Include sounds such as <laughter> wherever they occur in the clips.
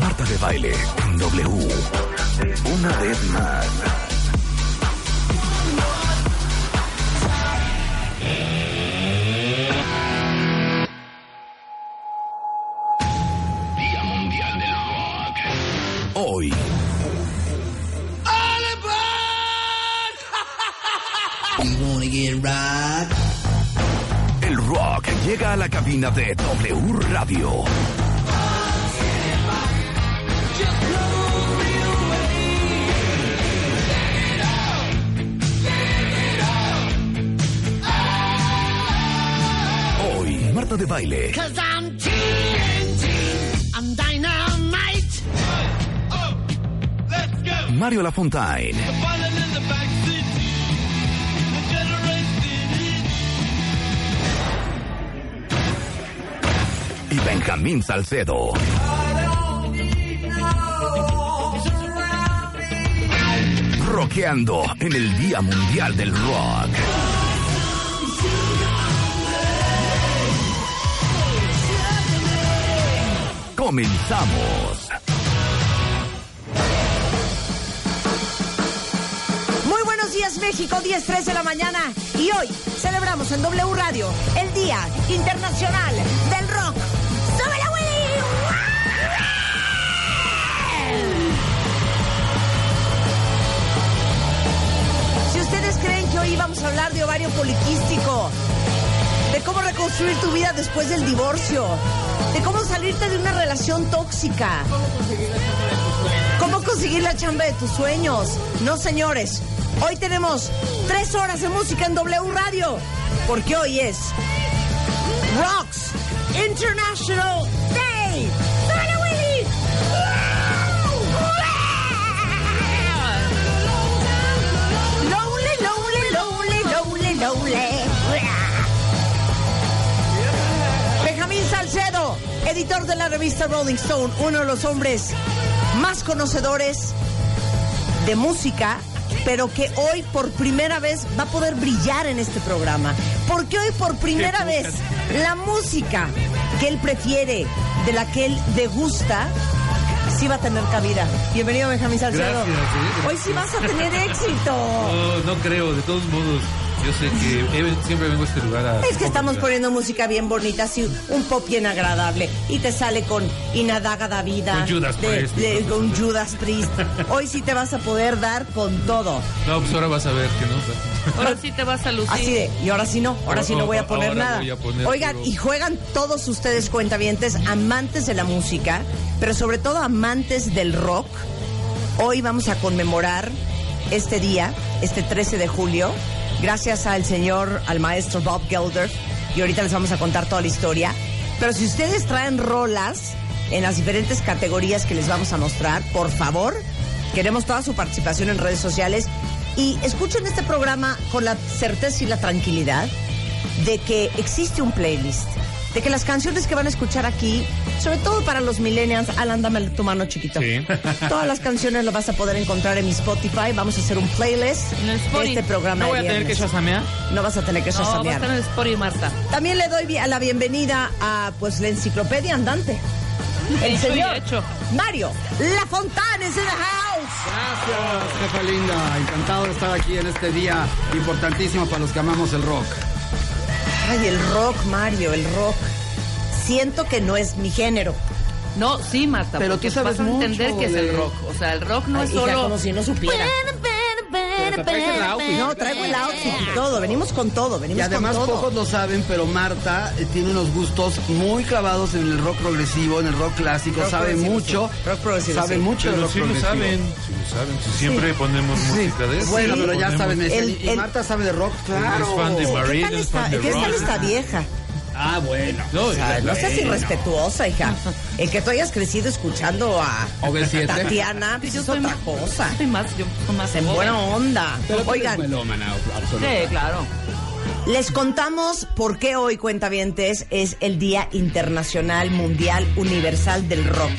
Marta de baile en W. Una vez más. Día Mundial del Rock. Hoy. <laughs> El rock llega a la cabina de W Radio. De baile. Cause I'm TNT. I'm dynamite. Mario Lafontaine. Y Benjamín Salcedo. Rockeando en el Día Mundial del Rock. Comenzamos. Muy buenos días México, 10.03 de la mañana y hoy celebramos en W Radio el Día Internacional del Rock. Si ustedes creen que hoy vamos a hablar de ovario poliquístico, de cómo reconstruir tu vida después del divorcio, cómo salirte de una relación tóxica, cómo conseguir la chamba de tus sueños. No, señores, hoy tenemos tres horas de música en W Radio, porque hoy es Rocks International Day. Editor de la revista Rolling Stone, uno de los hombres más conocedores de música, pero que hoy por primera vez va a poder brillar en este programa. Porque hoy por primera vez la música que él prefiere, de la que él degusta, sí va a tener cabida. Bienvenido Benjamín Salcedo. Gracias, sí, Hoy sí vas a tener éxito. <laughs> No, no creo, de todos modos, yo sé que siempre vengo a este lugar a... Es que estamos poniendo música bien bonita, así un pop bien agradable. Y te sale con Inadaga da Vida. Con Judas de- Priest. de- con Judas Priest. <laughs> Hoy sí te vas a poder dar con todo. No, pues ahora vas a ver que no. Ahora sí te vas a lucir. Así de, y ahora sí no, ahora sí no voy a poner Ahora nada. voy a poner Oigan, puro- y juegan todos ustedes cuentavientes, amantes de la música, pero sobre todo amantes del rock. Hoy vamos a conmemorar este día, este 13 de julio, gracias al señor, al maestro Bob Gelder, y ahorita les vamos a contar toda la historia. Pero si ustedes traen rolas en las diferentes categorías que les vamos a mostrar, por favor, queremos toda su participación en redes sociales. Y escuchen este programa con la certeza y la tranquilidad de que existe un playlist, de que las canciones que van a escuchar aquí, sobre todo para los millennials, Alan, dame tu mano chiquito. Sí. <laughs> Todas las canciones las vas a poder encontrar en mi Spotify. Vamos a hacer un playlist En el de este programa. ¿No voy a de tener que chasamear? No vas a tener que No, va a chasamear. estar en el Spotify, Marta. También le doy la bienvenida a pues la enciclopedia andante. El y señor hecho. Mario La Fontana is in the house. Gracias, jefa linda. Encantado de estar aquí en este día importantísimo para los que amamos el rock. Ay, el rock, Mario, el rock. Siento que no es mi género. No, sí, Marta. Pero tú sabes vas a entender mucho que es el rock. O sea, el rock no Ay, es hija, solo... como si no supiera. Pero te traes el outfit. No, traigo el outfit y todo. Venimos con todo, Y venimos además con todo. pocos lo saben, pero Marta eh, tiene unos gustos muy clavados en el rock progresivo, en el rock clásico, Rock sabe mucho, sí. Rock progresivo, sabe sí. mucho de Pero rock sí lo saben, sí lo saben. Si siempre ponemos música de eso. Bueno, sí, pero ya ponemos- saben, decían, El- y- y Marta sabe de rock, claro. Es fan de ¿Qué Marín, tal es está, fan de ¿qué tal está vieja? Ah, bueno. No, O sea, no seas bueno. irrespetuosa, hija. El que tú hayas crecido escuchando a OV7. Tatiana, pues Yo es soy otra más- cosa. Soy más, yo soy más En buena onda. Pero Oigan. Sí, claro. les contamos por qué hoy, cuentavientes, es el Día Internacional Mundial Universal del Rock.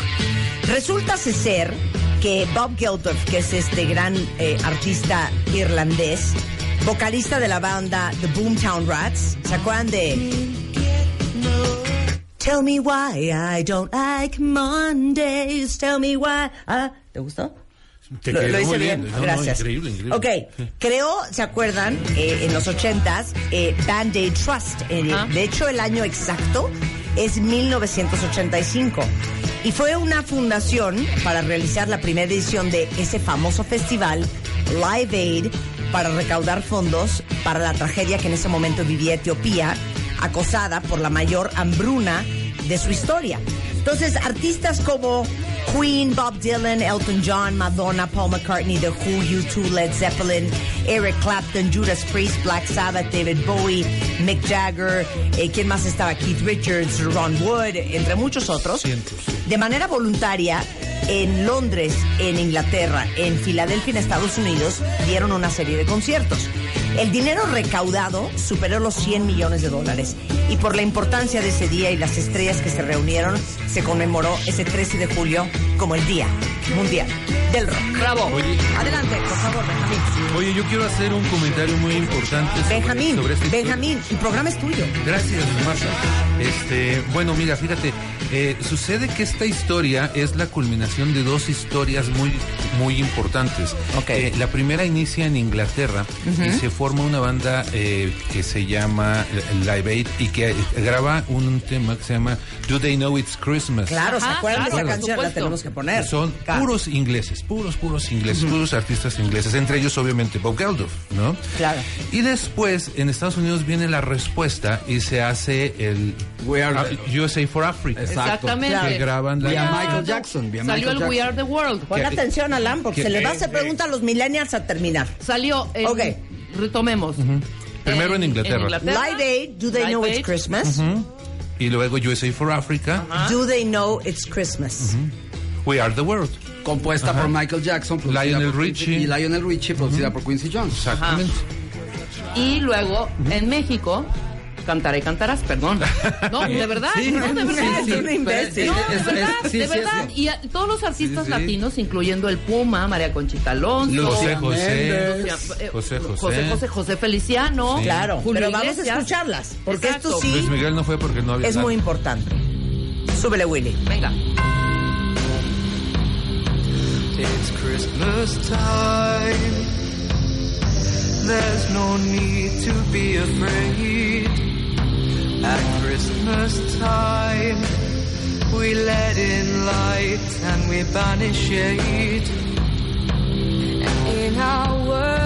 Resulta ser que Bob Geldof, que es este gran eh, artista irlandés, vocalista de la banda The Boomtown Rats, ¿se acuerdan de Tell me why I don't like Mondays. Tell me why. Ah, ¿Te gustó? Te lo, hice muy bien. No, no, Gracias. increíble, increíble. Ok, creó, ¿se acuerdan? Eh, en los ochentas, eh, Band Aid Trust. Eh, de hecho, el año exacto es 1985. Y fue una fundación para realizar la primera edición de ese famoso festival, Live Aid, para recaudar fondos para la tragedia que en ese momento vivía Etiopía, acosada por la mayor hambruna de su historia. Entonces, artistas como Queen, Bob Dylan, Elton John, Madonna, Paul McCartney, The Who, U2, Led Zeppelin, Eric Clapton, Judas Priest, Black Sabbath, David Bowie, Mick Jagger, eh, ¿quién más estaba? Keith Richards, Ron Wood, entre muchos otros. De manera voluntaria, en Londres, en Inglaterra, en Filadelfia, en Estados Unidos, dieron una serie de conciertos. El dinero recaudado superó los 100 millones de dólares y por la importancia de ese día y las estrellas que se reunieron, se conmemoró ese 13 de julio como el Día Mundial del Rock. Bravo. Oye, Adelante, por favor, Benjamín. oye, yo quiero hacer un comentario muy importante sobre, Benjamín, sobre. Benjamín, el programa es tuyo. Gracias, Marta. Este, bueno, mira, fíjate, eh, sucede que esta historia es la culminación de dos historias muy, muy importantes. Ok. Eh, la primera inicia en Inglaterra y se forma una banda eh, que se llama Live Aid y que eh, graba un tema que se llama Do They Know It's Christmas. Claro, ¿se acuerdan de claro, esa canción? La tenemos que poner. Son Claro. puros ingleses, puros, puros ingleses, puros artistas ingleses, entre ellos obviamente Bob Geldof, ¿no? Claro. Y después en Estados Unidos viene la respuesta y se hace el We are Ah, USA for Africa. Exacto. Exactamente. Que graban la a. Michael Jackson. vi a Salió Michael el We. Are the World. Pon atención, Alan, porque que- se les va a hacer pregunta a los millennials a terminar. Salió en, Ok. retomemos. Primero en Inglaterra. Live Aid, Do They Live Know It's Aid. Christmas? Y luego USA for Africa, Do They Know It's Christmas? We Are the World. Compuesta por Michael Jackson. producida Lionel Richie. Y Lionel Richie, producida por Quincy Jones. Exactamente. Y luego, en México, cantaré, cantarás, perdón. <laughs> No, de verdad, Sí, no, de verdad. sí, sí. imbécil. No, de verdad, de verdad. Y a- todos los artistas Sí, sí. latinos, incluyendo el Puma, María Conchita Alonso, José eh, José José. José José, José Feliciano, Sí. Claro, Julio pero vamos a Iglesias. escucharlas, porque Exacto. esto sí Luis Miguel no fue porque no había es nada. muy importante. Súbele, Willy. Venga. It's Christmas time. There's no need to be afraid. At Christmas time, we let in light and we banish shade. In our world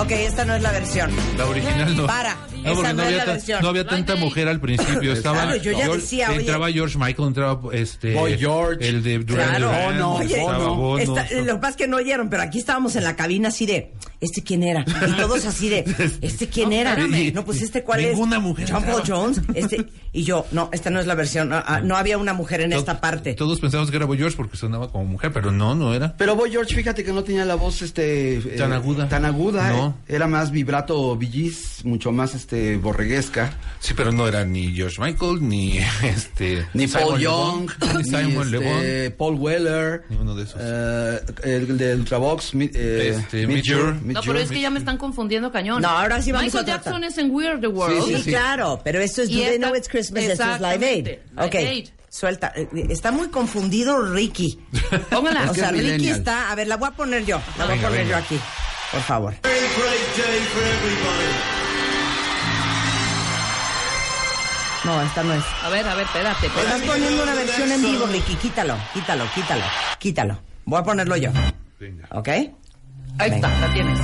Ok, esta no es la versión. La original no. Para, No, esa porque no no es había, la versión. no había tanta mujer al principio. Estaba Claro, yo ya George- decía, oye. entraba George Michael, entraba este Boy George. el de Duran Claro, Duran, Bono, Oye, estaba. Esta- lo que pasa es que no oyeron, pero aquí estábamos en la cabina así de, ¿este quién era? Y todos así de, <laughs> ¿este quién No, era? No, pues este cuál Ninguna es. mujer John Paul. Jones. Este, y yo, no, esta no es la versión. Ah, ah, No, había una mujer en To- esta parte. Todos pensamos que era Boy George porque sonaba como mujer, pero no, no era. Pero Boy George, fíjate que no tenía la voz este eh, Tan aguda. Tan aguda. No. eh. Era más vibrato billis, mucho más este borreguesca. Sí, pero no era ni George Michael, ni <laughs> este... Ni Simon Paul Le Young, <laughs> Bon, ni Simon este, Le Bon. Paul Weller. Ni uno de esos. eh, el del Ultravox, mi- eh, Este, No, pero es que ya me están confundiendo cañón. No, ahora sí vamos Michael a tratar. Jackson es en Weird the World. Sí, Sí, sí. claro, pero esto es Do They Know It's Christmas, esto es Live Aid. Exactamente, Ok, Aid. suelta. Está muy confundido Ricky. Póngala. Es O sea, es Ricky está... A ver, la voy a poner yo. La voy a poner venga. yo aquí, por favor. No, esta no es. A ver, a ver, espérate. Estás espérate. poniendo una versión en vivo, Ricky. Quítalo, quítalo, quítalo, quítalo. Voy a ponerlo yo. Venga. ¿Ok? Ahí Venga. está, la tienes.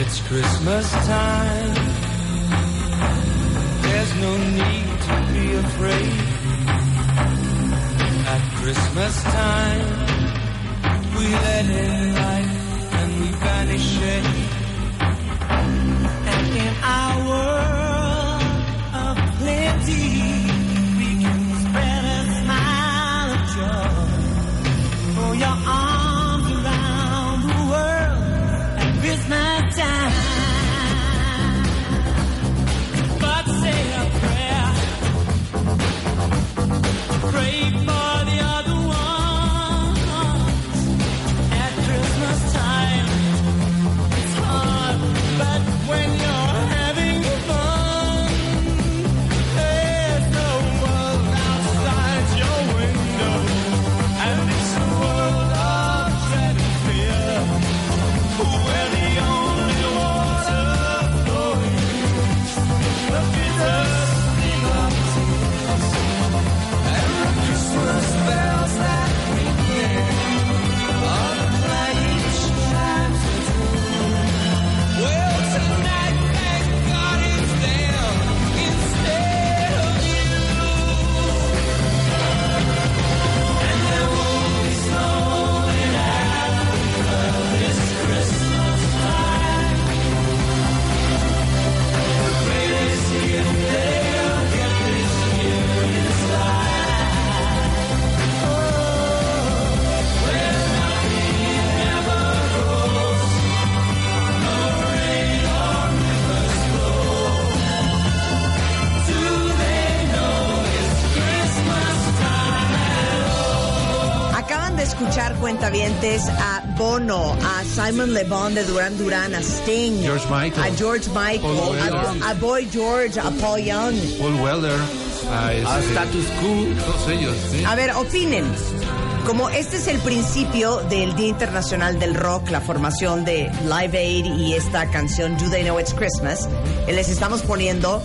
It's Christmas time. There's no need to be afraid. At Christmas time, we let in light and we banish it. And in our cuentavientes a Bono, a Simon Le Bon de Duran Duran, a Sting, George Michael. a George Michael, a, a Boy George, a Paul Young. Paul Weller. A, este, A Status Quo. Todos ellos, sí. A ver, opinen. Como este es el principio del Día Internacional del Rock, la formación de Live Aid y esta canción Do They Know It's Christmas, les estamos poniendo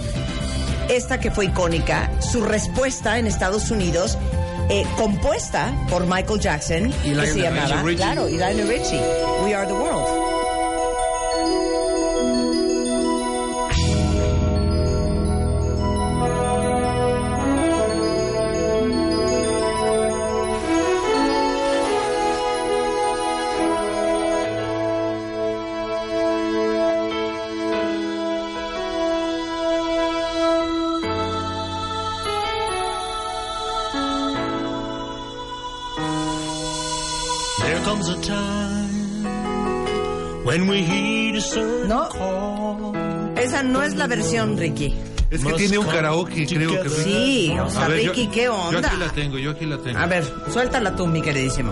esta que fue icónica, su respuesta en Estados Unidos, eh, compuesta por Michael Jackson, Y que Lionel se llamaba, Richie. claro, y Lionel Richie, We Are the World. No. Esa no es la versión, Ricky. Es que tiene un karaoke, creo que Sí, o sea, yo- Ricky, ¿qué Yo onda? aquí la tengo, yo aquí la tengo. A ver, suéltala tú, mi queridísimo.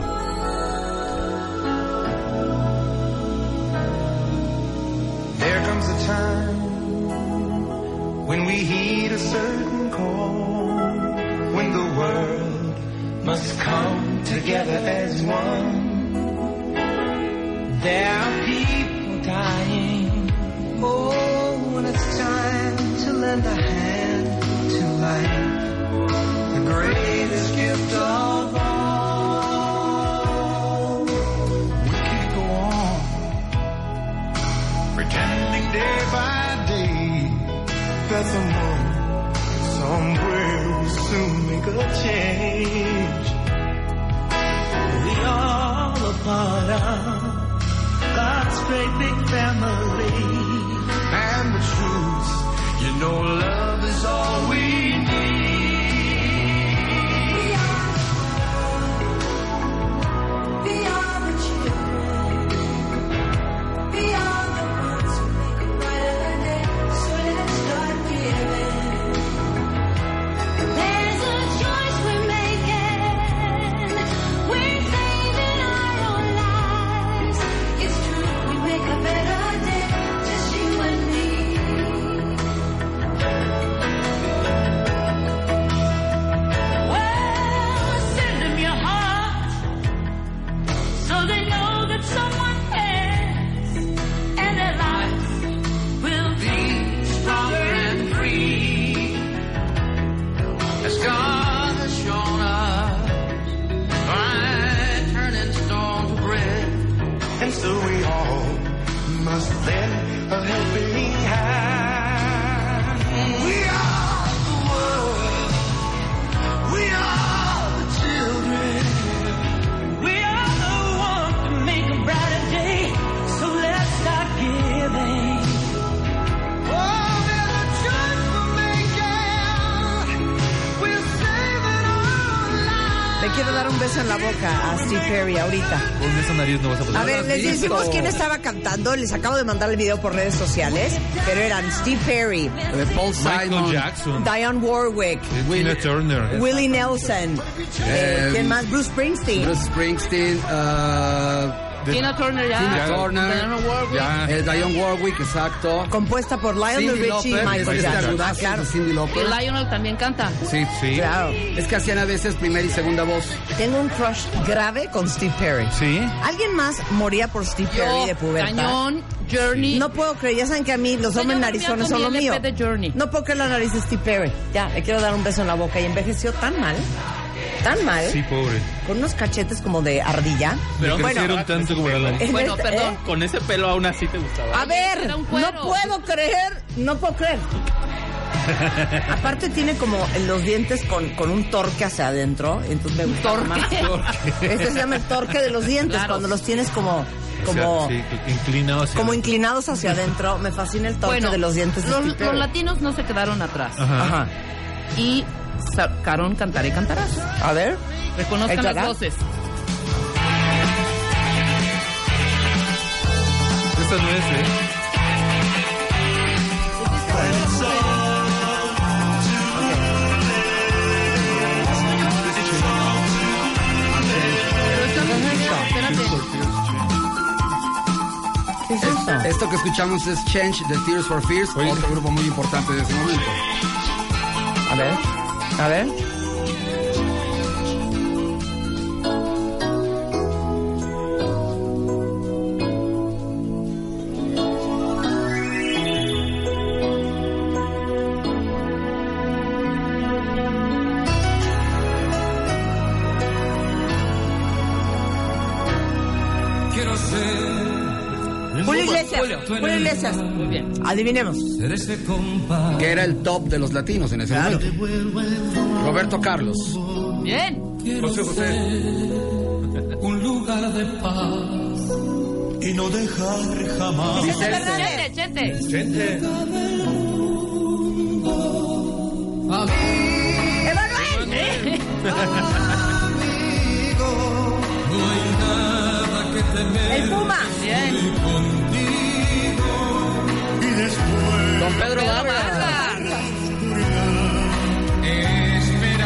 Les acabo de mandar el video por redes sociales. Pero eran Steve Perry, Paul Michael Simon. Jackson. Dionne Warwick, Tina Turner. Willie Nelson. eh, ¿Quién más? Bruce Springsteen. Bruce Springsteen. ah, Tina Turner ya. Tina Turner. Diana Warwick. Ya. eh, Dionne Warwick, exacto. Compuesta por Lionel Cindy Richie y Michael Jackson. Ah, claro. Cindy Y. Lionel también canta. Sí, Sí. Claro. Es que hacían a veces primera y segunda voz. Tengo un crush grave con Steve Perry. Sí. ¿Alguien más moría por Steve Perry de pubertad? Cañón, Journey. No puedo creer, ya saben que a mí los hombres narizones son lo mío. LP de Journey. No puedo creer la nariz de Steve Perry. Ya, le quiero dar un beso en la boca y envejeció tan mal, tan mal, Sí, pobre. con unos cachetes como de ardilla. Pero bueno, crecieron tanto como la nariz. en Bueno, perdón. ¿eh? Con ese pelo aún así te gustaba. A ver, no puedo creer, no puedo creer. Aparte tiene como los dientes con, con un torque hacia adentro, entonces me gusta Torque. más. Este se llama el torque de los dientes, Claro. cuando los tienes como, como, O sea, sí, inclinado hacia como inclinados hacia adentro. Me fascina el torque Bueno, de los dientes los, Perry. latinos no se quedaron atrás. Ajá. Ajá. Y sacaron Cantar y Cantarás. A ver. Reconozcan las voces. Esta no es, ¿eh? ¿Qué es esto? Esto que escuchamos es Change de Tears for Fears, Oye. otro grupo muy importante de ese momento. A ver. A ver. Julio Iglesias. Muy bien. Adivinemos. Que era el top de los latinos en ese momento. Roberto Carlos. Bien. José José. Un lugar de paz y no dejar jamás Chente, chente. Gente. ¡Emanuel! <laughs> El Puma. Bien. Don Pedro Vargas.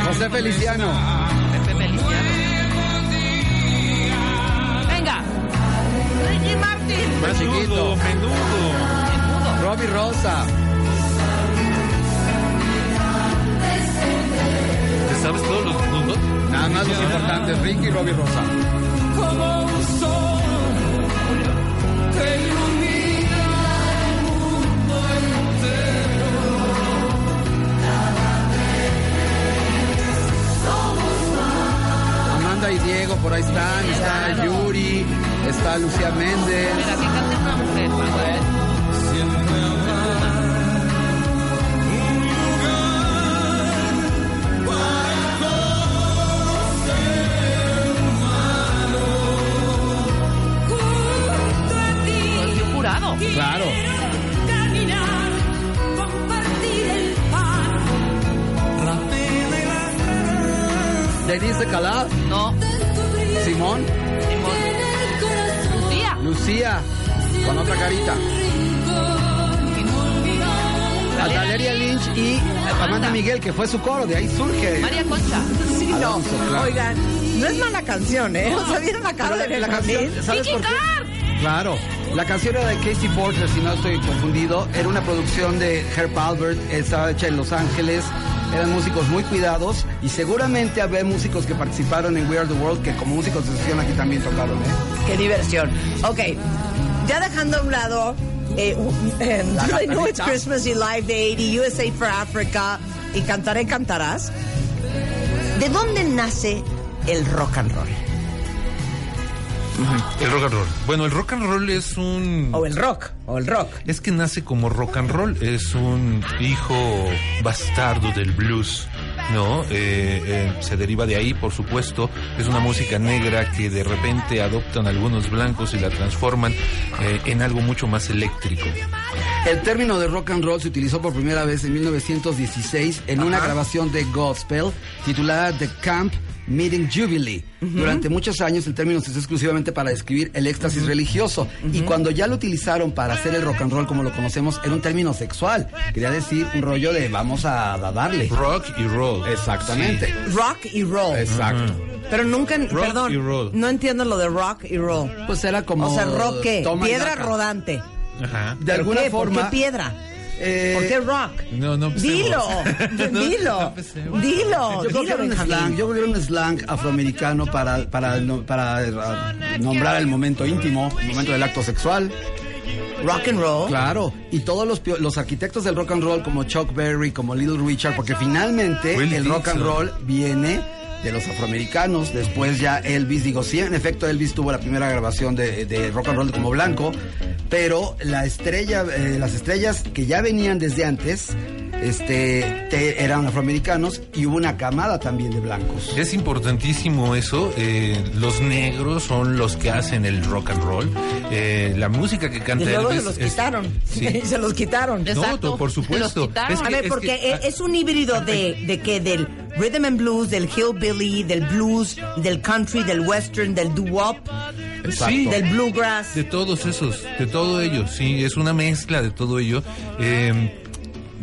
José Feliciano. Pepe Feliciano. Venga. Ricky Martin. Más chiquito. Menudo, menudo. Robbie Rosa. ¿Te sabes todos los nudos? Nada más los importantes. Ricky y Robbie Rosa. como un sol Diego por ahí están. Está. Yuri. Está Lucía Méndez. Mira, que cante una mujer, dio jurado. Claro. Denise Calaf. No. Simón. Simón. Lucía. Lucía. Con otra carita. A Valeria Lynch y Amanda Miguel, que fue su coro. De ahí surge. María Concha. Sí, no. Alonso, claro. Oigan, no es mala canción, ¿eh? O sea, ¿vieron la cara de la, la canción? ¿sabes por qué? Claro, la canción era de Casey Porter, si no estoy confundido, era una producción de Herb Albert, estaba hecha en Los Ángeles, eran músicos muy cuidados y seguramente había músicos que participaron en We Are the World que como músicos de sesión aquí también tocaron, ¿eh? Qué diversión. Ok, ya dejando a un lado eh, <laughs> eh, They Know It's. Christmas y Live Aid y USA for Africa y Cantaré Cantarás. ¿De dónde nace el rock and roll? El rock and roll. Bueno, el rock and roll es un... O el rock, o el rock. Es que nace como rock and roll, es un hijo bastardo del blues, ¿no? Eh, eh, se deriva de ahí, por supuesto, es una música negra que de repente adoptan algunos blancos y la transforman eh, en algo mucho más eléctrico. El término de rock and roll se utilizó por primera vez en 1916 en una grabación de gospel titulada The Camp Meeting Jubilee. Durante muchos años el término se usó exclusivamente para describir el éxtasis religioso. Y cuando ya lo utilizaron para hacer el rock and roll como lo conocemos, era un término sexual. Quería decir un rollo de vamos a, a darle. Rock y roll. Exactamente. Rock y roll. Exacto. Pero nunca, Rock perdón, y roll. no entiendo lo de rock y roll. Pues era como. o sea, rock qué? Piedra rodante. Ajá. De ¿Por alguna qué? forma. ¿Por qué piedra? Eh, ¿Por qué rock? No, no. Dilo, <laughs> No, dilo, dilo, Yo creo, que dilo, era un slang, yo creo que era un slang afroamericano para, para, eh, nombrar el momento íntimo, el momento del acto sexual. Rock and roll. Claro, y todos los, pio- los arquitectos del rock and roll como Chuck Berry, como Little Richard, porque finalmente el rock and roll viene de los afroamericanos, después ya Elvis, digo, sí, en efecto Elvis tuvo la primera grabación de, de rock and roll como blanco, pero la estrella, eh, las estrellas que ya venían desde antes, este, te- eran afroamericanos y hubo una camada también de blancos. Es importantísimo eso. eh, los negros son los que hacen el rock and roll. Eh, la música que Y canta se Elvis los es- quitaron. Sí. <laughs> se los quitaron. No, Exacto. por supuesto. Se los quitaron. Es A que- ver, es porque que- e- es un híbrido de, de que del rhythm and blues, del hillbilly, del blues, del country, del western, del doo-wop, Sí. del bluegrass. De todos esos, de todo ello, sí, es una mezcla de todo ello. Eh,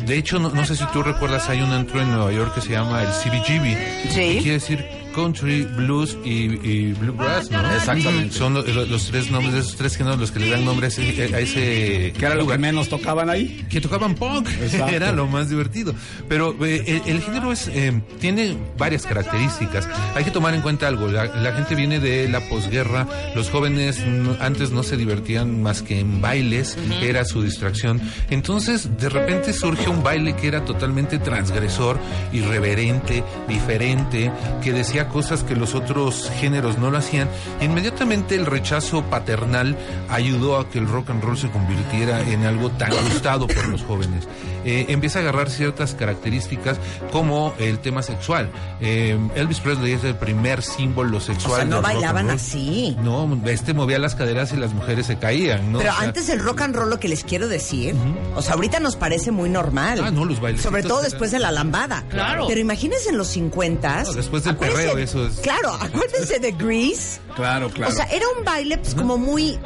de hecho, no, no sé si tú recuerdas, hay un antro en Nueva York que se llama el CBGB. Sí. Que quiere decir country, blues y, y bluegrass, ¿no? Exactamente. Son lo- lo- los, tres nombres de esos tres géneros los que le dan nombre a ese, a ese Que era lo que lugar. menos tocaban ahí. que tocaban punk, Exacto. <laughs> era lo más divertido. Pero eh, el, el género es eh, tiene varias características. Hay que tomar en cuenta algo. La, la gente viene de la posguerra. Los jóvenes antes no se divertían más que en bailes, era su distracción. Entonces, de repente surge un baile que era totalmente transgresor, irreverente, diferente, que decía cosas que los otros géneros no lo hacían. Y inmediatamente el rechazo paternal ayudó a que el rock and roll se convirtiera en algo tan gustado por los jóvenes. Eh, empieza a agarrar ciertas características como el tema sexual. Eh, Elvis Presley es el primer símbolo O sexual. sea, no bailaban así. No, este movía las caderas y las mujeres se caían, ¿no? Pero O sea, antes el rock and roll, lo que les quiero decir, o sea, ahorita nos parece muy normal. Ah, no, los bailecitos Sobre todo después de la lambada. Claro. Pero imagínense en los 50 No, después del perreo, eso es- Claro, acuérdense de Grease. Claro, claro. O sea, era un baile pues como muy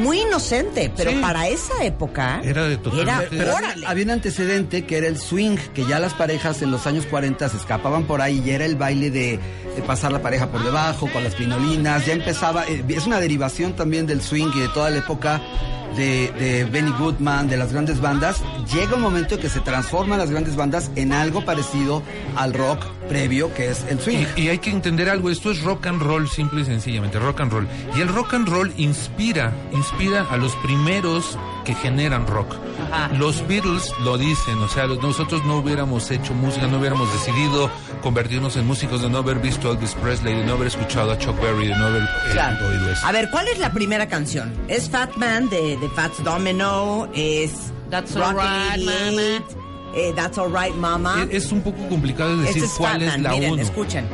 muy inocente, pero Sí. para esa época Era de totalmente- Pero órale. había, un antecedente que era el swing, que ya las parejas en los años 40 se escapaban por ahí y era el baile de, de pasar la pareja por debajo, con las crinolinas, ya empezaba, eh, es una derivación también del swing y de toda la época de, de Benny Goodman, de las grandes bandas. Llega un momento en que se transforman las grandes bandas en algo parecido al rock previo, que es el swing. Y, y hay que entender algo, esto es rock and roll, simple y sencillamente, rock and roll. Y el rock and roll inspira, inspira a los primeros que generan rock. Ajá. Los Beatles lo dicen, o sea, los- nosotros no hubiéramos hecho música, no hubiéramos decidido convertirnos en músicos de no haber visto a Elvis Presley, de no haber escuchado a Chuck Berry, de no haber eh, Claro. oído eso. A ver, ¿cuál es la primera canción? ¿Es Fat Man de, de Fats Domino? ¿Es That's Alright, 88? Eh, That's Alright Mama. Es, es un poco complicado decir Este es cuál Fat es Man, la miren, uno. escuchen.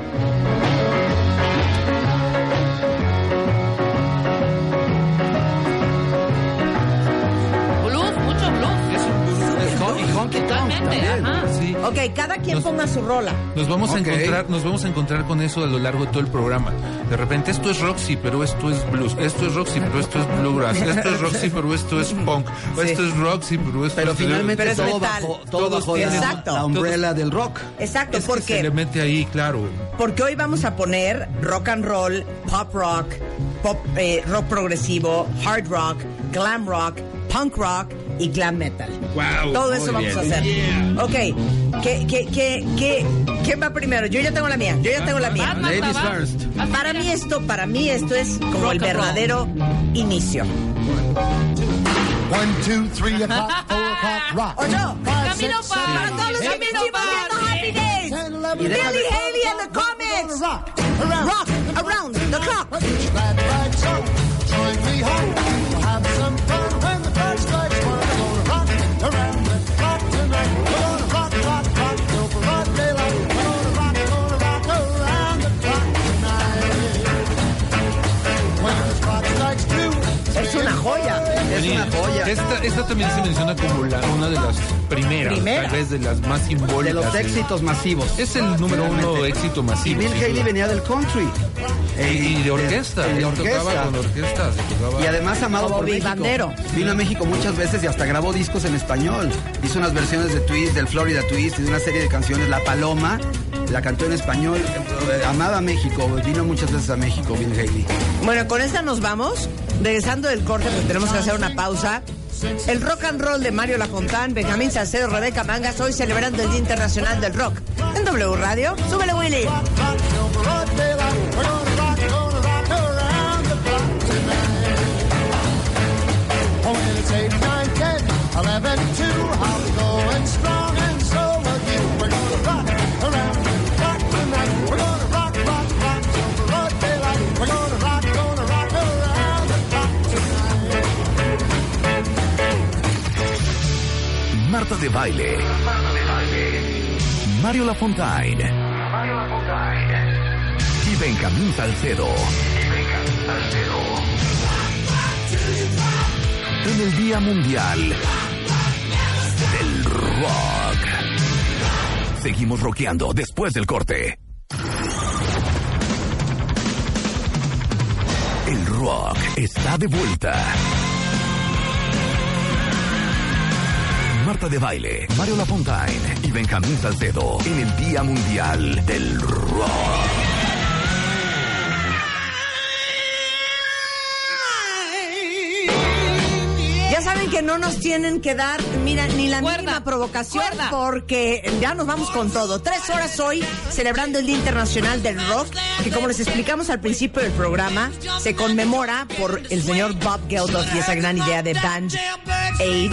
También. ajá. Sí. Ok, cada quien Nos- ponga su rola. Nos vamos a encontrar, nos vamos a encontrar con eso a lo largo de todo el programa. De repente esto es Roxy, pero esto es blues. Esto es Roxy, pero esto es bluegrass. Esto es Roxy, pero esto es punk. Sí. Esto es Roxy, pero esto Pero es finalmente Pero es todo metal. bajo, todo bajo la, tienen- Exacto. la umbrella del rock. Exacto, Es que se le porque, mete ahí, claro. porque hoy vamos a poner rock and roll, pop rock, pop, eh, rock progresivo, hard rock, glam rock, punk rock y glam metal. Wow, Todo eso vamos bien. a hacer. Ok, ¿Qué, qué, qué, qué, ¿quién va primero? Yo ya tengo la mía, yo ya tengo la mía. Ladies first. Para mí esto, para mí esto es como el verdadero inicio. One, two, three o'clock, four o'clock, rock. Ocho. Five, Camino six, para Todos los eight, amigos viendo Happy Days. Billy Haley and the Comets. rock, around, Rock around the clock. Join me home. Have some fun Es una joya. Es una joya. esta, esta también se menciona como la, una de las primeras, tal vez de las más simbólicas. De los éxitos masivos. Es el número uno éxito Y masivo. Bill sin Haley duda. venía del country. Y de orquesta. Y de él orquesta. Tocaba con orquesta. se tocaba- Y además amado Como por México. Bandero. Vino a México muchas veces y hasta grabó discos en español. Hizo unas versiones de Twist, del Florida Twist y de una serie de canciones. La Paloma, la cantó en español. Eh, Amaba México. Vino muchas veces a México, Bill Haley. Bueno, con esta nos vamos. Regresando del corte, porque tenemos que hacer una pausa. El rock and roll de Mario Lafontán, Benjamín Salcedo, Rebeca Mangas, hoy celebrando el Día Internacional del Rock. En W Radio, súbele Willy. Marta de baile. Mario Lafontaine. Y Benjamín Salcedo. En el Día Mundial del Rock. Seguimos rockeando después del corte. El rock está de vuelta. Marta de Baile, Mario Lafontaine y Benjamín Salcedo en el Día Mundial del Rock. Ya saben que no nos tienen que dar, mira, ni la Cuerda, mínima provocación cuerda. porque ya nos vamos con todo. Tres horas hoy celebrando el Día Internacional del Rock, que como les explicamos al principio del programa, se conmemora por el señor Bob Geldof y esa gran idea de Band Aid.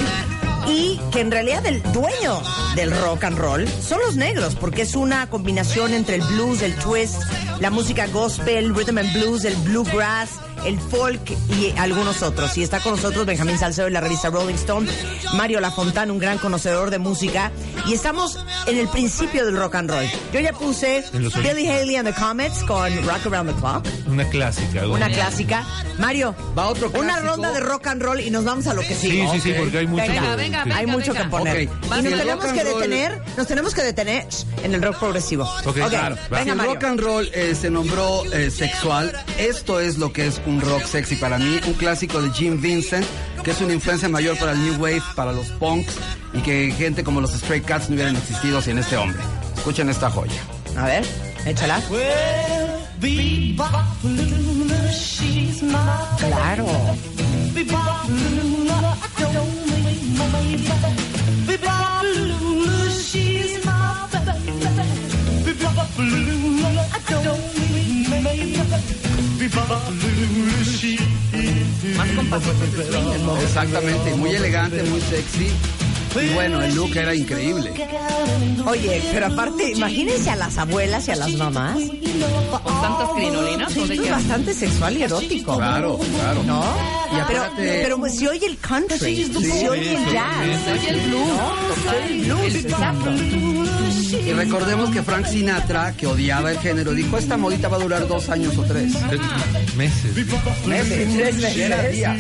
Y que en realidad el dueño del rock and roll son los negros, porque es una combinación entre el blues, el twist, la música gospel, rhythm and blues, el bluegrass, el folk y algunos otros. Y está con nosotros Benjamín Salcedo de la revista Rolling Stone, Mario Lafontán, un gran conocedor de música. Y estamos en el principio del rock and roll. Yo ya puse Billy Haley and the Comets con Rock Around the Clock, Una clásica. una clásica. Mario, Va otro una clásico. ronda de rock and roll y nos vamos a lo que Sí, sigue. sí, sí, Ok. porque hay mucho Venga, que- venga, venga. Hay mucho que poner. Ok. Y nos tenemos que roll- detener, nos tenemos que detener en el rock progresivo. Ok, claro, va. venga Si el Mario. rock and roll eh, se nombró eh, sexual, esto es lo que es un rock sexy para mí, un clásico de Jim Vincent, que es una influencia mayor para el New Wave, para los punks, y que gente como los Stray Cats no hubieran existido sin este hombre. Escuchen esta joya. A ver, échala. Claro. Más. Exactamente, muy elegante, muy sexy. Y bueno, el look era increíble. Oye, pero aparte, imagínense a las abuelas y a las mamás. Con tantas crinolinas. ¿o de Esto es bastante sexual y erótico. Claro, claro. ¿No? Y Pero, aparte- pero pues, si oye el country, y si oye el sí, jazz, Se oye el blues. el blues, exacto. Y recordemos que Frank Sinatra, que odiaba el género, dijo, esta modita va a durar dos años o tres. Meses. Meses. Día.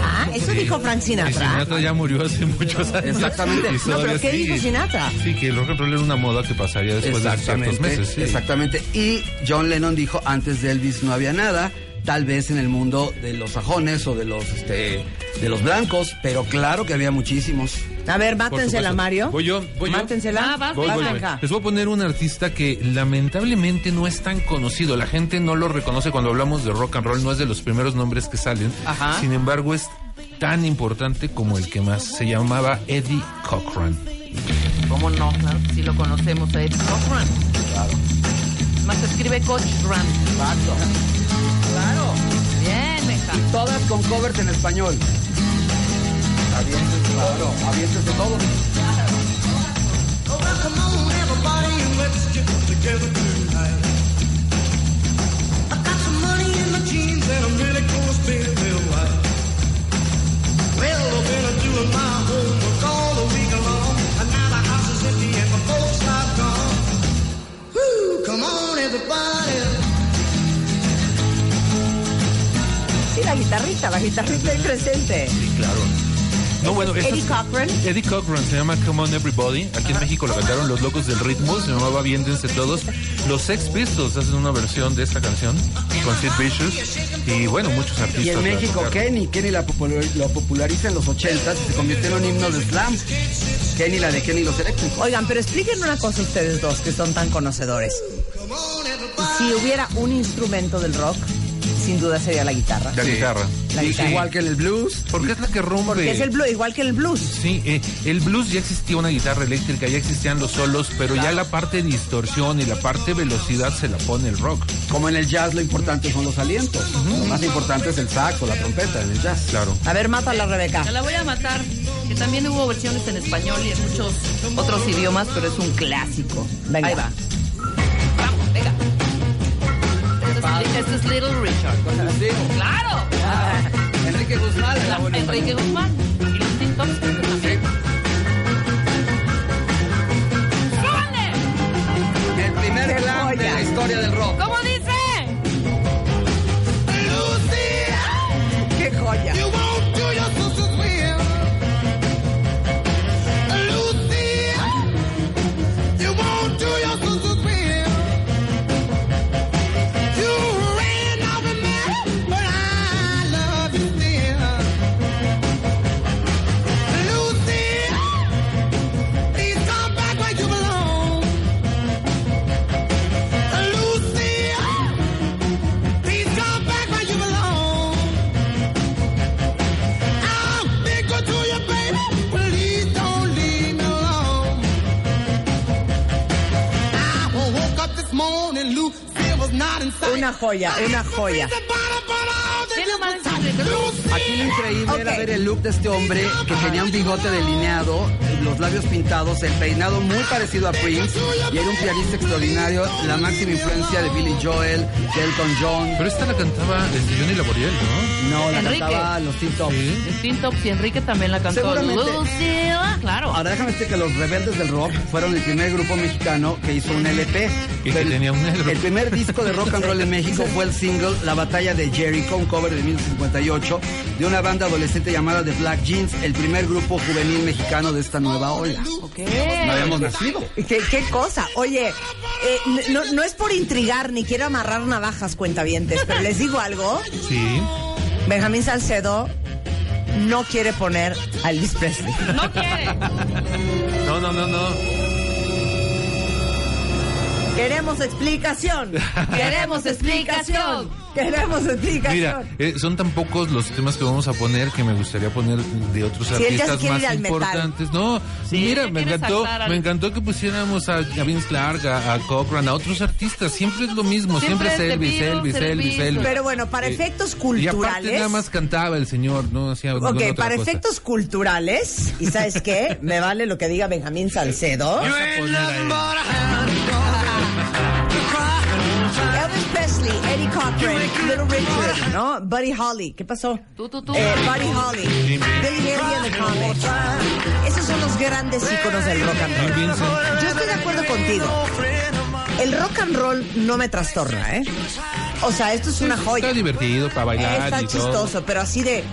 Ah, eso dijo Frank Sinatra. Sinatra ya murió hace muchos años. Exactamente. No, pero ¿qué dijo Sinatra? Sí, que el rock and roll era una moda que pasaría después de ciertos meses. sí. exactamente. Y John Lennon dijo, antes de Elvis no había nada, tal vez en el mundo de los sajones o de los este, de los blancos, pero claro que había muchísimos. A ver, mátensela. Mario. Voy yo, voy yo. Mátensela. Ah, vas, Voy, vas, voy. Les voy a poner un artista que lamentablemente no es tan conocido. La gente no lo reconoce cuando hablamos de rock and roll. No es de los primeros nombres que salen. Ajá. Sin embargo, es tan importante como el que más. Se llamaba Eddie Cochran. ¿Cómo no? Claro que sí lo conocemos a Eddie Cochran. Más se escribe Cochran. Exacto. Claro. Bien, Benja. Todas con covers en español. Aviéntense, claro, aviéntense todos. Come on, everybody, let's get together tonight. I got some money in my jeans and I'm really gonna spend it real right. Well, I've been doing my homework all the week long, and now the house is empty and my folks are gone. Woo, come on, everybody. Sí, la guitarrita, la guitarrita es presente. Sí, claro. No, bueno, Eddie es- Cochran. Eddie Cochran se llama Come On Everybody. Aquí en México lo cantaron Los Locos del Ritmo. Se llamaba Viéndense Todos. Los Sex Pistols hacen una versión de esta canción con Sid Vicious. Y bueno, muchos artistas. Y en México. Kenny. Kenny la popular- lo populariza en los 80 y se convirtió en un himno de slam. Kenny, la de Kenny y los eléctricos. Oigan, pero expliquen una cosa ustedes dos que son tan conocedores. Si hubiera un instrumento del rock, sin duda sería la guitarra. La Sí. guitarra. La Sí, guitarra. Igual que en el blues. Porque es la que rompe. Porque es el blues, igual que el blues. Sí, eh, el blues ya existía una guitarra eléctrica, ya existían los solos, pero ya la parte de distorsión y la parte de velocidad se la pone el rock. Como en el jazz lo importante son los alientos. Lo más importante es el saxo, la trompeta en el jazz. Claro. A ver, mátala, Rebeca. Te la voy a matar. Que también hubo versiones en español y en muchos otros idiomas, pero es un clásico. Venga. Ahí va. Vamos, venga. Este es, este es Little Richard. ¡Claro! Enrique Guzmán. bueno. Enrique Guzmán. Y. El primer ¡Qué glam de la historia del rock. ¿Cómo dice? Una joya, una joya. Aquí lo increíble era Ok. ver el look de este hombre que tenía un bigote delineado, los labios pintados, el peinado muy parecido a Prince y era un pianista extraordinario, la máxima influencia de Billy Joel, de Elton John. Pero esta la cantaba este Johnny Laboriel, ¿no? No, la Enrique. cantaba los Teen Tops. Sí. El Teen Tops y Enrique también la cantó. Seguramente. Lucía. Claro. Ahora déjame decirte que los Rebeldes del Rock fueron el primer grupo mexicano que hizo un LP. Y Fue que el- tenía un negro. El primer disco de rock and roll en México fue el single La Batalla de Jericho, un cover de 1958 de una banda adolescente llamada The Black Jeans, el primer grupo juvenil mexicano de esta nueva ola. Ok. No habíamos nacido. ¿Qué, qué cosa? Oye, eh, no, no es por intrigar ni quiero amarrar navajas, cuentavientes, pero les digo algo. Sí. Benjamín Salcedo no quiere poner a Elvis Presley. No quiere. No, no, no, no. Queremos explicación. <laughs> Queremos explicación. Queremos explicación. Mira, eh, son tan pocos los temas que vamos a poner que me gustaría poner de otros artistas más importantes. No, Sí, mira, me encantó, al- me encantó que pusiéramos a, a Vince Clark, a, a Cochran, a otros artistas. Siempre es lo mismo, siempre, Siempre es Elvis, Elvis, Elvis. Elvis. Pero bueno, para Eh, efectos Y aparte culturales. nada más cantaba el señor, no hacía Ok, otra para cosa. efectos culturales, y ¿sabes qué? Me vale lo que diga Benjamín Salcedo. Presley, Eddie Cochran, Little Richard, ¿no? Buddy Holly, ¿qué pasó? Tú, tú, tú. Eh, Buddy Holly, Billy Haley and the Comets. Esos son los grandes íconos del rock and roll. Yo estoy de acuerdo contigo. El rock and roll no me trastorna, ¿eh? O sea, esto es una joya. Está divertido para bailar Está y todo. chistoso, pero así de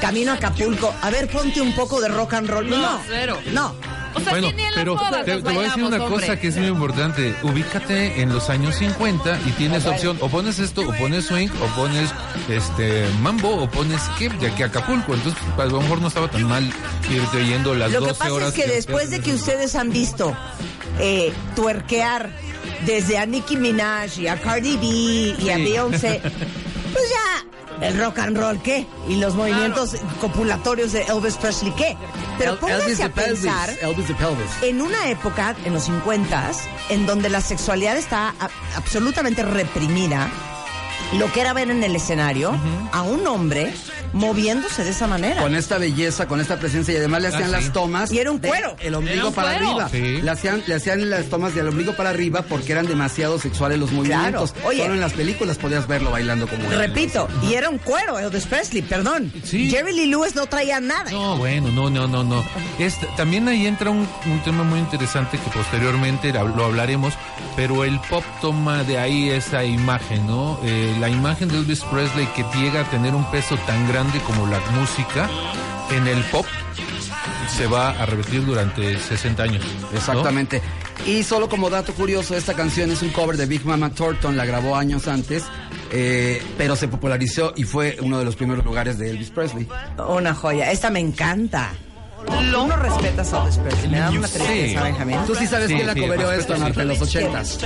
camino a Acapulco. A ver, ponte un poco de rock and roll. No, No, cero. no. O sea, Bueno, pero te, te voy a decir una hombre. cosa que es muy importante. Ubícate en los años 50 y tienes opción. O pones esto, o pones swing, o pones este mambo, o pones skip, de aquí a Acapulco. Entonces, a lo mejor no estaba tan mal irte oyendo las Lo que 12 pasa horas. es que después de que ustedes han visto eh, tuerquear desde a Nicki Minaj y a Cardi B y a. Beyoncé, <laughs> pues ya el rock and roll qué y los movimientos copulatorios de Elvis Presley qué. Pero pónganse Elvis a pensar Elvis the Pelvis. en una época, en los 50 en donde la sexualidad está absolutamente reprimida, lo que era ver en el escenario a un hombre moviéndose de esa manera. Con esta belleza, con esta presencia y además le hacían Ah, sí. las tomas. Y era un cuero. El ombligo para cuero. arriba. Sí. Le, hacían, le hacían las tomas del ombligo para arriba porque eran demasiado sexuales los movimientos. Claro. Oye. Solo en las películas podías verlo bailando como él. Repito, y era un cuero, Elvis Presley, perdón. Sí. Jerry Lee Lewis no traía nada. No, bueno, no, no, no, no. Este, también ahí entra un, un tema muy interesante que posteriormente lo hablaremos, pero el pop toma de ahí esa imagen, ¿no? Eh, la imagen de Elvis Presley que llega a tener un peso tan grande como la música en el pop se va a repetir durante 60 años. ¿no? Exactamente. Y solo como dato curioso, esta canción es un cover de Big Mama Thornton, la grabó años antes, eh, pero se popularizó y fue uno de los primeros lugares de Elvis Presley. Una joya. Esta me encanta. Tú no respetas a Elvis Presley. Me da una Sí. tristeza, Benjamín. Tú sí sabes Sí, quién la respeto, esto, sí. Marta, en los ochentas.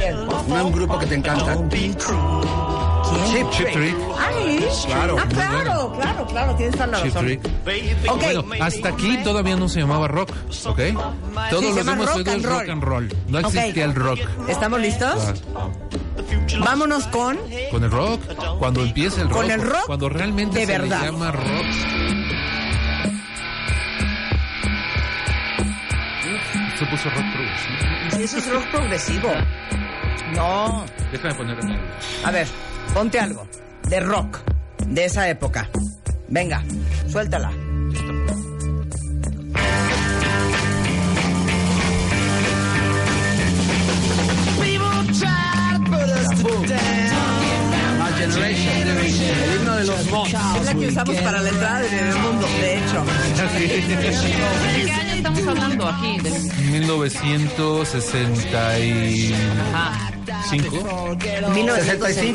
Un grupo que te encanta. ¿Quién? Chip Trick. Ay, Claro, Ah, claro, claro, claro. Tienes toda la Chip razón. Trick. Ok. Bueno, hasta aquí todavía no se llamaba rock, ¿ok? Todos Sí, los demás rock and rock roll. and roll. No existía el rock. ¿Estamos listos? Ah, Vámonos con Con el rock, cuando empieza el rock. Con el rock Cuando realmente de se verdad. le llama rock. Se puso rock progresivo. Eso es rock progresivo. No. Déjame poner el... A ver, ponte algo de rock de esa época. Venga, suéltala. Generation, el himno de los Mods. Es la que usamos para la entrada de Bebemundo, de hecho. ¿De qué año estamos hablando aquí? De... 1965. Ajá. 65,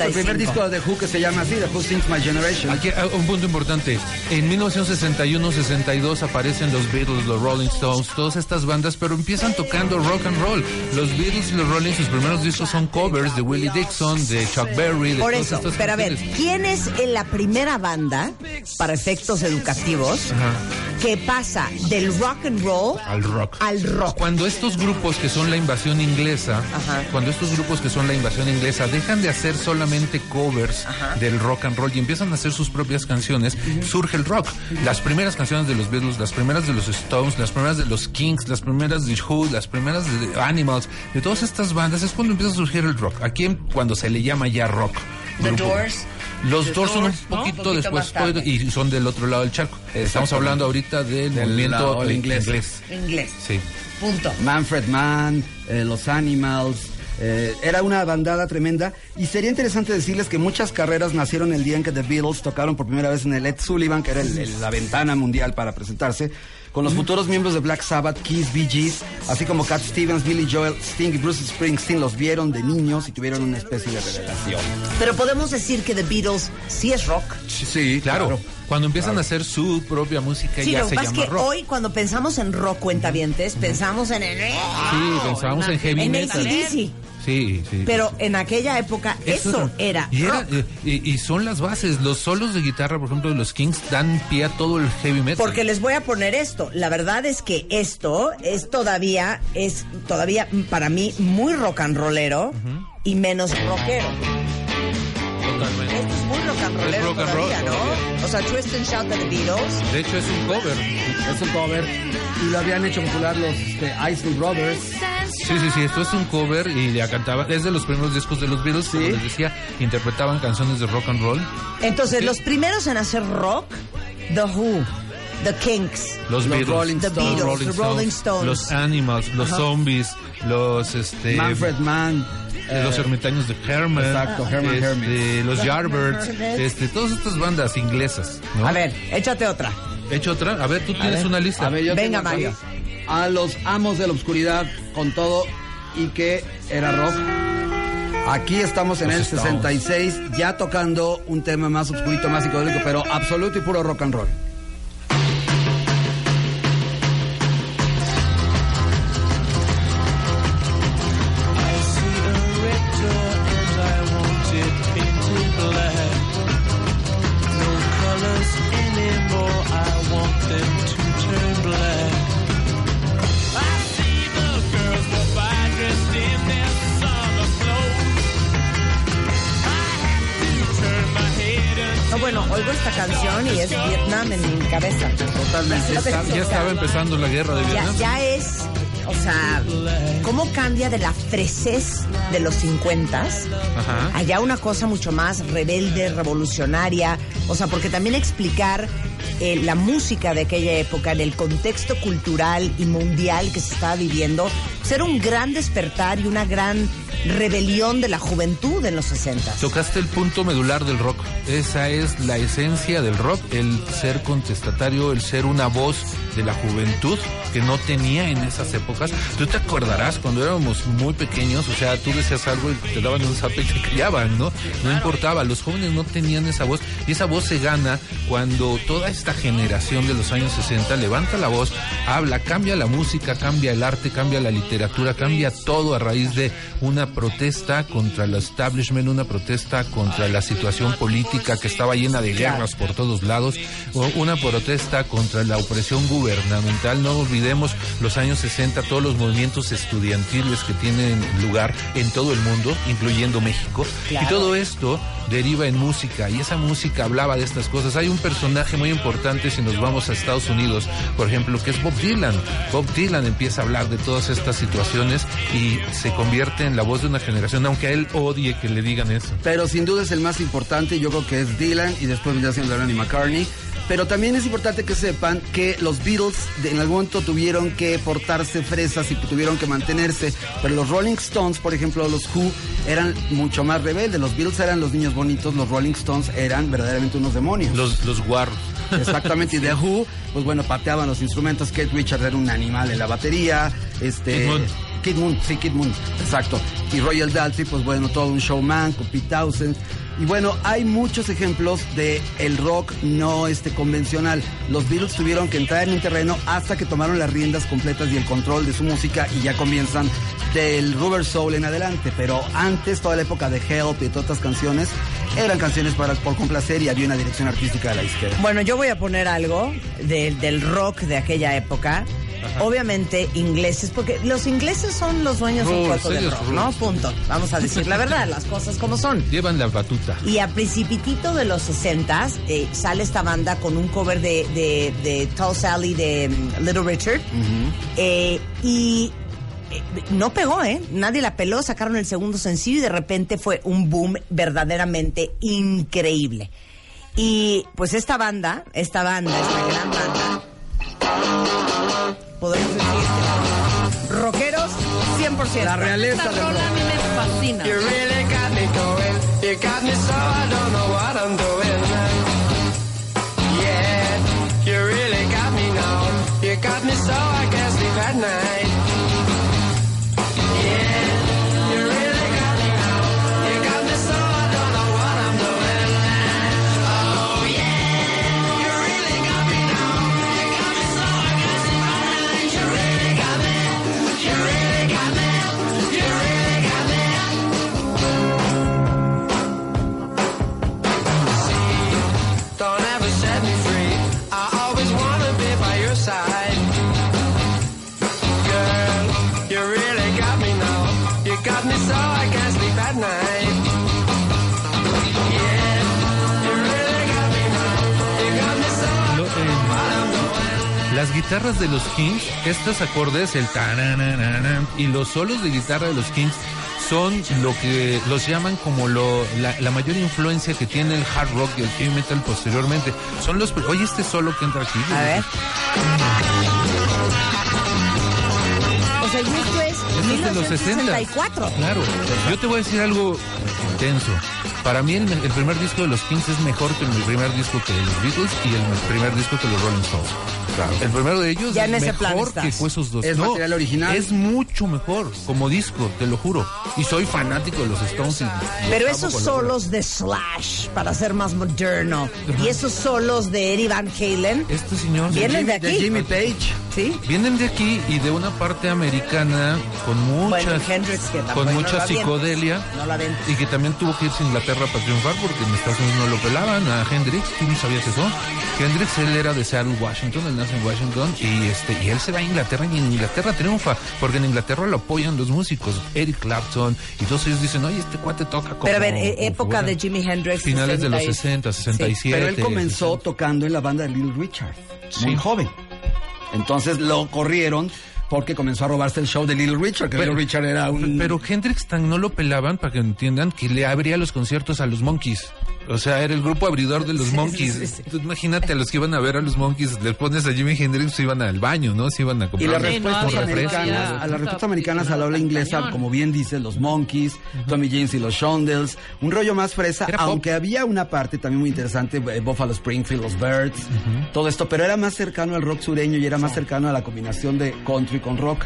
el primer disco de Who que se llama así, The Who Sings My Generation. Aquí ah, un punto importante. En 1961-62 aparecen los Beatles, los Rolling Stones, todas estas bandas, pero empiezan tocando rock and roll. Los Beatles y los Rolling, sus primeros discos son covers de Willie Dixon, de Chuck Berry, de Por todas eso, estas pero a ver. ¿quién es en la primera banda, para efectos educativos, que pasa del rock and roll Al rock. al rock? Cuando estos grupos que son la invasión inglesa, Ajá. cuando estos grupos que son la invasión inglesa dejan de hacer solamente covers del rock and roll y empiezan a hacer sus propias canciones, surge el rock. Las primeras canciones de los Beatles, las primeras de los Stones, las primeras de los Kings, las primeras de Who, las primeras de Animals, de todas estas bandas es cuando empieza a surgir el rock. Aquí cuando se le llama ya rock. The Grupo. Doors. Los Doors son un ¿no? poquito, poquito después y son del otro lado del charco. Estamos hablando ahorita del, Del movimiento lado eh, inglés. Inglés. Sí. Punto. Manfred Mann, eh, los Animals. Eh, era una bandada tremenda y sería interesante decirles que muchas carreras nacieron el día en que The Beatles tocaron por primera vez en el Ed Sullivan, que era el- el- la ventana mundial para presentarse, con los futuros miembros de Black Sabbath, Kiss, Bee Gees, así como Cat Stevens, Billy Joel, Sting y Bruce Springsteen los vieron de niños y tuvieron una especie de revelación. Pero podemos decir que The Beatles sí es rock. Sí, claro. Cuando empiezan a hacer su propia música Sí, ya lo que se llama que rock. hoy cuando pensamos en rock cuentavientes, pensamos en el... sí, pensábamos en heavy en metal. AC/DC. Sí, sí. Pero en aquella época eso, era, y, rock. eh, y, y son las bases. Los solos de guitarra, por ejemplo, de los Kings dan pie a todo el heavy metal. Porque les voy a poner esto. La verdad es que esto es todavía, es todavía para mí muy rock and rollero y menos rockero. Totalmente. Esto es muy rock and rollero Es rock and roll ¿no? todavía. O sea, Twist and Shout de The Beatles. De hecho, es un cover. Es un cover y lo habían hecho popular los este, Isley Brothers. Sí, sí, sí. Esto es un cover y ya cantaba. Es de los primeros discos de los Beatles. Como les decía, interpretaban canciones de rock and roll. Entonces, los primeros en hacer rock, The Who, The Kinks, Los, Los Beatles, Rolling The Stones. Beatles, The Rolling Stones. los Animals, los Ajá. Zombies, los este Manfred Mann. eh, los ermitaños de Herman, Exacto, Herman este, los Yardbirds, este, todas estas bandas inglesas, ¿no? A ver, échate otra. Hecho otra, a ver, tú tienes una lista. A ver, yo Venga, Mario. A los amos de la oscuridad con todo y que era rock. Aquí estamos en Los el Stones. 66, ya tocando un tema más oscurito, más psicodélico, pero absoluto y puro rock and roll. Esta canción y es Vietnam en mi cabeza. Totalmente. ¿Sabes? Ya estaba empezando la guerra de Vietnam. ya es, o sea, ¿cómo cambia de la fresez de los 50 Ajá. allá una cosa mucho más rebelde, revolucionaria? O sea, porque también explicar eh, la música de aquella época en el contexto cultural y mundial que se estaba viviendo, pues era un gran despertar y una gran rebelión de la juventud en los 60. Tocaste el punto medular del rock. Esa es la esencia del rock, el ser contestatario, el ser una voz de la juventud que no tenía en esas épocas. Tú te acordarás cuando éramos muy pequeños, o sea, tú decías algo y te daban un zape y te callaban, ¿no? No importaba, los jóvenes no tenían esa voz y esa voz se gana cuando toda esta generación de los años 60 levanta la voz, habla, cambia la música, cambia el arte, cambia la literatura, cambia todo a raíz de una protesta contra el establishment, una protesta contra la situación política que estaba llena de guerras por todos lados, una protesta contra la opresión gubernamental. No olvidemos los años 60, todos los movimientos estudiantiles que tienen lugar en todo el mundo, incluyendo México. Claro. Y todo esto deriva en música y esa música hablaba de estas cosas. Hay un personaje muy importante si nos vamos a Estados Unidos, por ejemplo, que es Bob Dylan. Bob Dylan empieza a hablar de todas estas situaciones y se convierte en la voz de una generación, aunque a él odie que le digan eso. Pero sin duda es el más importante, yo creo que es Dylan y después vendría siendo Lennon y McCartney. Pero también es importante que sepan que los Beatles de- en algún momento tuvieron que portarse fresas y tuvieron que mantenerse. Pero los Rolling Stones, por ejemplo, los Who, eran mucho más rebeldes. Los Beatles eran los niños bonitos, los Rolling Stones eran verdaderamente unos demonios. Los, los guarros. Exactamente, y The <laughs> Who, pues bueno, pateaban los instrumentos. Kate Richards era un animal en la batería. Este. Kid Moon, sí, Kid Moon, exacto. Y Royal Daltrey, pues bueno, todo un showman con Pete Townsend. Y bueno, hay muchos ejemplos de el rock no este convencional. Los Beatles tuvieron que entrar en un terreno hasta que tomaron las riendas completas y el control de su música y ya comienzan del Rubber Soul en adelante. Pero antes, toda la época de Help y de todas estas canciones, eran canciones para por complacer y había una dirección artística de la izquierda. Bueno, yo voy a poner algo de- del rock de aquella época. Obviamente ingleses, porque los ingleses son los dueños un Rules, poco del rock, rules. ¿no? Punto. Vamos a decir la verdad, <laughs> las cosas como son. Llevan la batuta. Y a principitito de los 60 eh, sale esta banda con un cover de, de, de Tall Sally de mm, Little Richard. Eh, y no pegó, ¿eh? Nadie la peló, sacaron el segundo sencillo y de repente fue un boom verdaderamente increíble. Y pues esta banda, esta banda, esta gran banda, podemos decir que rockeros 100%. La realeza Esta rola a mí me fascina. You really got me going. You got me so I don't know what I'm doing. Yeah, you really got me now. You got me so I can't sleep at night. Guitarras de los Kings, estos acordes, el taranananan, y los solos de guitarra de los Kings son lo que los llaman como lo, la, la mayor influencia que tiene el hard rock y el heavy metal posteriormente. Son los, oye este solo que entra aquí. A ver. O sea, esto es Esto es de los 60. 1964. Claro. Yo te voy a decir algo intenso. Para mí el, el primer disco de los Kings es mejor que el primer disco que los Beatles y el primer disco que los Rolling Stones. El primero de ellos Ya en es ese plan mejor estás. que fue esos dos. ¿Es material original? Es mucho mejor como disco, te lo juro. Y soy fanático de los Stones. y los Pero esos solos de Slash, para ser más moderno, y esos solos de Eddie Van Halen, Este señor vienen de De aquí. Jimmy Page. ¿Sí? vienen de aquí y de una parte americana con Bueno, muchas Hendrix, que tampoco con no mucha avienta. psicodelia No y que también tuvo que irse a Inglaterra para triunfar porque en Estados Unidos no lo pelaban a Hendrix, tú no sabías eso. Hendrix él era de Seattle, Washington, él en Washington y este y él se va a Inglaterra y en Inglaterra triunfa porque en Inglaterra lo apoyan los músicos, Eric Clapton y todos ellos dicen, "Oye, este cuate toca como Pero a ver, como época fuera". de Jimi Hendrix. finales de los 60 60, y- 67. Pero él comenzó tocando en la banda de Little Richard, muy Sí. joven. Entonces lo corrieron porque comenzó a robarse el show de Little Richard, que Pero- Little Richard era un... Pero Hendrix tan no lo pelaban para que entiendan que le abría los conciertos a los Monkeys. O sea, era el grupo abridor de los Monkeys. Tú imagínate a los que iban a ver a los Monkeys, les pones a Jimi Hendrix, se iban al baño, ¿no? Se iban a Y comprar las un respuestas americanas, a las respuestas americanas a la habla inglesa, como bien dice, los Monkeys, Tommy James y los Shondells, un rollo más fresa, Era pop. aunque había una parte también muy interesante, eh, Buffalo Springfield, los Birds, todo esto, pero era más cercano al rock sureño y era más cercano a la combinación de country con rock.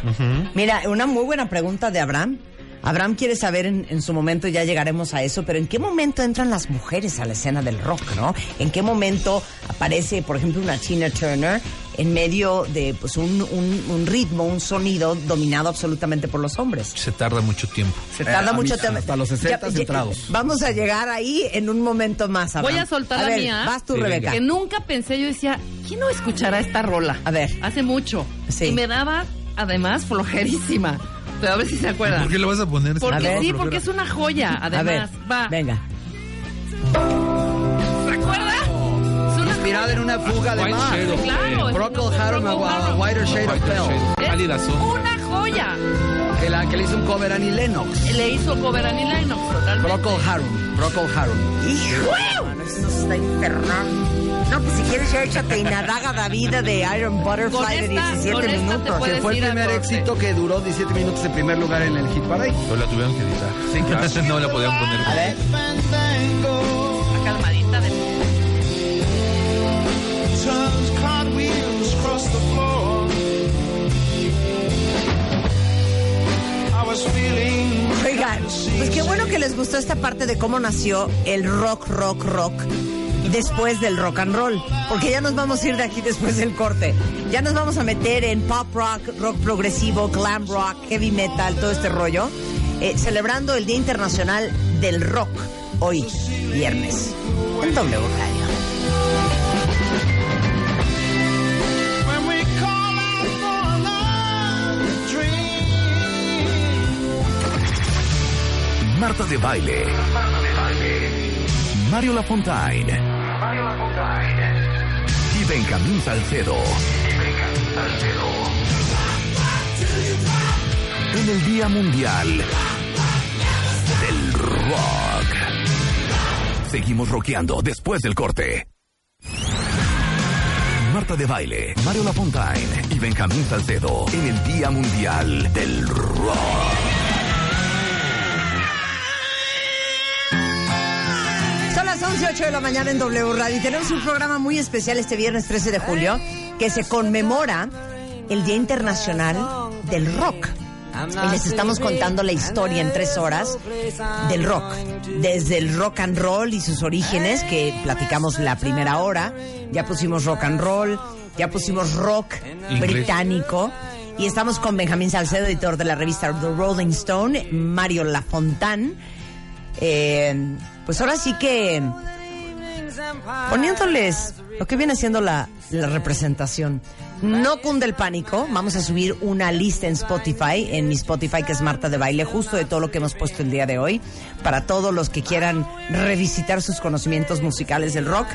Mira, una muy buena pregunta de Abraham. Abraham quiere saber en, en su momento, ya llegaremos a eso, pero ¿en qué momento entran las mujeres a la escena del rock, no? ¿En qué momento aparece, por ejemplo, una Tina Turner en medio de pues, un, un- un ritmo, un sonido dominado absolutamente por los hombres? Se tarda mucho tiempo. Se tarda Eh, mucho tiempo. hasta los 60 entrados. Vamos a llegar ahí en un momento más, Abraham. Voy a soltar A la ver, mía. Vas tú, Sí, venga. Rebeca. Que nunca pensé, yo decía, ¿quién no escuchará esta rola? A ver. Hace mucho. Sí. Y me daba, además, flojerísima. Pero a ver si se acuerdan. ¿Por qué lo vas a poner? Porque A ver. sí, porque es una joya, A ver, además. Va. venga. ¿Se acuerda? Es una Inspirada en una fuga de White mar. Claro, Procol Harum, a-. Whiter Shade of White Pale. Es una joya. Que, la, que le hizo un cover a Annie Lennox. Le hizo cover a Annie Lennox, totalmente. Procol Harum, Procol Harum. ¡Hijo! Eso está infernando. No, pues si quieres ya échate Inadaga David de Iron Butterfly de esta- 17 con esta te minutos. Que fue el primer éxito que duró 17 minutos en primer lugar en el hit parade. Pero la tuvieron que editar. Sí, claro. <laughs> no la podían poner. A ver. La calmadita de... Turns cartwheels across the floor. I was feeling Oigan, pues qué bueno que les gustó esta parte de cómo nació el rock, rock, rock después del rock and roll. Porque ya nos vamos a ir de aquí después del corte. Ya nos vamos a meter en pop rock, rock progresivo, glam rock, heavy metal, todo este rollo. eh, celebrando el Día Internacional del Rock hoy, viernes, en W Radio. for love dream. Marta de baile. Mario Lafontaine. Y Benjamín Salcedo. En el Día Mundial del Rock. Seguimos rockeando después del corte. Marta de baile, Mario Lafontaine y Benjamín Salcedo en el Día Mundial del Rock. Son las 11.08 de la mañana en W Radio y tenemos un programa muy especial este viernes 13 de julio que se conmemora el Día Internacional del Rock. Y les estamos contando la historia en tres horas del rock. Desde el rock and roll y sus orígenes, que platicamos la primera hora. Ya pusimos rock and roll, ya pusimos rock Inglés. británico. Y estamos con Benjamín Salcedo, editor de la revista The Rolling Stone, Mario Lafontán. Eh, pues ahora sí que poniéndoles lo que viene siendo la, la representación. No cunde el pánico, vamos a subir una lista en Spotify, en mi Spotify que es Marta de Baile, justo de todo lo que hemos puesto el día de hoy, para todos los que quieran revisitar sus conocimientos musicales del rock.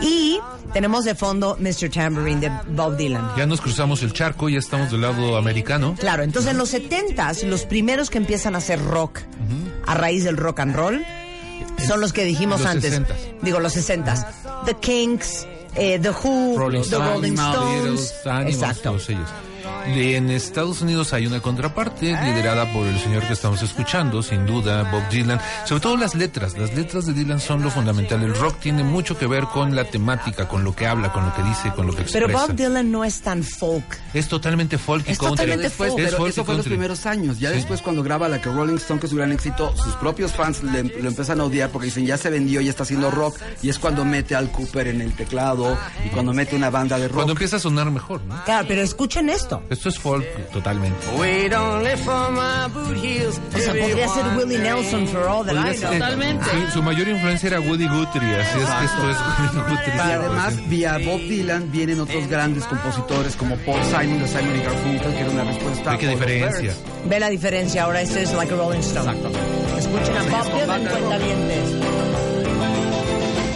Y tenemos de fondo Mr. Tambourine de Bob Dylan. Ya nos cruzamos el charco, ya estamos del lado americano. Claro, entonces en los 70s, los primeros que empiezan a hacer rock a raíz del rock and roll son los que dijimos Los antes. 60s. Digo, los 60s. The Kinks, eh, The Who, Rolling The Rolling Stones, Animals, Exacto. todos ellos. En Estados Unidos hay una contraparte liderada por el señor que estamos escuchando, sin duda, Bob Dylan. Sobre todo las letras. Las letras de Dylan son lo fundamental. El rock tiene mucho que ver con la temática, con lo que habla, con lo que dice, con lo que expresa. Pero Bob Dylan no es tan folk. Es totalmente folk y Es country. totalmente Después, folk. Es pero folk eso fue los country. primeros años. Ya Sí. después cuando graba la que Rolling Stone, que es un gran éxito, sus propios fans le- lo empiezan a odiar porque dicen ya se vendió, ya está haciendo rock. Y es cuando mete al Cooper en el teclado y cuando mete una banda de rock. Cuando empieza a sonar mejor, ¿no? Claro, pero escuchen esto. Esto es folk totalmente. Wait only for my boot heels. O sea, podría ser Willie Nelson for all that Podría I know. ser- Totalmente. Sí, su mayor influencia era Woody Guthrie, así es que esto es Woody Guthrie. Y además, 100%. vía Bob Dylan vienen otros grandes compositores como Paul Simon de Simon y Garfunkel, que era una respuesta. Qué diferencia. Ve la diferencia, ahora esto es Like a Rolling Stone. Escuchen a Bob Dylan, cuentavientes.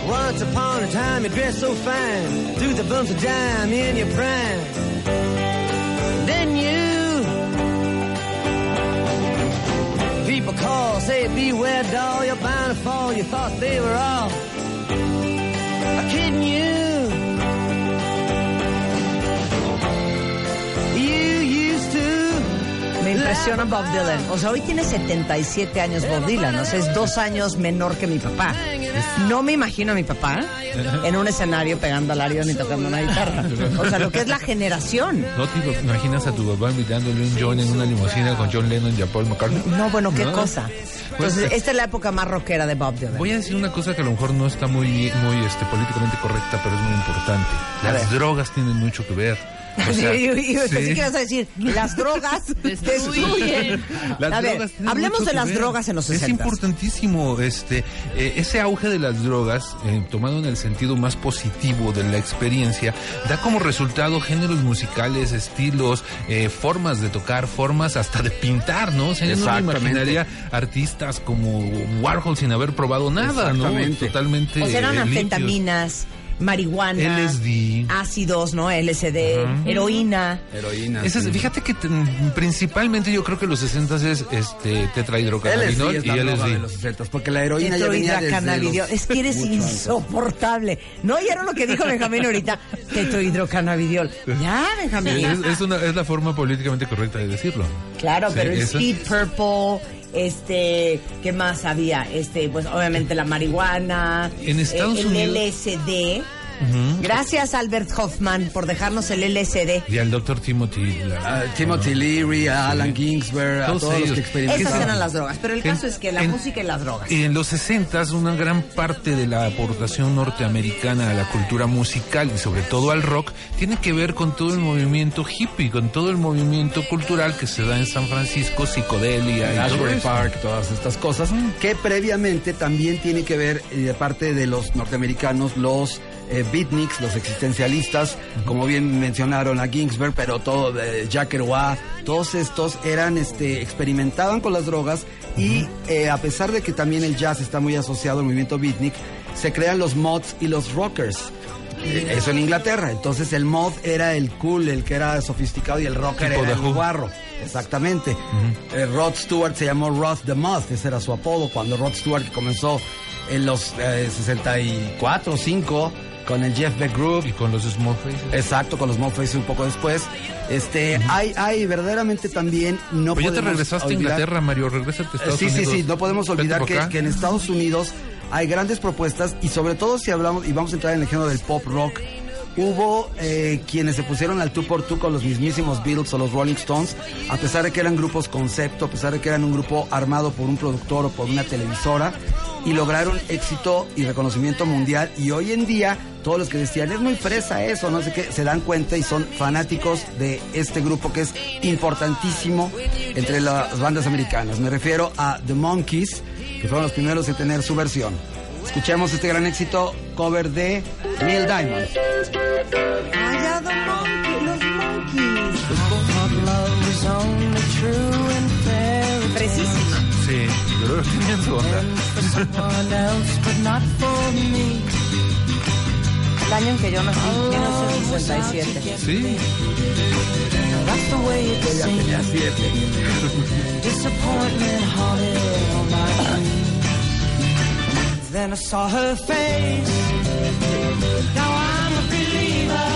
Once upon a time, you dressed so fine. Threw the bumps of dime in your prime. Then you. People call, say, beware, doll, you're bound to fall. You thought they were all kidding. You Me impresiona Bob Dylan. O sea, hoy tiene 77 años Bob Dylan. O sea, es dos años menor que mi papá. No me imagino a mi papá en un escenario pegando al arión y tocando una guitarra. O sea, lo que es la generación. ¿No te imaginas a tu papá invitándole un John en una limusina con John Lennon y a Paul McCartney? No, bueno, qué ¿No? cosa. Entonces, esta es la época más rockera de Bob Dylan. Voy a decir una cosa que a lo mejor no está muy, muy este, políticamente correcta, pero es muy importante. Las drogas tienen mucho que ver. O sea, y, y- y- sí. a decir, las drogas <laughs> destruyen. Las a ver, hablemos de las ver. drogas en los Es 60. importantísimo este eh, ese auge de las drogas, eh, tomado en el sentido más positivo de la experiencia, da como resultado géneros musicales, estilos, eh, formas de tocar, formas hasta de pintar, ¿no? O sea, yo no me imaginaría artistas como Warhol sin haber probado nada, ¿no? Totalmente O sea, eran eh, limpios. anfetaminas, marihuana, LSD. ácidos, ¿no? LSD, Ajá. heroína. Heroína. Ese es- sí. fíjate que t- principalmente yo creo que los 60 es este LSD tetrahidrocannabinol es y la droga de LSD. los 60, porque la heroína ya venía desde los- Es que eres mucho antes. insoportable. ¿No oyeron lo que dijo Benjamín ahorita? <laughs> Tetrohidrocannabidiol. Ya, Benjamín. Es, es una, es la forma políticamente correcta de decirlo. Claro, Sí, pero el eso. Speed Purple, este, ¿qué más había? Este, pues obviamente la marihuana, En Estados el, Unidos- LSD. Gracias Albert Hoffman por dejarnos el LSD. Y al doctor Timothy. la- A Timothy Leary, a Alan Ginsberg, a Todos todos, los ellos. que experimentaron. Esas eran las drogas, pero el En- caso es que la en- música y las drogas. Y en los 60 una gran parte de la aportación norteamericana a la cultura musical y sobre todo al rock tiene que ver con todo el movimiento hippie, con todo el movimiento cultural que se da en San Francisco, psicodelia y todo Ashbury. Park, todas estas cosas, que previamente también tiene que ver, eh, de parte de los norteamericanos, los eh, beatniks, los existencialistas, como bien mencionaron a Ginsberg, pero todo, eh, Jack Kerouac, todos estos eran, este, experimentaban con las drogas y eh, a pesar de que también el jazz está muy asociado al movimiento beatnik, se crean los mods y los rockers. Eh, Eso en Inglaterra. Entonces el mod era el cool, el que era sofisticado y el rocker era el guarro. Exactamente. Eh, Rod Stewart se llamó Rod the Moth, ese era su apodo cuando Rod Stewart comenzó en los eh, 64 o 5 con el Jeff Beck Group. Y con los Small Faces. Exacto, con los Small Faces un poco después. Este, hay, hay verdaderamente también no Pues ya te podemos regresaste a olvidar- Inglaterra, Mario, regrésate a Estados Sí, sí, sí, no podemos olvidar que, que en Estados Unidos hay grandes propuestas y sobre todo si hablamos, y vamos a entrar en el género del pop rock, hubo eh, quienes se pusieron al tú por tú con los mismísimos Beatles o los Rolling Stones, a pesar de que eran grupos concepto, a pesar de que eran un grupo armado por un productor o por una televisora, y lograron éxito y reconocimiento mundial. Y hoy en día, todos los que decían, es muy fresa eso, no sé qué, se dan cuenta y son fanáticos de este grupo que es importantísimo entre las bandas americanas. Me refiero a The Monkeys, que fueron los primeros en tener su versión. Escuchemos este gran éxito cover de Neil Diamond. Preciso. Sí, yo creo que tenía su onda. El año en que yo nací, yo nací en 57. Sí. Ella tenía 7. <laughs> <laughs> Then I saw her face. Now I'm a believer.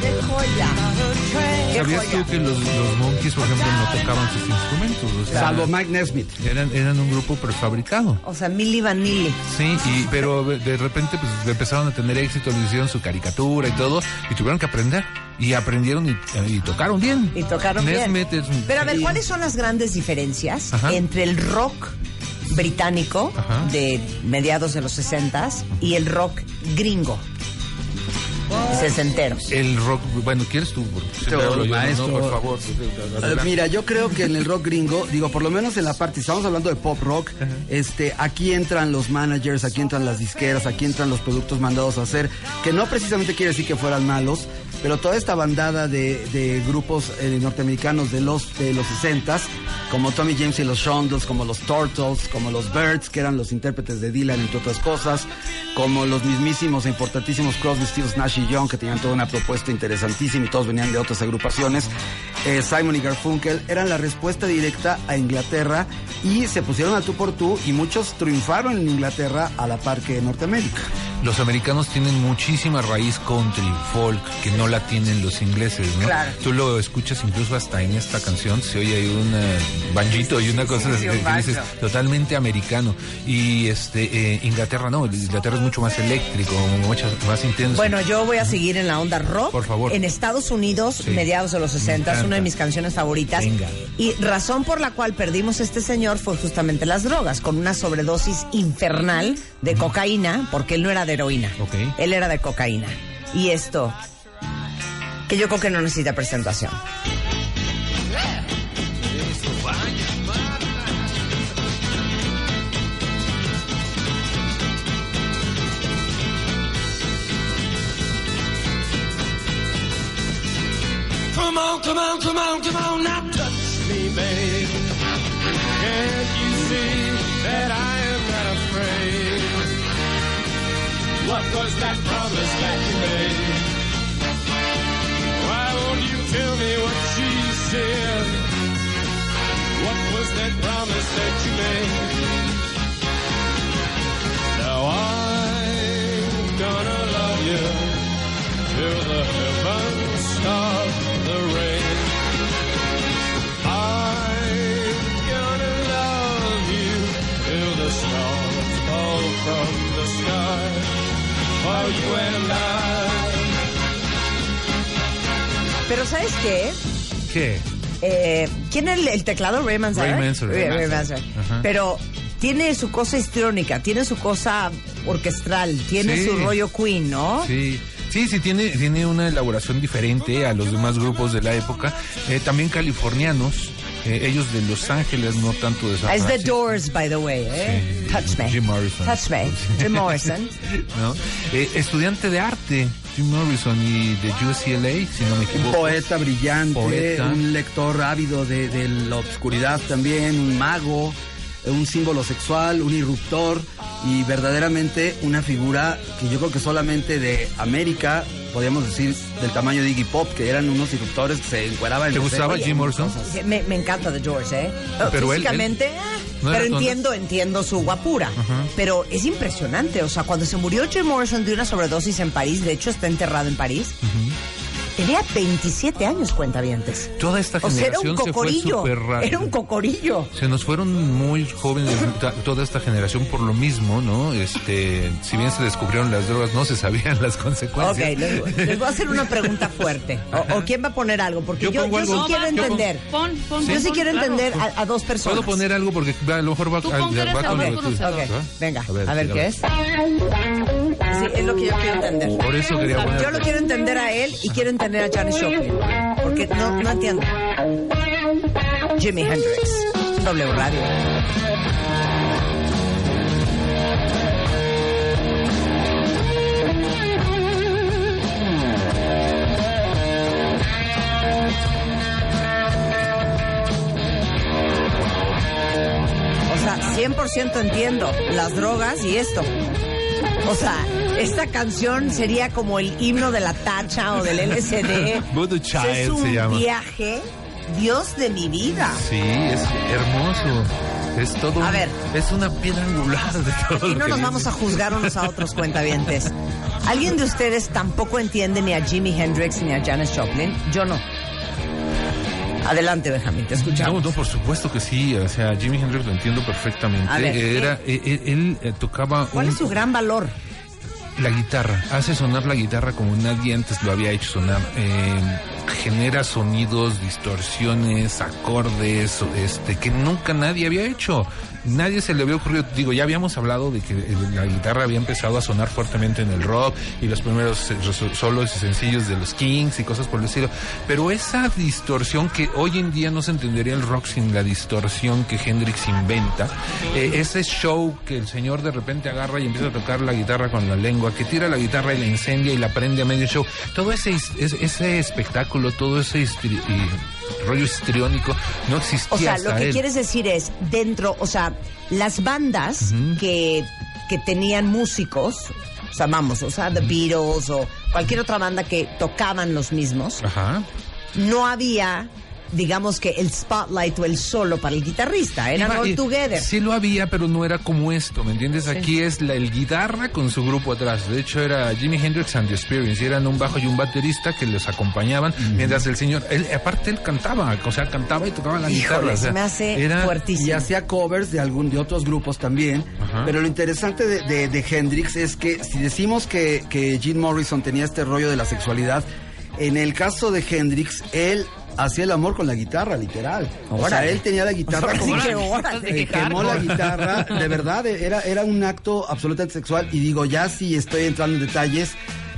¡Qué joya! Her train. ¡Qué ¿Sabías joya! tú que los, los Monkeys, por ejemplo, no tocaban sus instrumentos? O sea, Salvo Mike Nesmith. eran, eran un grupo prefabricado. O sea, Milli Vanilli. Sí, y, pero de repente pues empezaron a tener éxito, le hicieron su caricatura y todo, y tuvieron que aprender. Y aprendieron y, y tocaron bien. Y tocaron bien. Nesmith es un- Pero a ver, ¿cuáles son las grandes diferencias Ajá. entre el rock británico Ajá. de mediados de los 60 y el rock gringo? Sesenteros. El rock, bueno, ¿quieres tú? Yo, no, maestro. No, por favor. Eh, mira, yo creo que en el rock gringo, digo, por lo menos en la parte, estamos hablando de pop rock, este, aquí entran los managers, aquí entran las disqueras, aquí entran los productos mandados a hacer, que no precisamente quiere decir que fueran malos, pero toda esta bandada de, grupos eh, norteamericanos de los de los 60 como Tommy James y los Shondells, como los Turtles, como los Birds, que eran los intérpretes de Dylan, entre otras cosas, como los mismísimos e importantísimos Crosby, Stills, Nash y Young, que tenían toda una propuesta interesantísima y todos venían de otras agrupaciones. eh, Simon y Garfunkel eran la respuesta directa a Inglaterra y se pusieron a tú por tú y muchos triunfaron en Inglaterra a la par que en Norteamérica. Los americanos tienen muchísima raíz country, folk, que no la tienen los ingleses, ¿no? Claro. Tú lo escuchas incluso hasta en esta canción, se oye ahí un eh, banjito y una cosa sí, que, dices totalmente americano. Y este eh, Inglaterra no, Inglaterra es mucho más eléctrico, mucho más intenso. Bueno, yo voy a seguir en la onda rock. Por favor. En Estados Unidos, Sí. mediados de los 60, encanta. una de mis canciones favoritas. Venga. Y razón por la cual perdimos a este señor fue justamente las drogas, con una sobredosis infernal de cocaína, porque él no era de heroína. Ok. Él era de cocaína. Y esto, que yo creo que no necesita presentación. Come on, come on, come on, come on, now touch me, babe. Can't you see that I am not afraid? What was that promise that you made? Why won't you tell me what she said? What was that promise that you made? Now I'm gonna love you till the heavens stop the rain. I'm gonna love you till the stars fall from. For you and I. Pero ¿sabes qué? ¿Qué? Eh, ¿Quién es el, el teclado? Ray Manzarek. Ray Manzarek. Ray- Ray Manzarek. Ajá. Pero tiene su cosa histriónica, tiene su cosa orquestral, tiene Sí. su rollo Queen, ¿no? Sí. Sí, sí, tiene, tiene una elaboración diferente a los demás grupos de la época. Eh, también californianos, eh, ellos de Los Ángeles, no tanto de San Ah, Es The Francisco. Doors, by the way, ¿eh? Sí. Touch me. Jim Morrison. Touch me. Jim Morrison. <laughs> ¿no? Eh, estudiante de arte, Jim Morrison y de UCLA, si no me Un equivoco. poeta brillante, Poeta. un lector ávido de, de la obscuridad también, un mago, un símbolo sexual, un irruptor y verdaderamente una figura que yo creo que solamente de América, podríamos decir, del tamaño de Iggy Pop, que eran unos irruptores que se encueraban en ¿Te gustaba Jim Morrison? Me, me encanta The Doors, ¿eh? Pero Físicamente, él- ah, ¿No era pero tonto? entiendo, entiendo su guapura. Pero es impresionante, o sea, cuando se murió Jim Morrison de una sobredosis en París, de hecho está enterrado en París, tenía 27 años, cuentavientes. Toda esta O sea, era un generación se fue cocorillo. súper rápido. Era un cocorillo. Se nos fueron muy jóvenes toda esta generación por lo mismo, ¿no? Este, si bien se descubrieron las drogas, no se sabían las Ok, consecuencias. les, les voy a hacer una pregunta fuerte. O, o quién va a poner algo, porque Yo yo, pongo yo sí quiero entender. Pon, pon, Yo pon, sí quiero claro. entender a, a dos personas. Puedo poner algo porque a lo mejor va, Tú a- va. Ok, ¿Va? venga, a ver, qué es. Sí, es lo que yo quiero entender. Por eso quería poner. Yo lo quiero entender a él y quiero entender a Janis Joplin. Porque no, no entiendo. Jimi Hendrix. W Radio. O sea, 100% entiendo las drogas y esto. O sea, esta canción sería como el himno de la tacha o del LSD. Voodoo es Child un se llama. viaje, Dios de mi vida. Sí, es hermoso. Es todo. A ver. Es una piedra angular de todo lo no nos vamos a juzgar unos a otros cuentavientes. ¿Alguien de ustedes tampoco entiende ni a Jimi Hendrix ni a Janis Joplin? Yo no. Adelante, Benjamín, te No, escuchamos. no, por supuesto que sí. O sea, Jimi Hendrix lo entiendo perfectamente. Ver, Era, eh, eh, él eh, tocaba ¿Cuál un- es su gran valor? la guitarra. Hace sonar la guitarra como nadie antes lo había hecho sonar. Eh, genera sonidos, distorsiones, acordes, este, que nunca nadie había hecho. Nadie se le había ocurrido. Digo, ya habíamos hablado de que eh, la guitarra había empezado a sonar fuertemente en el rock y los primeros eh, so- solos y sencillos de los Kings y cosas por el estilo. Pero esa distorsión que hoy en día no se entendería el rock sin la distorsión que Hendrix inventa, eh, ese show que el señor de repente agarra y empieza a tocar la guitarra con la lengua, que tira la guitarra y la incendia y la prende a medio show, todo ese, ese, ese todo ese histri- y rollo histriónico no existía O sea, hasta lo que él. quieres decir es, dentro, o sea, las bandas que, que tenían músicos, o sea, vamos, o sea, The Beatles o cualquier otra banda que tocaban los mismos, Ajá. no había digamos que el spotlight o el solo para el guitarrista. Eran Iba- all together. Sí lo había, pero no era como esto, ¿me entiendes? Aquí es la, el guitarra con su grupo atrás. De hecho, era Jimi Hendrix and the Experience. Y eran un bajo y un baterista que los acompañaban. Mientras el señor, él, aparte él cantaba, o sea, cantaba y tocaba la Híjole, guitarra. o sea, se me hace era- fuertísimo. Y hacía covers de algún de otros grupos también. Ajá. Pero lo interesante de, de- de Hendrix es que si decimos que, que Jim Morrison tenía este rollo de la sexualidad, en el caso de Hendrix, él hacía el amor con la guitarra, literal. O sea, él tenía la guitarra Ahora como... sí que órale. Eh, quemó la guitarra, de verdad, era, era un acto absolutamente sexual. Y digo, ya si estoy entrando en detalles,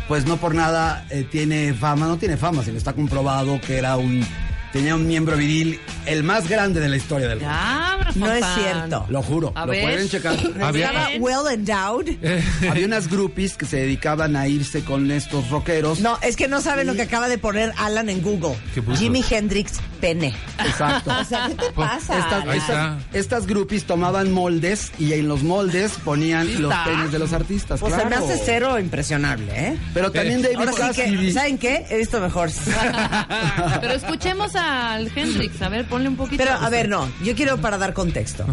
pues no por nada eh, tiene fama, no tiene fama, sino está comprobado que era un. Tenía un miembro viril el más grande de la historia del. Ya, No es cierto. Lo juro, A lo ver. pueden checar. <laughs> Había- Estaba well endowed. <laughs> Había unas groupies que se dedicaban a irse con estos rockeros. No, es que no saben lo que acaba de poner Alan en Google. Jimi Hendrix pene. Exacto. <laughs> O sea, ¿qué te Pues, pasa? Estas, Ahí estas, está. estas groupies tomaban moldes y en los moldes ponían ¿Sí los penes de los artistas. Pues se me claro. hace cero impresionable, ¿eh? Pero también David Ahora sí que, ¿saben qué? He visto mejor. Pero escuchemos al Hendrix. A ver, ponle un poquito. Pero, a ver, no. Yo quiero para dar contexto.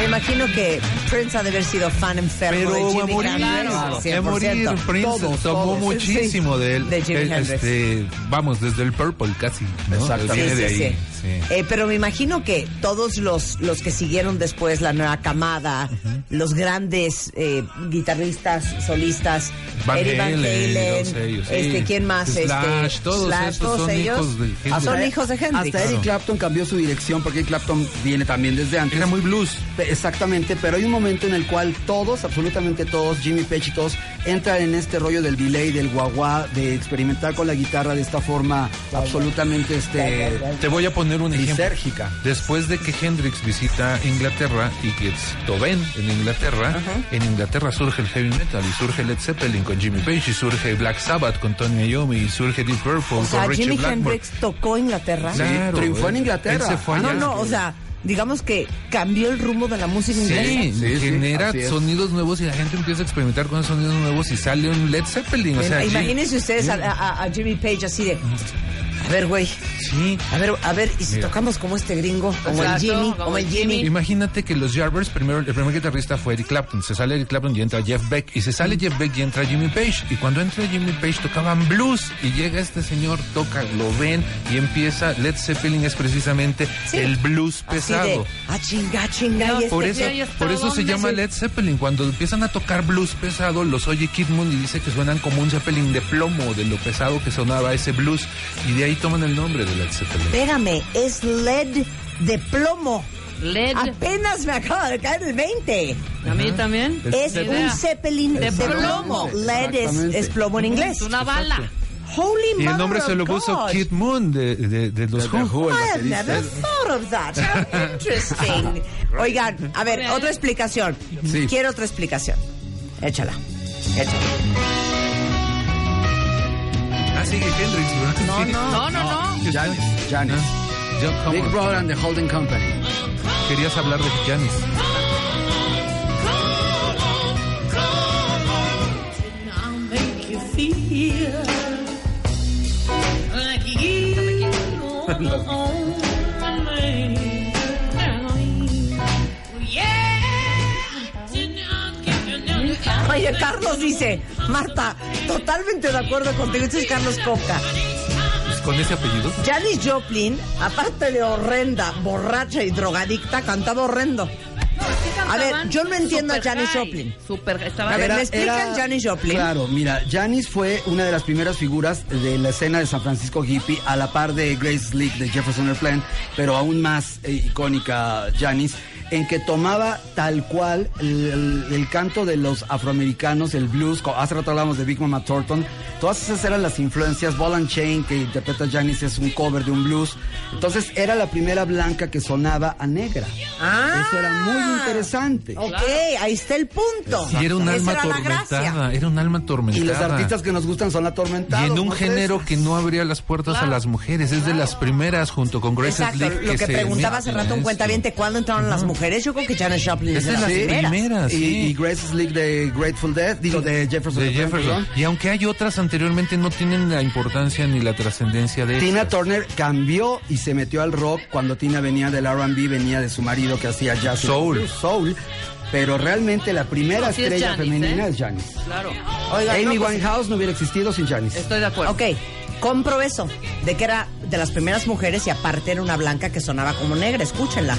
Me imagino que Prince ha de haber sido fan enfermo Pero de a Hendrix. a morir, 100%. Prince Todos, tomó todos. muchísimo Sí, de él. de Jimi Eh, Hendrix. este, vamos, desde el Purple casi, ¿no? Exactamente. Viene de ahí. sí. sí. Eh, pero me imagino que todos los, los que siguieron después la nueva camada, los grandes eh, guitarristas, solistas, Van Eddie Van Halen, Halen, todos ellos, sí. este, ¿quién más? Slash, este, todos todos son ellos hijos de Hendrix. son hijos de Hendrix. Hasta Eric Clapton cambió su dirección porque Eric Clapton viene también desde antes. Era muy blues. Pe- Exactamente, pero hay un momento en el cual todos, absolutamente todos, Jimmy Page y todos, entran en este rollo del delay, del guaguá, de experimentar con la guitarra de esta forma absolutamente este Te voy a poner un ejemplo. lisérgica. Después de que Hendrix visita Inglaterra y que ven en Inglaterra, en Inglaterra surge el heavy metal y surge Led Zeppelin con Jimmy Page y surge Black Sabbath con Tony Iommi y surge Deep Purple O sea, con Richie Blackmore. Hendrix tocó Inglaterra. Claro, triunfó en Inglaterra. él se fue Ah, no, no, o sea, digamos que cambió el rumbo de la música Sí, inglesa. Sí, sí, genera sonidos nuevos y la gente empieza a experimentar con esos sonidos nuevos y sale un Led Zeppelin. O sea, Imagínense ustedes a, a- a Jimmy Page así de, a ver, güey, sí. a ver, a ver, y si Mira. tocamos como este gringo, como Exacto, el Jimmy, como como el Jimmy. Jimmy. Imagínate que los Yardbirds, primero, el primer guitarrista fue Eric Clapton. Se sale Eric Clapton y entra Jeff Beck. Y se sale Jeff Beck y entra Jimmy Page. Y cuando entra Jimmy Page tocaban blues. Y llega este señor, toca, lo ven y empieza. Led Zeppelin es precisamente Sí. el blues Así de, pesado. ah, chinga, chinga, y este Por eso, por eso se llama Led Zeppelin. Cuando empiezan a tocar blues pesado, los oye Kid Moon y dice que suenan como un Zeppelin de plomo, de lo pesado que sonaba ese blues. Y de ahí toman el nombre de Led Zeppelin. Espérame, es LED de plomo. LED. Apenas me acaba de caer el 20. A mí también. Es un idea. Zeppelin de, De plomo. plomo. LED es, es plomo en inglés. Es una bala. Holy Y el nombre se lo puso God. Kid Moon de, de, de los Who. Who, I never thought of that. How interesting. Oigan, a ver, otra explicación. Sí. Quiero otra explicación. Échala. Échala. Ah, sigue Hendrix, ¿verdad? No, no. No, no, no. Janis, Janis. John Big. Brother and the Holding Company. Querías hablar de Janis. <laughs> Oye, Carlos dice, Marta, totalmente de acuerdo contigo. Este es Carlos Coca. Pues, Con ese apellido. Janis Joplin, aparte de horrenda, borracha y drogadicta, cantaba horrendo. A ver, yo no entiendo a Janis. Joplin. Super, estaba A ver, Era- ¿me explican Janis Joplin? Claro, mira, Janis fue una de las primeras figuras de la escena de San Francisco hippie, a la par de Grace Slick de Jefferson Airplane, pero aún más eh, icónica Janis, en que tomaba tal cual el, el- el canto de los afroamericanos, el blues, hace rato hablábamos de Big Mama Thornton, todas esas eran las influencias, Ball and Chain, que interpreta Janis, es un cover de un blues, entonces era la primera blanca que sonaba a negra. Ah. Eso era muy interesante. Ok, ahí está el punto. Y era un alma era atormentada. Era un alma Y atormentada. los artistas que nos gustan son atormentados. Y en un ¿no género que no abría las puertas a las mujeres. Es de las primeras junto con Grace Exacto, lo que se preguntaba hace rato un cuentaviente, ¿cuándo entraron las mujeres mujeres, yo creo que Janis Joplin es de las es la primeras. primera, Y, sí. y Grace Slick de Grateful Dead, digo, de Jefferson. de Jefferson. Y aunque hay otras anteriormente, no tienen la importancia ni la trascendencia de Tina estas. Turner cambió y se metió al rock cuando Tina venía del R&B, venía de su marido que hacía jazz. y Soul. Soul. Pero realmente la primera No, es estrella Janis, femenina ¿eh? es Janis. Claro. Oiga, Amy no, pues, Winehouse no hubiera existido sin Janis. Estoy de acuerdo. Ok, compro eso, de que era de las primeras mujeres y aparte era una blanca que sonaba como negra. Escúchenla.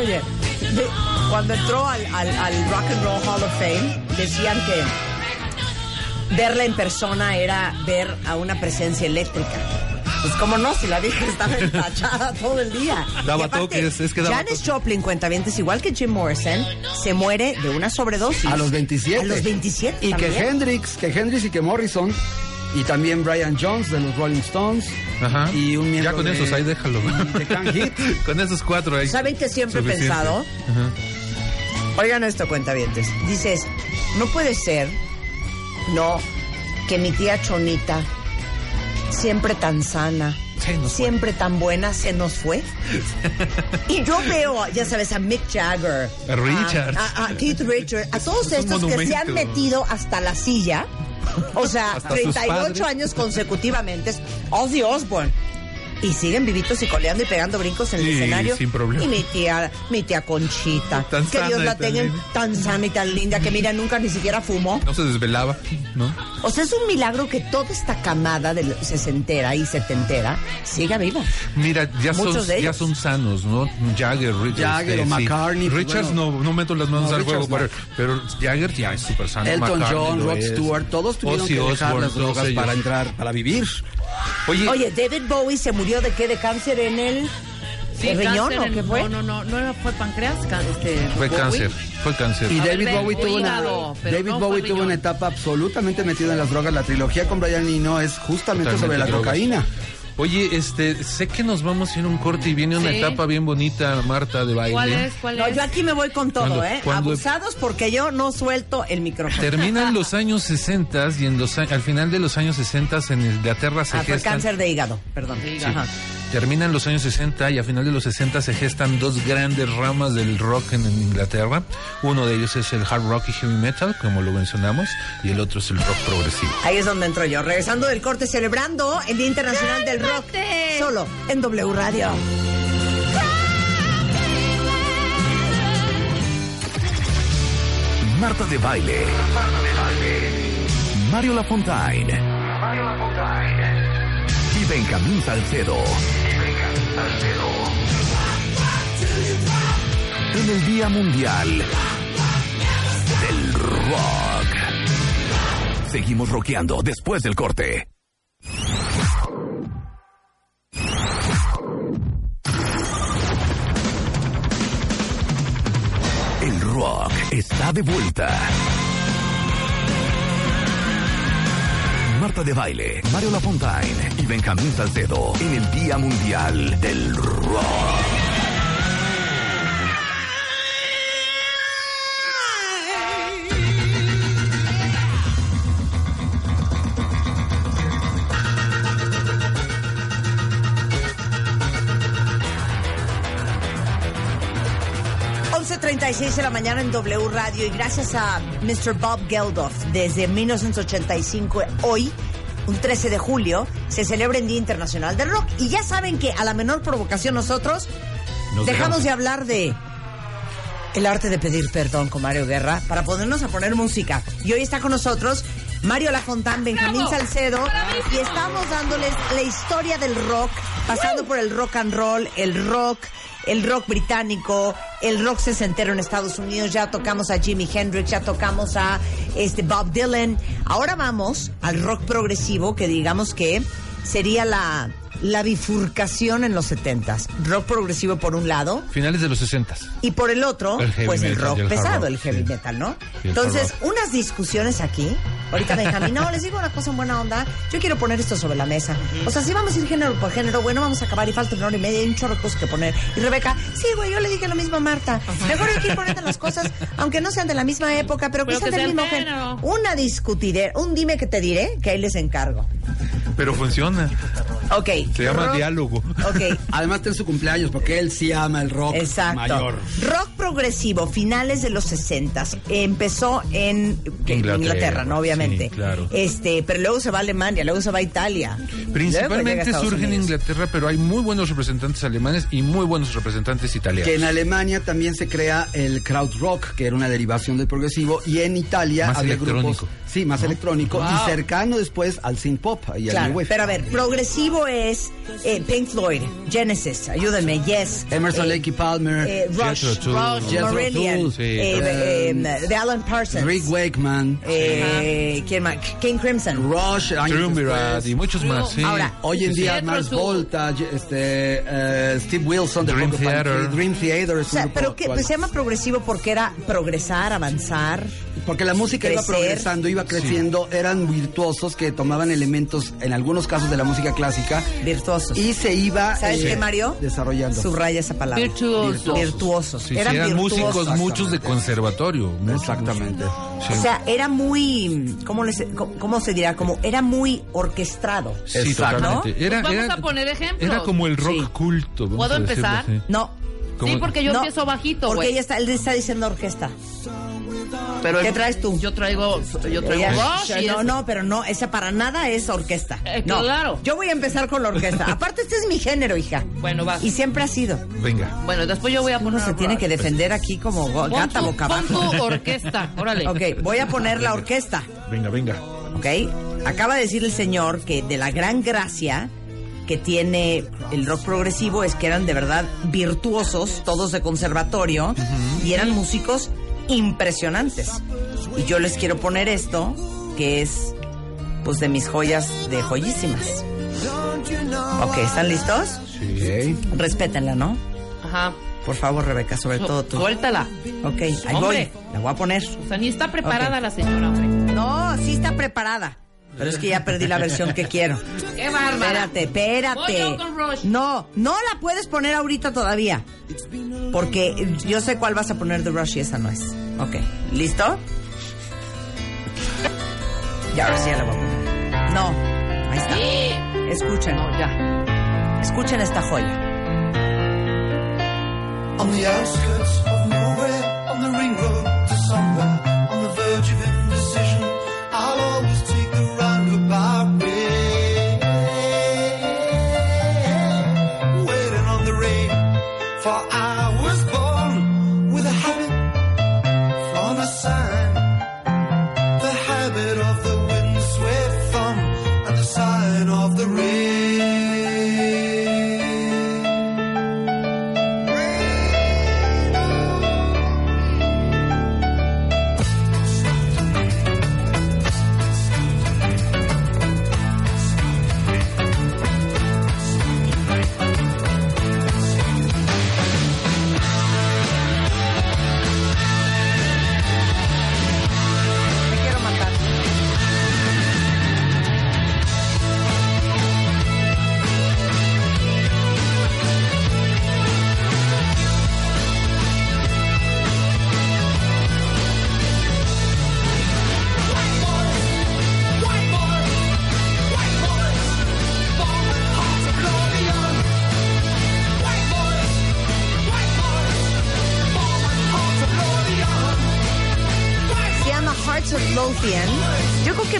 Oye, cuando entró al, al- al Rock and Roll Hall of Fame, decían que verla en persona era ver a una presencia eléctrica. Pues como no, si la vieja estaba empachada todo el día. Daba aparte, toques, es que daba Janis toques. Joplin, cuentavientes, igual que Jim Morrison, se muere de una sobredosis. A los 27. A los 27 Y que también. Hendrix, que Hendrix y que Morrison. Y también Brian Jones de los Rolling Stones. Ajá. Y un miembro Ya con de- esos ahí déjalo. de <laughs> con esos cuatro ahí. ¿Saben que siempre he pensado? Ajá. Oigan esto, cuentavientes. Dices, no puede ser, no, que mi tía Chonita, siempre tan sana, fue. siempre tan buena, se nos fue. <laughs> y yo veo, ya sabes, a Mick Jagger, A Richards. a, a Keith Richards, a todos Es estos que se han metido hasta la silla. O sea, <laughs> Hasta sus 38 padres. años consecutivamente. Ozzy Osbourne. Y siguen vivitos y coleando y pegando brincos en el Sí, escenario. sin problema. Y mi tía, mi tía Conchita, Tan que sana Dios la tenga tan sana y tan linda, que mira, nunca ni siquiera fumó. No se desvelaba, ¿no? O sea, es un milagro que toda esta camada de sesentera y setentera siga viva. Mira, ya son, Muchos ya son sanos, ¿no? Jagger, Richards. Jagger o sí. McCartney, pues, Richards bueno. no, no meto las manos No, al fuego, Richards pero, pero Jagger ya es súper sano. Elton McCartney John, Rod. Stewart, todos tuvieron Ozzy que dejar las drogas para entrar, para vivir. Oye, Oye, David Bowie se murió de qué? ¿De cáncer en el Sí, ¿El riñón o en- qué fue? No, no, no, no era- fue páncreas, ca- este, fue Bowie. cáncer, fue cáncer. Y David ver, Bowie tuvo una, David no Bowie tuvo una etapa absolutamente metido en las drogas. La trilogía con Brian Eno es justamente sobre la drogas. cocaína. Oye, este, sé que nos vamos a ir a un corte y viene una Sí. etapa bien bonita, Marta, de baile. ¿Cuál es? ¿Cuál No, es? yo aquí me voy con todo, Cuando- ¿eh? cuando- Abusados porque yo no suelto el micrófono. Terminan <laughs> los años 60 y en los, a- al final de los años 60 en Inglaterra se Ah, fue gestan... cáncer de hígado, perdón. Sí. Terminan los años 60 y a final de los 60 se gestan dos grandes ramas del rock en, en Inglaterra. Uno de ellos es el hard rock y heavy metal, como lo mencionamos, y el otro es el rock progresivo. Ahí es donde entro yo. Regresando del corte, celebrando el Día Internacional del Rock. Solo en W Radio. Marta de baile. Mario Lafontaine. Y Benjamín Salcedo. En el Día Mundial del Rock. Seguimos rockeando después del corte. El rock está de vuelta. Marta de Baile, Mario Lafontaine y Benjamín Salcedo en el Día Mundial del Rock. Once 11.36 de la mañana en W Radio y gracias a Mr. Bob Geldof desde 1985 hoy un 13 de julio se celebra el Día Internacional del Rock y ya saben que a la menor provocación nosotros Nos dejamos dejamos. de hablar de el arte de pedir perdón con Mario Guerra para ponernos a poner música. Y hoy está con nosotros Mario Lafontán, Benjamín Salcedo y estamos dándoles la historia del rock, pasando por el rock and roll, el rock, el rock británico, el rock sesentero en Estados Unidos. Ya tocamos a Jimi Hendrix, ya tocamos a este Bob Dylan. Ahora vamos al rock progresivo, que digamos que sería la la bifurcación en los setentas. Rock progresivo por un lado, Finales de los 60. y por el otro, El pues el rock el pesado, rock, el heavy sí. metal, ¿no? Entonces, unas discusiones aquí. Ahorita Benjamín, no, les digo una cosa en buena onda. Yo quiero poner esto sobre la mesa. O sea, si vamos a ir género por género, bueno, vamos a acabar y falta una hora y media y hay un chorro de cosas que poner. Y Rebeca, sí, güey, yo le dije lo mismo a Marta. Mejor hay que ir poniendo las cosas, aunque no sean de la misma época, pero que Pero sean que del mismo género. género. Una discutidera, un dime que te diré, que ahí les encargo. Pero funciona. Ok, Se llama Rock- diálogo. Ok, <laughs> Además está en su cumpleaños, porque él sí ama el rock Exacto. mayor. Rock progresivo, finales de los 60 Empezó en Inglaterra, Inglaterra, ¿no? Obviamente. sí, claro. Este, pero luego se va a Alemania, luego se va a Italia. A Principalmente surge en. Inglaterra, pero hay muy buenos representantes alemanes y muy buenos representantes italianos. Que en Alemania también se crea el krautrock, que era una derivación del progresivo, y en Italia Más había electrónico. grupos, sí, más electrónico Wow. y cercano después al synth pop y al Claro, new wave. pero a ver, progresivo es eh, Pink Floyd, Genesis, ayúdenme, Yes. Emerson, eh, Lake Palmer, eh, Rush. Rush, Jethro Marillion, sí. eh, eh, de Alan Parsons, Rick Wakeman, eh, ¿quién más? King Crimson. Rush, años Triumvirate después. y muchos más. sí. Ahora, Hoy en día Mars. Volta, este, eh, Steve Wilson de Dream Porcupine Theater. Dream Theater es O sea, pero que pues, se llama progresivo porque era progresar, avanzar. Porque la música iba crecer. progresando, iba creciendo, eran virtuosos que tomaban elementos, en algunos casos de la música clásica, Virtuosos. y se iba ¿Sabes eh, qué, Mario? desarrollando. Subraya esa palabra. Virtuoso. Virtuosos. Sí, sí, eran, eran virtuosos. músicos, muchos de conservatorio. muchos, Exactamente. muchos. Sí. O sea, era muy, ¿cómo, les- cómo- se dirá? Como era muy orquestado. Sí, Exacto. totalmente. Era, Pues vamos era- a poner ejemplos. Era como el rock Sí. culto. ¿Puedo empezar? No. Como- Sí, porque yo no, empiezo bajito, Porque güey. ella está, él está diciendo orquesta. Pero ¿Qué el- traes tú? Yo traigo, yo traigo Ella- Rush y no, es- no, pero no, esa para nada es orquesta. Eh, no, claro. Yo voy a empezar con la orquesta. Aparte, este es mi género, hija. Bueno, va. Y siempre ha sido. Venga. Bueno, después yo voy a Uno poner se tiene que defender aquí como Pon gata tu- boca pon abajo. tu orquesta, órale. Ok, voy a poner la orquesta. Venga, venga. ¿ok? Acaba de decir el señor que de la gran gracia que tiene el rock progresivo es que eran de verdad virtuosos, todos de conservatorio, y eran músicos impresionantes. Y yo les quiero poner esto, que es pues de mis joyas de joyísimas. Ok, ¿están listos? Sí. Respétenla, ¿no? Ajá. Por favor, Rebeca, sobre Su- todo tú. Suéltala. Ok, ahí Hombre. voy. La voy a poner. O sea, ni está preparada la señora, hombre. No, sí está preparada. Pero es que ya perdí la versión que quiero. <laughs> ¡Qué bárbara! Espérate, espérate. Voy yo con Rush. No, no la puedes poner ahorita todavía. Porque yo sé cuál vas a poner de Rush y esa no es. Ok, ¿listo? Ya, ahora sí ya la voy a poner. No, ahí está. <gasps> Escuchen. No, ya. Escuchen esta joya. On the outskirts of nowhere,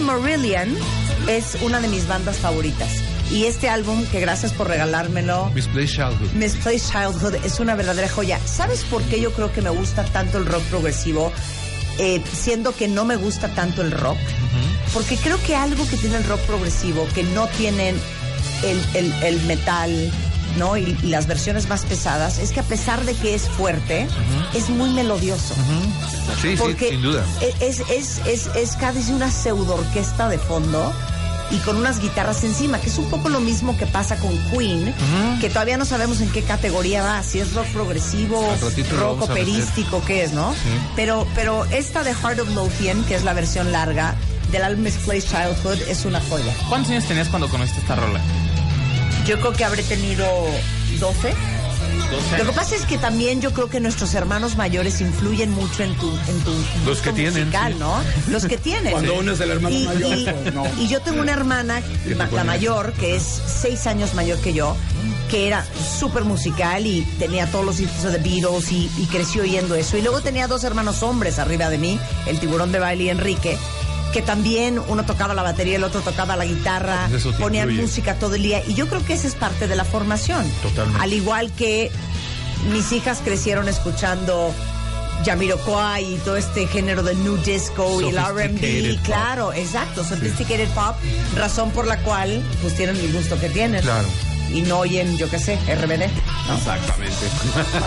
Marillion es una de mis bandas favoritas. Y este álbum, que gracias por regalármelo, Misplaced Childhood. Misplaced Childhood, es una verdadera joya. ¿Sabes por qué yo creo que me gusta tanto el rock progresivo? Eh, siendo que no me gusta tanto el rock. Porque creo que algo que tiene el rock progresivo, que no tienen el, el- el metal, ¿no? Y, y las versiones más pesadas, es que a pesar de que es fuerte, es muy melodioso. Sí, sí, Porque sin duda. Es, es, es, es casi una pseudo orquesta de fondo y con unas guitarras encima, que es un poco lo mismo que pasa con Queen, que todavía no sabemos en qué categoría va, si es rock progresivo, rock operístico, qué es, ¿no? Sí. Pero, pero esta de Heart of Lothian, que es la versión larga del álbum Misplaced Childhood, es una joya. ¿Cuántos años tenías cuando conociste esta rola? Yo creo que habré tenido 12. Lo que pasa es que también yo creo que nuestros hermanos mayores influyen mucho en tu, en tu Los que tienen, musical, sí. ¿no? Los que tienen. Cuando uno es el hermano y, mayor, y- pues, no. y yo tengo una hermana, la mayor, que es seis años mayor que yo, que era súper musical y tenía todos los discos de Beatles y, y creció oyendo eso. Y luego tenía dos hermanos hombres arriba de mí, el tiburón de baile y Enrique, que también uno tocaba la batería, el otro tocaba la guitarra, Eso te ponían música todo el día. Y yo creo que esa es parte de la formación. Totalmente. Al igual que mis hijas crecieron escuchando Jamiroquai y todo este género del new disco y el R&B, claro, exacto, sophisticated pop, razón por la cual pues tienen el gusto que tienen. Claro. Y no oyen, yo qué sé, RBD. ¿no? Exactamente.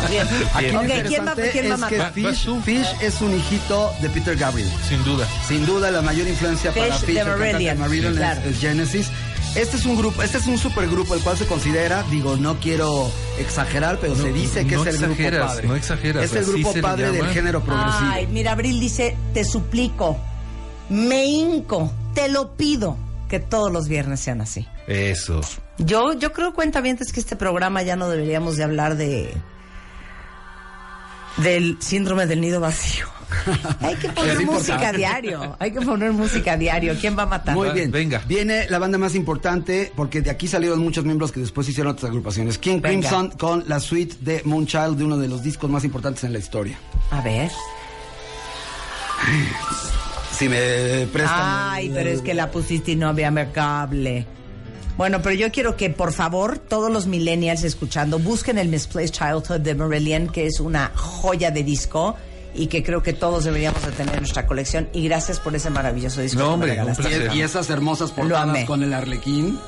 Bien. <laughs> Aquí lo Ok, ¿quién va, interesante quién va a es que Fish. Fish es un hijito de Peter Gabriel. Sin duda. Sin duda, la mayor influencia Fish para de Fish, Marillion, Marillion sí, es- claro. es, Genesis. Este es un grupo, este es un supergrupo el cual se considera, digo, no quiero exagerar, pero se dice que no es el grupo padre. no exageras, Es el grupo padre del género progresivo. Ay, mira, Abril dice, te suplico, me hinco, te lo pido, que todos los viernes sean así. Eso. Yo, yo creo, cuentavientes, que este programa ya no deberíamos de hablar de del síndrome del nido vacío. <laughs> Hay que poner Es música importante. a diario. Hay que poner música a diario. ¿Quién va a matar? Muy bien. venga. Viene la banda más importante porque de aquí salieron muchos miembros que después hicieron otras agrupaciones. King Venga. Crimson con la suite de Moonchild de uno de los discos más importantes en la historia. A ver. Si me prestan. Ay, pero es que la pusiste y no había cable. Bueno, pero yo quiero que por favor todos los millennials escuchando busquen el Misplaced Childhood de Marillion, que es una joya de disco y que creo que todos deberíamos de tener en nuestra colección. Y gracias por ese maravilloso disco. No, hombre. Y, y esas hermosas portadas con el arlequín.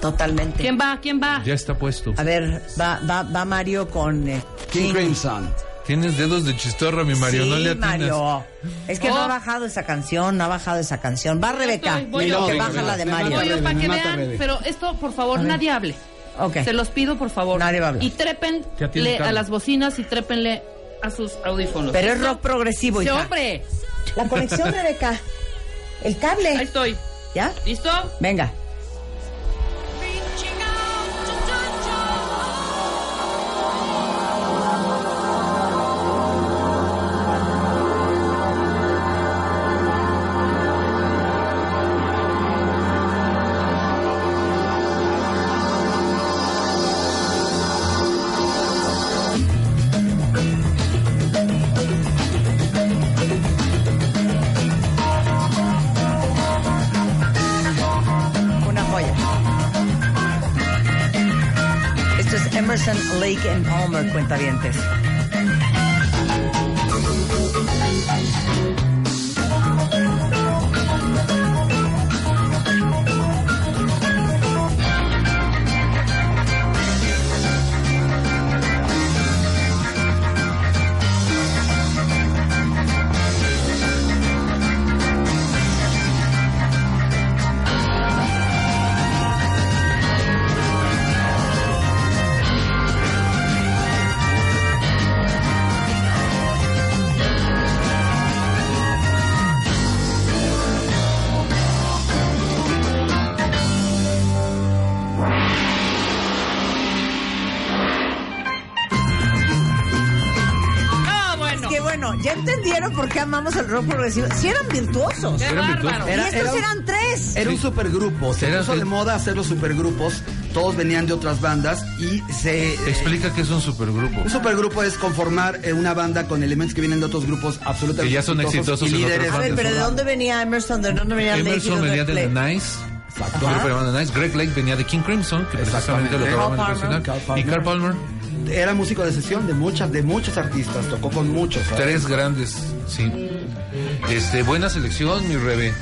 Totalmente. ¿Quién va? ¿Quién va? Ya está puesto. A ver, va, va, va Mario con eh, King Crimson. Tienes dedos de chistorra, mi Mario. sí, no le atinas. Mario. Es que no Oh. ha bajado esa canción, no ha bajado esa canción. Va Rebeca, estoy, voy y yo. lo que baja la de Mario. Voy yo para que vean, pero esto, por favor, nadie hable. Ok. Se los pido, por favor. Nadie va a hablar. Y trépenle a las bocinas y trépenle a sus audífonos. Pero es rock progresivo, hija. hombre. La conexión, Rebeca. El Ahí cable. estoy. ¿Ya? ¿Listo? Venga. Cuentavientes. Bueno. Ya entendieron por qué amamos el rock progresivo. Si eran virtuosos. Qué Eran bárbaro. virtuosos. y estos era un- eran tres. Era un supergrupo. Se Era- puso de moda hacer los supergrupos. Todos venían de otras bandas y se. Explica que es un supergrupo. Un supergrupo es conformar eh, una banda con elementos que vienen de otros grupos absolutamente Que ya son exitosos y en líderes. A ver, pero ¿de dónde venía Emerson? ¿De dónde venía Emerson venía de? The Nice. Exacto. Greg Lake venía de King Crimson, que precisamente lo de mencionar. Y Carl Palmer. Era músico de sesión de muchas, de muchos artistas. Tocó con muchos. ¿sabes? Tres grandes, sí. Este, buena selección, mi Rebe.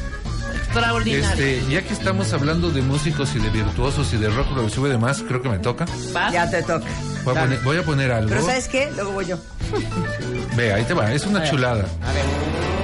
Extraordinario. Este, ya que estamos hablando de músicos y de virtuosos y de rock progresivo y demás, creo que me toca. ¿Vas? Ya te toca. Voy a, poner, voy a poner algo. Pero ¿sabes qué? Luego voy yo. Ve, ahí te va, es una chulada. ¡Uh!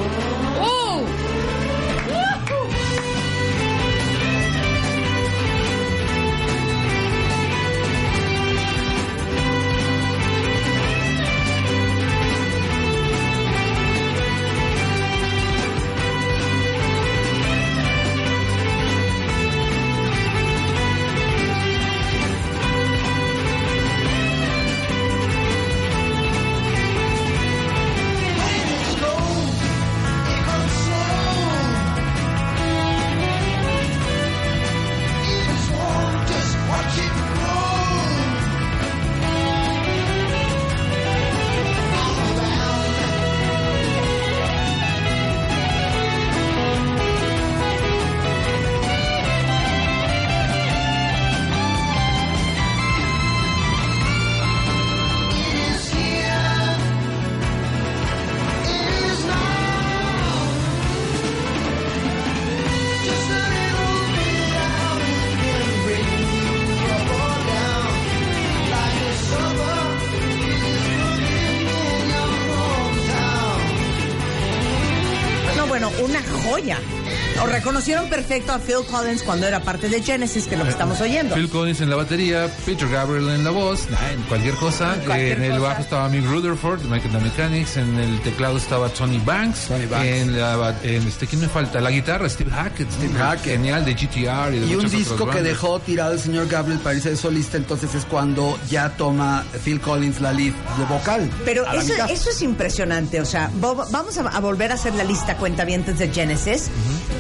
O reconocieron perfecto a Phil Collins cuando era parte de Genesis, que es lo que estamos oyendo. Phil Collins en la batería, Peter Gabriel en la voz, en cualquier cosa. En cualquier en el cosa. bajo estaba Mick Rutherford, de Michael the Mechanics. En el teclado estaba Tony Banks. Tony Banks. En la, en este, ¿quién me falta? La guitarra, Steve Hackett. Steve Hackett. Genial, de GTR y de Y un disco que bandas. dejó tirado el señor Gabriel para irse de solista, entonces es cuando ya toma Phil Collins la lead de vocal. Pero eso, eso es impresionante. O sea, vamos a, a volver a hacer la lista cuentavientes de Genesis,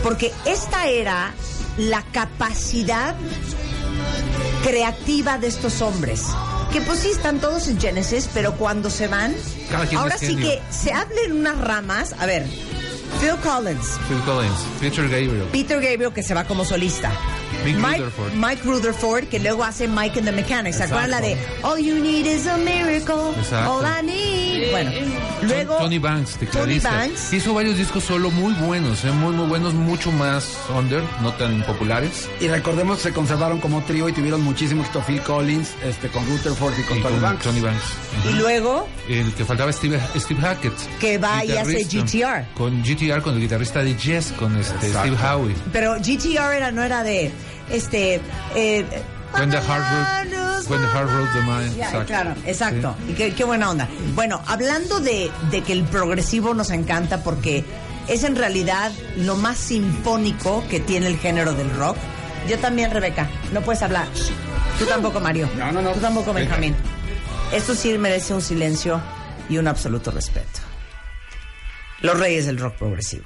porque esta era la capacidad creativa de estos hombres. Que pues sí, están todos en Genesis, pero cuando se van, ahora sí genio. que se hablen unas ramas. A ver, Phil Collins, Phil Collins, Peter Gabriel. Peter Gabriel, que se va como solista. Mike, Rutherford. Mike Rutherford, que luego hace Mike and the Mechanics. ¿Se acuerdan la de. All you need is a miracle? Exacto. All I need. Bueno, luego. Tony Banks, tecladista. Tony Banks. Hizo varios discos solo muy buenos, eh, muy muy buenos, mucho más under, no tan populares. Y recordemos que se conservaron como trío y tuvieron muchísimo éxito Phil Collins este, con Rutherford y con y Tony con Banks. Tony Banks. Y luego, El que faltaba Steve, Steve Hackett. Que va y hace. GTR. Con GTR, con el guitarrista de Yes, con este Exacto. Steve Howe. pero GTR era, no era de. Este. Eh, When the heart ruled- when the heart ruled the mind. Ya, Exacto. claro, exacto. Y qué, qué buena onda. Bueno, hablando de, de que el progresivo nos encanta porque es en realidad lo más sinfónico que tiene el género del rock. Yo también, Rebeca, no puedes hablar. Tú tampoco, Mario. No, no, no. Tú tampoco. Benjamín. Esto sí merece un silencio y un absoluto respeto. Los reyes del rock progresivo.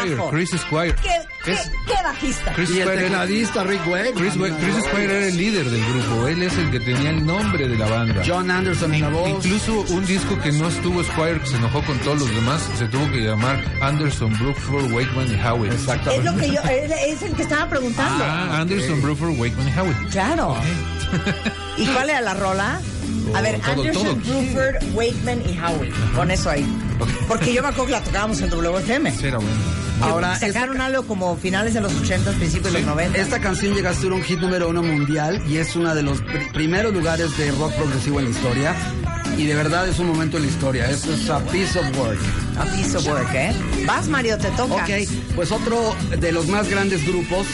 Squire, bajo? Chris Squire. ¿Qué, qué, Es- qué bajista? Chris Y el Squire, tecladista Rick Webb. Chris, We- Chris Squire era el líder del grupo. Él es el que tenía el nombre de la banda. John Anderson en la voz. Incluso un disco que no estuvo Squire, que se enojó con todos los demás, se tuvo que llamar Anderson, Brookford, Wakeman y Howe. Exactamente. Es lo que yo, es, es el que estaba preguntando. Ah, Anderson, Brookford, Wakeman y Howe. Claro. <laughs> ¿Y cuál era la rola? A ver, Todo, Anderson, todo. Bruford, Wakeman y Howie. Con eso ahí. Porque yo me acuerdo que la tocábamos en WFM. Sí, era bueno. Ahora, Sacaron algo como finales de los 80, principios de los 90. Esta canción llega a ser un hit número uno mundial y es uno de los pri- primeros lugares de rock progresivo en la historia. Y de verdad es un momento en la historia. Esto es a piece of work. A piece of work, ¿eh? Vas, Mario, te toca. Ok, pues otro de los más grandes grupos,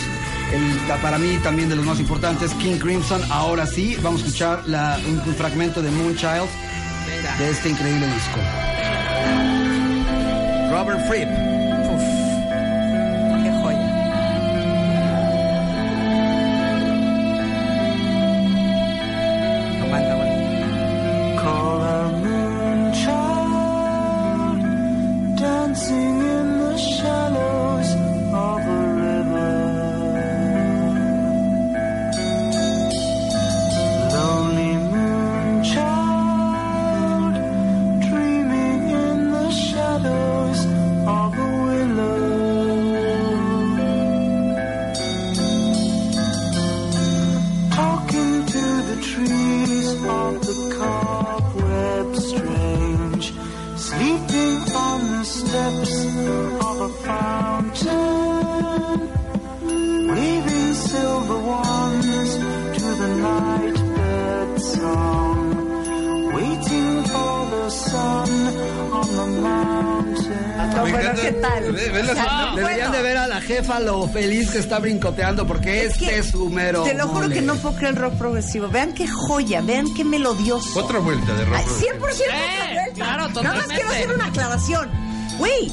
el, para mí también de los más importantes, King Crimson. Ahora sí, vamos a escuchar la- un, un fragmento de Moonchild de este increíble disco. Robert Fripp. Jefa lo feliz que está brincoteando porque Es este que es su mero. Te lo juro mole. que no puedo creer el rock progresivo. Vean qué joya, vean qué melodioso. Otra vuelta de rock. Ay, progresivo. 100% Eh, otra vuelta. claro, Nada más totalmente. quiero hacer una aclaración. Güey,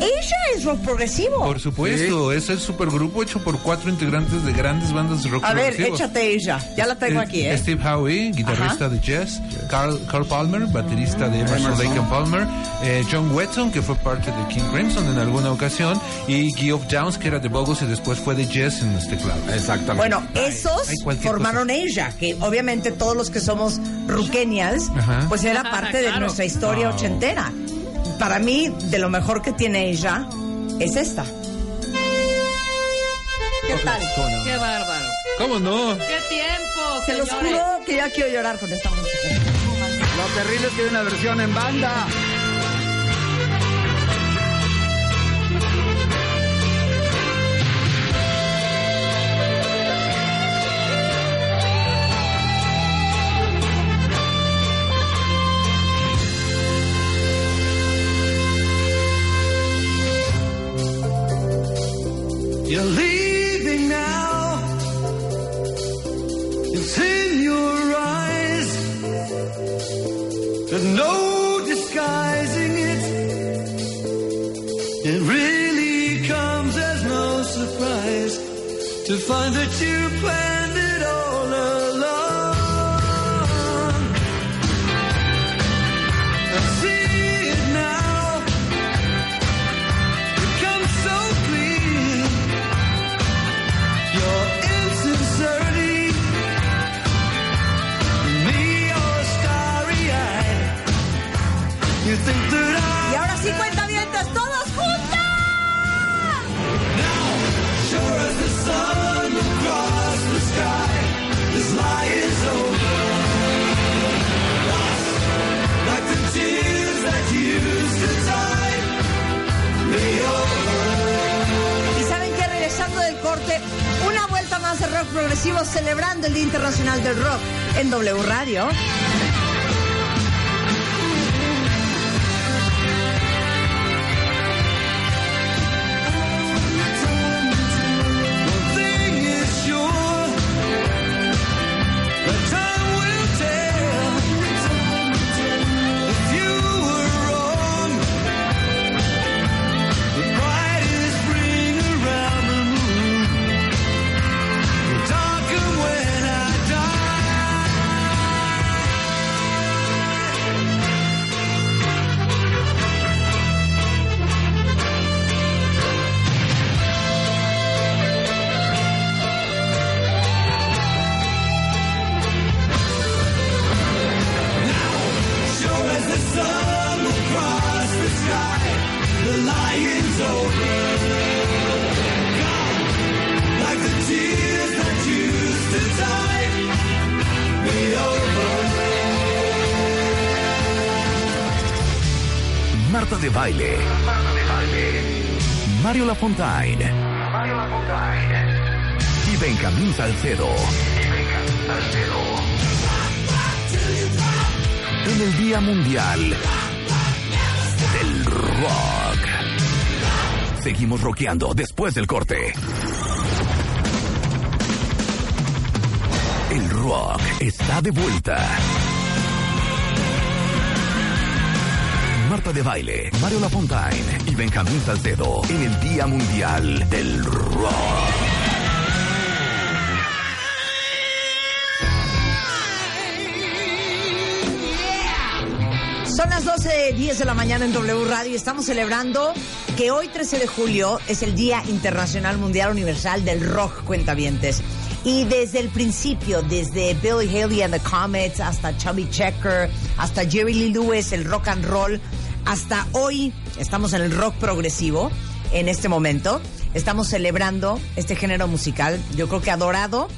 ella es rock progresivo. Por supuesto, es el supergrupo hecho por cuatro integrantes de grandes bandas de rock A ver, progresivo. échate ella. Ya la tengo Eh, aquí, ¿eh? Steve Howe, guitarrista de jazz, Carl, Carl Palmer, baterista de Emerson, Emerson. Lake and Palmer, eh, John Wetton, que fue parte de King Crimson en alguna ocasión, y Geoff Downs, que era de Bogos y después fue de jazz en este teclado. Exactamente. Bueno, esos formaron ella, que obviamente todos los que somos ruquenials, pues era Ajá, parte de nuestra historia Wow. ochentera. Para mí, de lo mejor que tiene ella, es esta. ¿Qué tal? Qué bárbaro. ¿Cómo no? ¡Qué tiempo, Se los juro que ya quiero llorar con esta música. Lo terrible es que hay una versión en banda. You're leaving now. It's in your eyes. There's no disguising it. It really comes as no surprise to find that you más de rock progresivo celebrando el Día Internacional del Rock en W Radio. Después del corte. El rock está de vuelta. Marta de Baile, Mario Lafontaine y Benjamín Salcedo en el Día Mundial del Rock. Son las 12.10 de la mañana en W Radio y estamos celebrando que hoy 13 de julio es el Día Internacional Mundial Universal del Rock Cuentavientes. Y desde el principio, desde Billy Haley and the Comets hasta Chubby Checker, hasta Jerry Lee Lewis, el rock and roll, hasta hoy estamos en el rock progresivo en este momento. Estamos celebrando este género musical, yo creo que adorado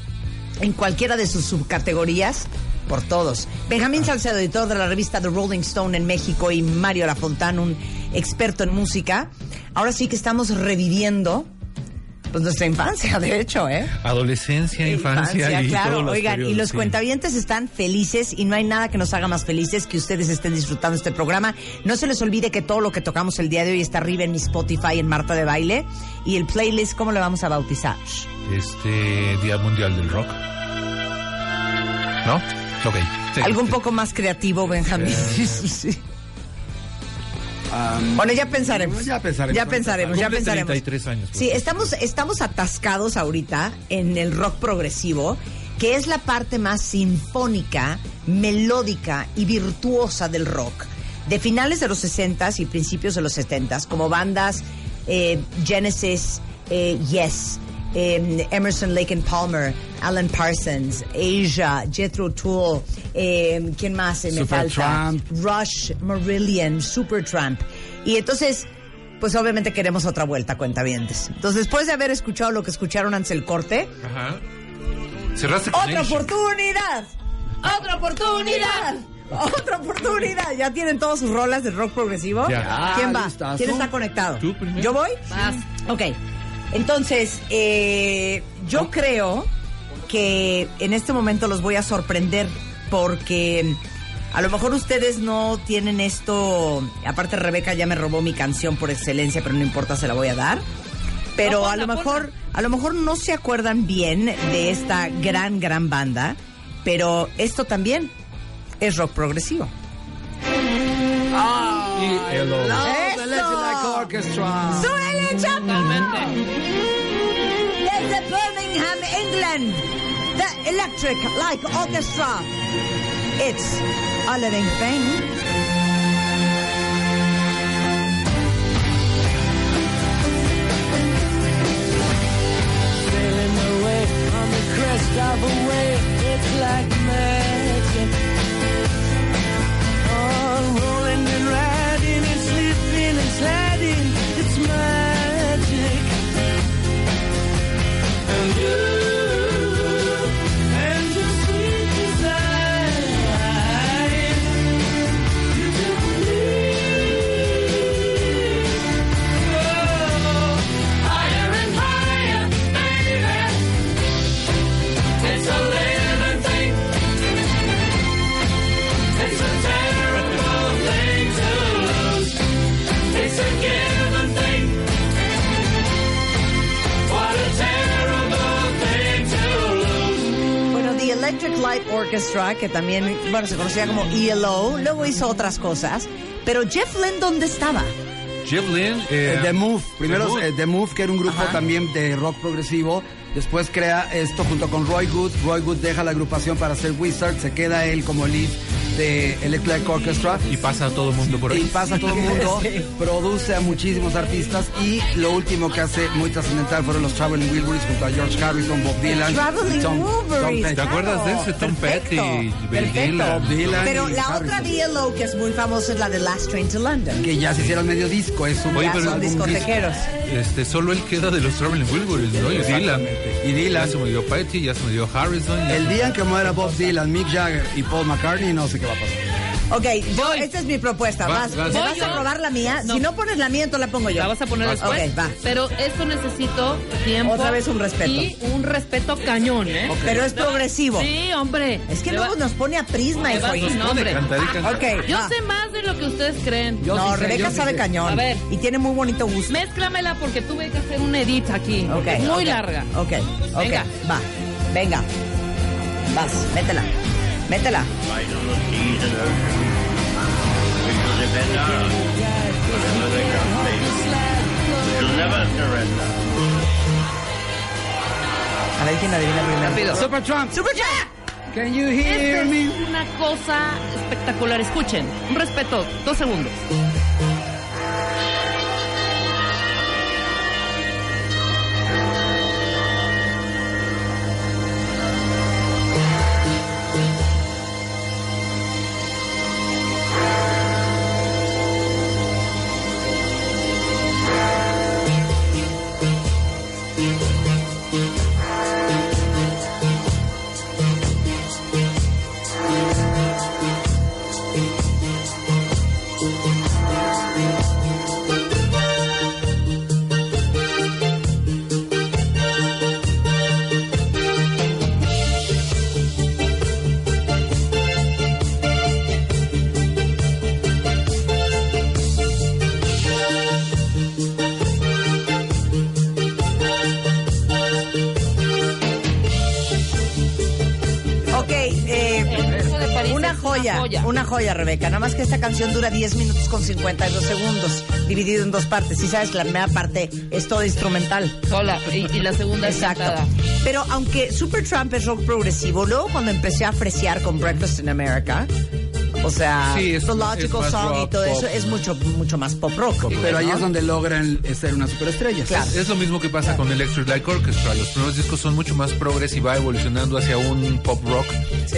en cualquiera de sus subcategorías por todos. Benjamín Salcedo, editor de la revista The Rolling Stone en México, y Mario Lafontán, un experto en música. Ahora sí que estamos reviviendo pues nuestra infancia, de hecho, ¿eh? Adolescencia, infancia, y claro. todos los Oigan, y los sí. cuentavientes están felices y no hay nada que nos haga más felices que ustedes estén disfrutando este programa. No se les olvide que todo lo que tocamos el día de hoy está arriba en mi Spotify, en Marta de Baile. Y el playlist, ¿cómo le vamos a bautizar? Este Día Mundial del Rock. ¿No? Ok. sí, Algo un sí. poco más creativo, Benjamín. <laughs> Sí. Am, Bueno, ya pensaremos. Ya pensaremos. Ya pensaremos, ya pensaremos. 33 años. Sí, estamos, estamos atascados ahorita en el rock progresivo, que es la parte más sinfónica, melódica y virtuosa del rock. De finales de los 60s y principios de los 70s, como bandas eh, Genesis, eh, Yes, eh, Emerson, Lake and Palmer, Alan Parsons, Asia, Jethro Tull, eh, ¿quién más se me falta? Rush, Marillion, Supertramp. Y entonces, pues obviamente queremos otra vuelta, cuentavientes. Entonces, después de haber escuchado lo que escucharon antes del corte, Ajá. Cerraste con ¡otra oportunidad! ¡Otra oportunidad! ¡Otra oportunidad! ¿Ya tienen todas sus rolas de rock progresivo? Ya. ¿Quién va? ¿Quién está conectado? Tú primero. ¿Yo voy? Vas. Ok. Entonces, eh, yo creo que en este momento los voy a sorprender porque a lo mejor ustedes no tienen esto. Aparte, Rebeca ya me robó mi canción por excelencia, pero no importa, se la voy a dar. Pero No, a lo mejor, a lo mejor no se acuerdan bien de esta gran, gran banda, pero esto también es rock progresivo. Y Hello. Love the Electric Light Orchestra. ¡Súbele, chapo! Totalmente. Desde Birmingham, England, the Electric Light Orchestra. It's a living thing. Sailing away on the crest of a wave, it's like magic. And Electric Light Orchestra, que también, bueno, se conocía como ELO, luego hizo otras cosas. Pero Jeff Lynne, ¿dónde estaba? Jeff Lynne. eh, Eh, The Move, primero The Move. eh, The Move, que era un grupo Ajá. también de rock progresivo. Después crea esto junto con Roy Good. Roy Good deja la agrupación para hacer Wizard. Se queda él como lead de Electric Light Orchestra. Y pasa a todo el mundo por Y ahí. pasa a todo el mundo, <laughs> produce a muchísimos artistas y lo último que hace muy trascendental fueron los Traveling Wilburys junto a George Harrison, Bob Dylan, Traveling y Tom, Wilburys. ¿Te acuerdas de ese Tom Petty, Bill perfecto. Dylan? Bob Dylan Pero y la otra Harrison, de ELO que es muy famosa es la de Last Train to London. que ya se hicieron medio disco, es un Oye, pero- son álbum disco. discotequeros. Este, solo él queda de los Traveling Wilburys, ¿no? Y Dylan. Y Dylan. Ya se murió Petty, ya se murió Harrison. El se- día en que muera Bob Dylan, Mick Jagger y Paul McCartney, no sé qué va a pasar. Ok, yo, Voy. esta es mi propuesta. Va, Vas, vas. ¿me Voy vas yo. a robar la mía? No. Si no pones la mía, entonces la pongo yo. La vas a poner Vas. después. Ok, va. Pero esto necesito tiempo. Otra vez un respeto. Y un respeto cañón, ¿eh? Pero es progresivo. Sí, hombre. Es que luego va- nos pone a prisma, hijo. y cantar. Ok, Yo va. sé más de lo que ustedes creen. Yo no, sí sé, Rebeca yo sabe cañón. A ver. Y tiene muy bonito gusto. Mézclamela porque tuve que hacer un edit aquí. Ok. Muy larga. Ok, ok. Venga. Va. Venga. Vas, métela. Métela. A ver quién adivina primero. Rápido. Supertramp, ¡Superchat! can you hear Esta me? es una cosa espectacular. Escuchen. Un respeto. Dos segundos. Rebeca. Nada más que esta canción dura 10 minutos con 52 segundos, dividido en dos partes. Si sabes, la primera parte es toda instrumental. Sola. Y, y la segunda es Exacto. cantada. Pero aunque Supertramp es rock progresivo, luego cuando empecé a fresear con Breakfast in America, o sea, Sí, es- The Logical Song y todo pop. eso es mucho, mucho más pop rock. Pero ahí ¿no? es donde logran ser una superestrella. Claro. Es lo mismo que pasa con Electric Light Orchestra. Los primeros discos son mucho más progres y va evolucionando hacia un pop rock.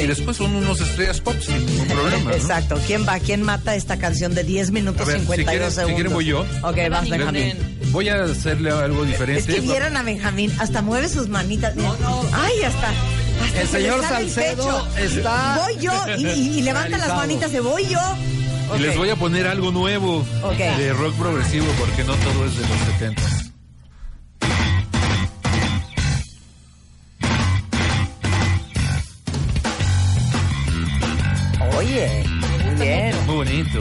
Y después son unos estrellas pop sin ningún problema. ¿no? Exacto. ¿Quién va? ¿Quién mata esta canción de 10 minutos ver, si 52 quieren- si segundos? quieren voy yo. Ok, vas, Benjamín. Voy a hacerle algo diferente. Es que vieron a Benjamín, hasta mueve sus manitas. Mira. Ay, hasta. El señor el Salcedo está Voy yo y, y- y levanta las manitas de voy yo. Y les voy a poner algo nuevo de rock progresivo porque no todo es de los 70. Oye, muy bien. Muy bonito.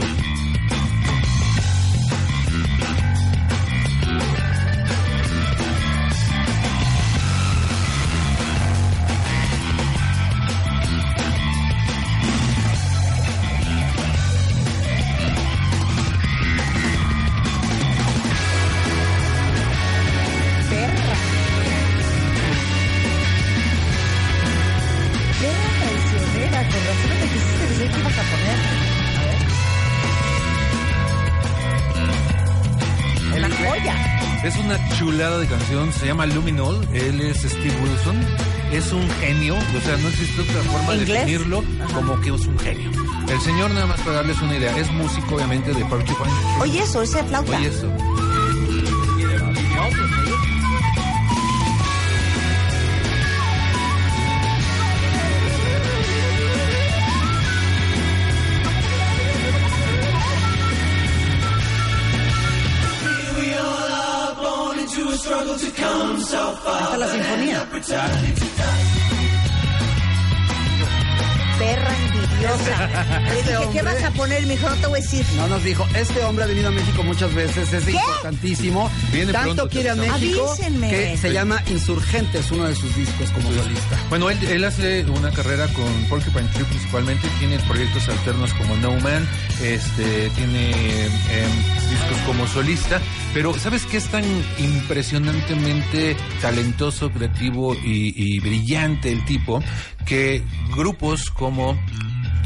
Canción, se llama Luminol, él es Steve Wilson, es un genio, o sea, no existe otra forma de definirlo como que es un genio. El señor, nada más para darles una idea, es músico obviamente de Porcupine. Oye, eso, ese flauta. Oye eso. La sinfonía. Perra envidiosa. Le dije, ¿qué vas a poner? Me dijo, no te voy a decir. No nos dijo, este hombre ha venido a México muchas veces, es importantísimo. Viene Tanto pronto, quiere a. México Avísenme. que se llama Insurgentes, uno de sus discos como solista. Bueno, él, él hace una carrera con Porcupine Tree principalmente, tiene proyectos alternos como No Man, este, tiene em, como solista, pero ¿sabes qué es tan impresionantemente talentoso, creativo y, y brillante el tipo? Que grupos como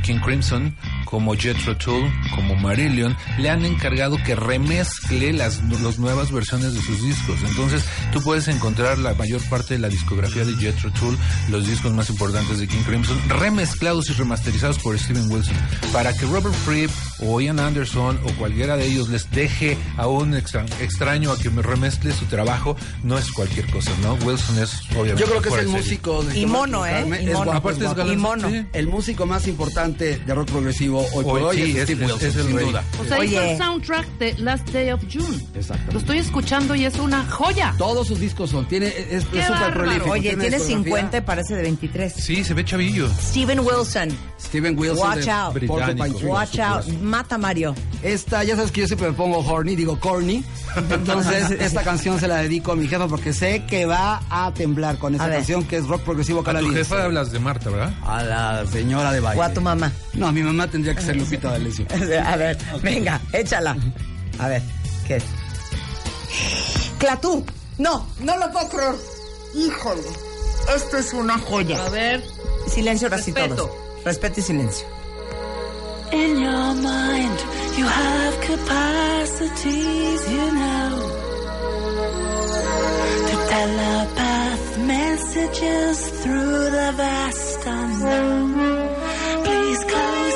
King Crimson, como Jethro Tull, como Marillion, le han encargado que remezcle las, las nuevas versiones de sus discos. Entonces, tú puedes encontrar la mayor parte de la discografía de Jethro Tull, los discos más importantes de King Crimson, remezclados y remasterizados por Steven Wilson, para que Robert Fripp o Ian Anderson o cualquiera de ellos les deje a un extra- extraño a que me remezcle su trabajo, no es cualquier cosa, ¿no? Wilson es obviamente Yo creo que es el músico de Y mono, ¿eh? Y es mono. guapo, Aparte es galán, Y mono. sí. El músico más importante de rock progresivo hoy por Hoy, sí, es, es- Steve es- Wilson, es el sin rey. duda. O sea, hizo el soundtrack de Last Day of June. Exactamente. Lo estoy escuchando y es una joya. Todos sus discos son, tiene, es súper prolífico. Oye, tiene discografía. 50 y parece de 23. Sí, se ve chavillo. Steven Wilson. Steven Wilson Watch de out. Británico. Watch out. Mata Mario. Esta, ya sabes que yo siempre me pongo horny, digo corny. Entonces, <laughs> esta canción se la dedico a mi jefa porque sé que va a temblar con A esta canción que es rock progresivo A tu canadiense. jefa hablas de Marta, ¿verdad? A la señora de baile. O a tu mamá. No, mi mamá tendría que ser Lupita D'Alessio. <laughs> A ver, venga, échala. A ver, ¿qué es? Clatú. No, no lo puedo creer. Híjole. Esto es una joya. A ver, Silencio, ahora sí Respeto. todos. Respeto y silencio. In your mind, you have capacities, you know, to telepath messages through the vast unknown. Please close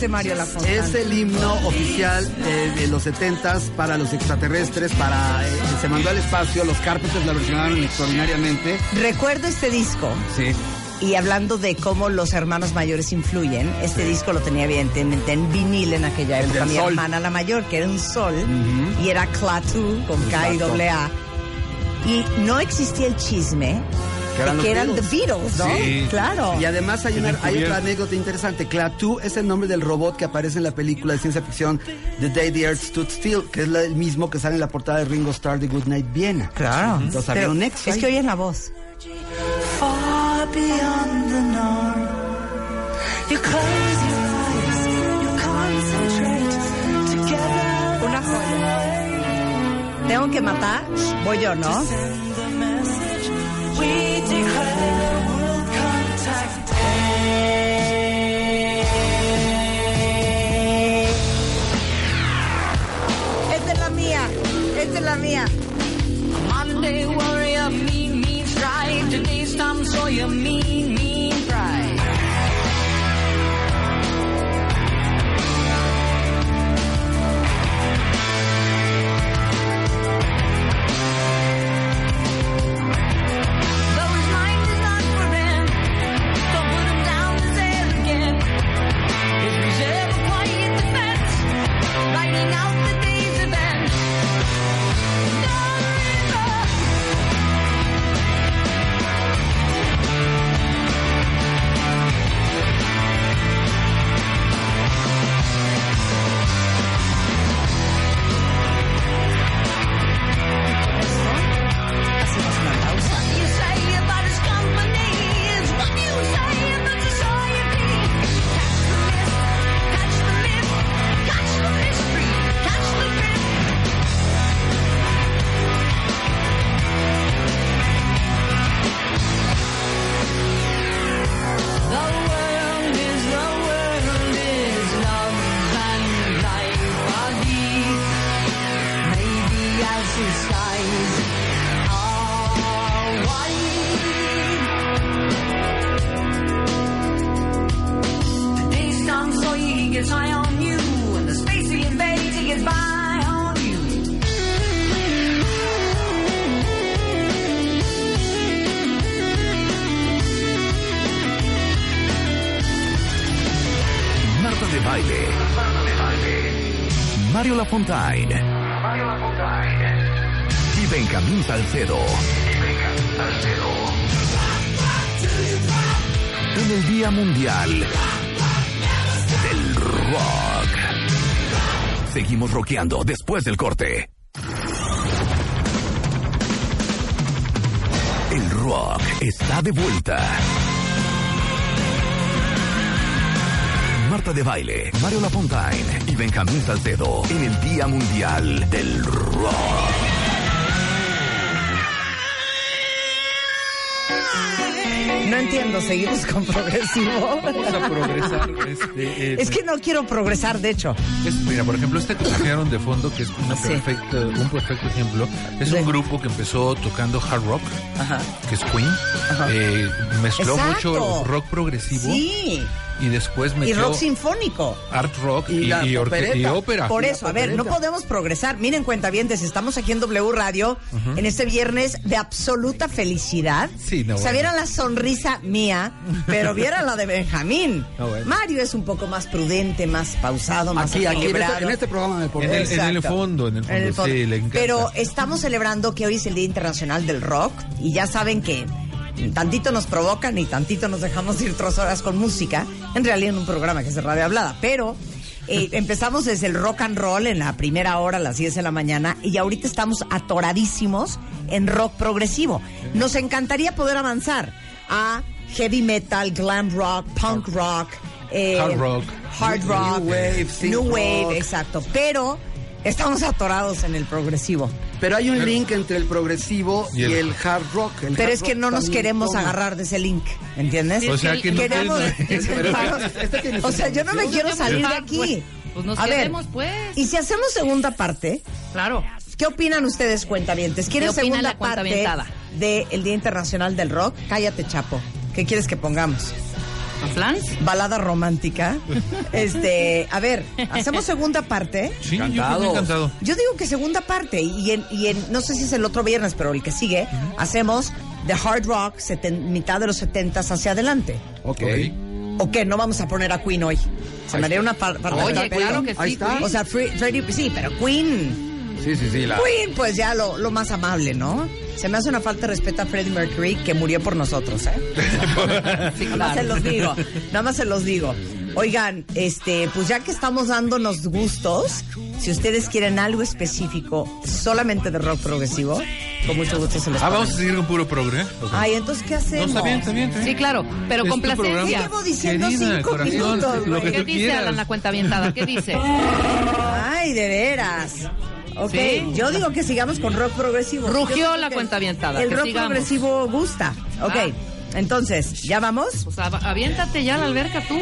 volaste, Mario Lafontana. Es el himno oficial eh, de los 70s para los extraterrestres, para eh, se mandó al espacio, los Carpenters la versionaron extraordinariamente. Recuerdo este disco. Sí. Y hablando de cómo los hermanos mayores influyen, este disco lo tenía evidentemente en vinil en aquella El época. Mi sol. hermana la mayor, que era un sol, y era Clatu con K y doble A. Y no existía el chisme Que eran de los que eran Beatles. The Beatles, ¿no? Sí. Claro. Y además hay, una, hay otra anécdota interesante. Clatu es el nombre del robot que aparece en la película de ciencia ficción The Day the Earth Stood Still, que es la- el mismo que sale en la portada de Ringo Starr de Goodnight Viena. Claro. Entonces había Pero un Es que oyen la voz. far beyond the norm. You close your eyes, you concentrate together. Una joya. Tengo que matar, voy yo, ¿no? Después del corte. El rock está de vuelta. Marta de Baile, Mario Lafontaine y Benjamín Salcedo en el Día Mundial del Rock. No entiendo, seguimos con progresivo. Vamos a progresar. Este, eh, Es que no quiero progresar, de hecho. Es- mira, por ejemplo, este que trajeron de fondo, que es una Sí. perfecta, un perfecto ejemplo, es un grupo que empezó tocando hard rock, Ajá. que es Queen. Eh, mezcló Exacto. mucho rock progresivo Sí. Y después Y metió rock sinfónico. art rock Y y, y orque- y ópera. Por eso, a ver, no podemos progresar. Miren, cuentavientes, estamos aquí en W Radio en este viernes de absoluta felicidad. Sí, no, O sea, bueno. vieran la sonrisa mía, pero vieran la de Benjamín. <laughs> No, bueno. Mario es un poco más prudente, más pausado, más Aquí, aquí, en este, en este programa me pongo. En el, en el Exacto. fondo, en el fondo, En el fondo. sí, le encanta. Pero estamos celebrando que hoy es el Día Internacional del Rock y ya saben que tantito nos provocan y tantito nos dejamos ir tres horas con música, en realidad en un programa que es de radio hablada, pero eh, <laughs> empezamos desde el rock and roll en la primera hora a las 10 de la mañana y ahorita estamos atoradísimos en rock progresivo. Nos encantaría poder avanzar a heavy metal, glam rock, punk rock, eh, Hard rock. hard New rock, wave, new wave, rock. exacto. Pero estamos atorados en el progresivo. Pero hay un link entre el progresivo y Y el, hard rock. El Pero hard es que no nos queremos toma. agarrar de ese link, ¿entiendes? O sea que no Queremos- <laughs> este- o sea, yo no me Pues quiero salir de aquí. pues. Pues nos A ver, pues. Y si hacemos segunda parte, Claro. ¿qué opinan ustedes, cuentavientes? ¿Quieren ¿Qué opina segunda la parte del Día Internacional del Rock? Cállate, Chapo. ¿Qué quieres que pongamos? Flans? balada romántica. Este, a ver, hacemos segunda parte. Sí, yo encantado. Yo digo que segunda parte y en, y en no sé si es el otro viernes, pero el que sigue, hacemos de hard rock seten- mitad de los setentas hacia adelante. Ok. ¿O qué? No vamos a poner a Queen hoy. Se me haría una par parte Oye, de claro que Ahí sí. está. Queen. O sea, Fre- Freddie, sí, pero Queen, Sí, sí, sí. La... Queen, pues ya lo, lo más amable, ¿no? Se me hace una falta de respeto a Freddie Mercury que murió por nosotros, ¿eh? <laughs> Nada más se los digo, nada más se los digo. Oigan, este, pues ya que estamos dándonos gustos, si ustedes quieren algo específico solamente de rock progresivo, con mucho gusto se los Ah, vamos a seguir con puro progre. Ok. Ay, entonces, ¿qué No, hacemos? está bien, está bien. está bien. Sí, claro, pero con tu programa. placencia. Llevo diciendo Querida, cinco corazón, minutos, lo que ¿Qué tú dice quieras. Alan la cuenta avientada? ¿Qué dice? Ay, de veras. Ok, Sí. yo digo que sigamos con rock progresivo. Rugió la cuenta avientada, El rock sigamos. progresivo gusta. Ok, Ah. entonces, ¿ya vamos? Pues av- aviéntate ya a la alberca tú,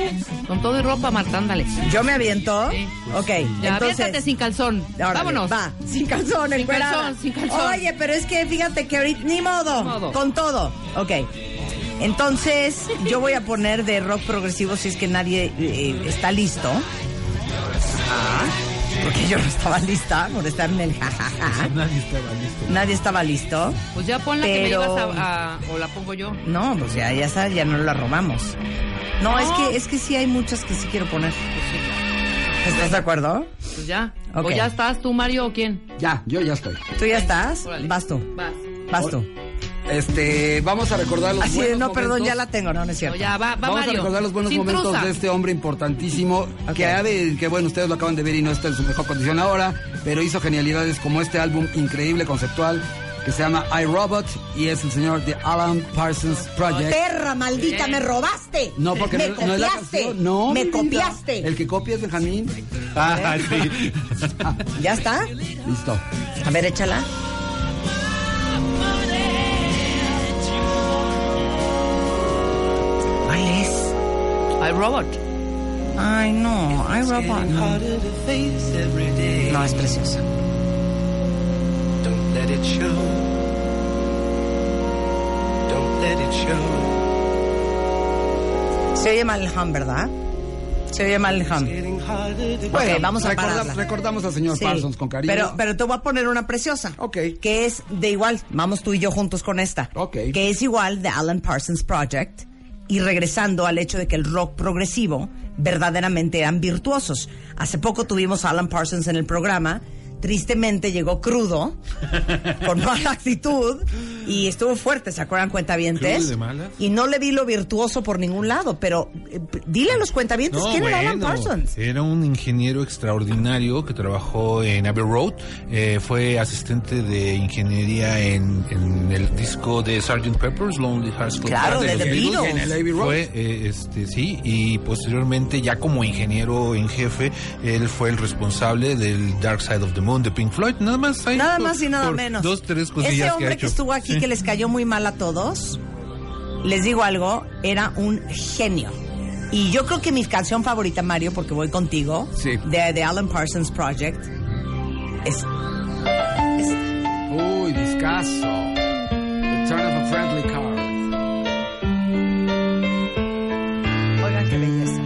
con todo y ropa, Marta, ándale. Yo me aviento. Sí. Ok, Ya, entonces. aviéntate sin calzón. Órale, Vámonos. Va, sin calzón, Sin encuerada. calzón, sin calzón. Oye, pero es que fíjate que ahorita. Ni modo. Ni modo. Con todo. Ok. Entonces, yo voy a poner de rock progresivo si es que nadie eh, está listo. Ah, <laughs> porque yo no estaba lista por estar en el jajaja. <laughs> Nadie estaba listo. Nadie estaba listo. Pues ya ponla que me ibas a, a- O la pongo yo. No, pues ya, ya sabes, ya no la robamos. No, No. es que es que sí hay muchas que sí quiero poner. Pues sí, claro. ¿Estás de acuerdo? Pues ya. ¿O ya estás tú, Mario, o quién? Ya, yo ya estoy. ¿Tú ya estás? Órale. Vas tú. Vas. Vas tú. Este, vamos a recordar los Así buenos no, perdón, momentos. ya la tengo, no, no es cierto. No, ya, va, va Vamos Mario. a recordar los buenos Sin momentos truza. de este hombre importantísimo que ha de, que bueno, ustedes lo acaban de ver y no está en su mejor condición ahora, pero hizo genialidades como este álbum increíble, conceptual, que se llama I, Robot y es el señor de Alan Parsons Project. Perra maldita, me robaste. No, porque me no, no es la copiaste. canción. No, me mi vida. copiaste. El que copia es Benjamín. <laughs> Ah, sí. <laughs> ¿Ya está? Listo. A ver, échala. ¿Cuál es? Ay, Robot. Ay, no. Ay, Robot. No. No, es preciosa. Don't let it show. Don't let it show. Se oye mal el hum, ¿verdad? Se oye mal el hum. Getting harder to Ok, vamos a recorda- pararla. recordamos al señor Sí, Parsons con cariño. Pero, pero te voy a poner una preciosa. Ok. Que es de igual. Vamos tú y yo juntos con esta. Ok. Que es igual de Alan Parsons Project. Y regresando al hecho de que el rock progresivo verdaderamente eran virtuosos. Hace poco tuvimos a Alan Parsons en el programa. Tristemente llegó crudo, con <laughs> mala actitud, y estuvo fuerte, ¿se acuerdan cuentavientes? ¿Crudo y de malas? Y no le vi lo virtuoso por ningún lado, pero eh, dile a los cuentavientes No, quién era Alan Parsons. Era un ingeniero extraordinario que trabajó en Abbey Road. eh, fue asistente de ingeniería en, en el disco de Sgt. Pepper's Lonely Hearts Club Claro, Band de los The Beatles. Beatles. En el Abbey Road. Fue, eh, este, sí, y posteriormente ya como ingeniero en jefe, él fue el responsable del Dark Side of the Moon de Pink Floyd. Nada más ahí Nada por- más y nada menos. Dos, tres cosillas Ese que ha hombre que, estuvo aquí Sí. que les cayó muy mal a todos, les digo algo, era un genio. Y yo creo que mi canción favorita, Mario, porque voy contigo, Sí. de The Alan Parsons Project, es, es Uy, discazo. The Turn of a Friendly Card. Oigan qué belleza.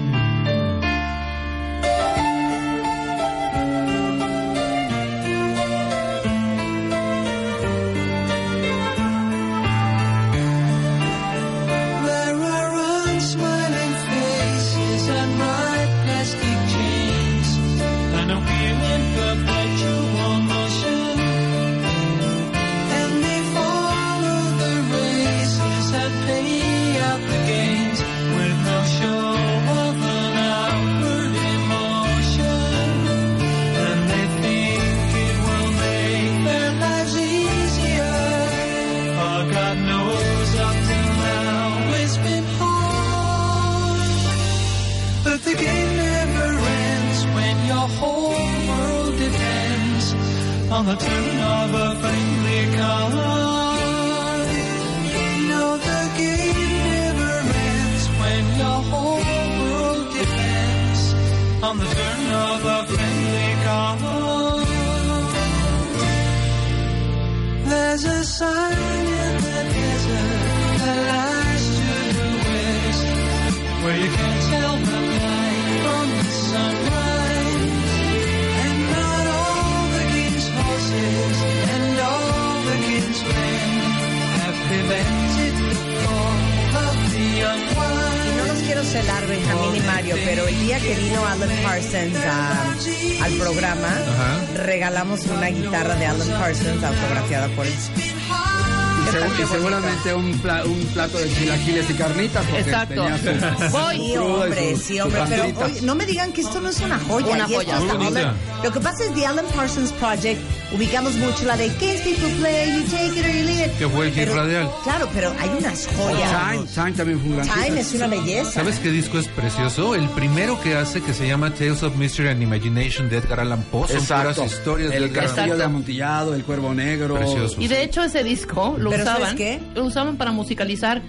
Seguramente un, pla- un plato de chilaquiles y carnitas. Porque Exacto. tenía su- Voy. Sí, cruda y hombre, su- sí, su hombre, pero oye, no me digan que esto no es una joya. Una y esto joya. es Muy de bonita. Alan- Lo que pasa es The Alan Parsons Project, ubicamos mucho la de Kids People Play, You Take It or You Leave It. Que fue el hit Pero- radial. Claro, pero hay unas joyas. Time, Time también fue un gran Time es una belleza. ¿Sabes qué disco es precioso? El primero que hace que se llama Tales of Mystery and Imagination de Edgar Allan Poe. Son Exacto. puras historias de el Edgar castillo de amontillado, el cuervo negro. Precioso. Y de hecho ese disco lo ¿Pero sabes usaban, qué? lo usaban para musicalizar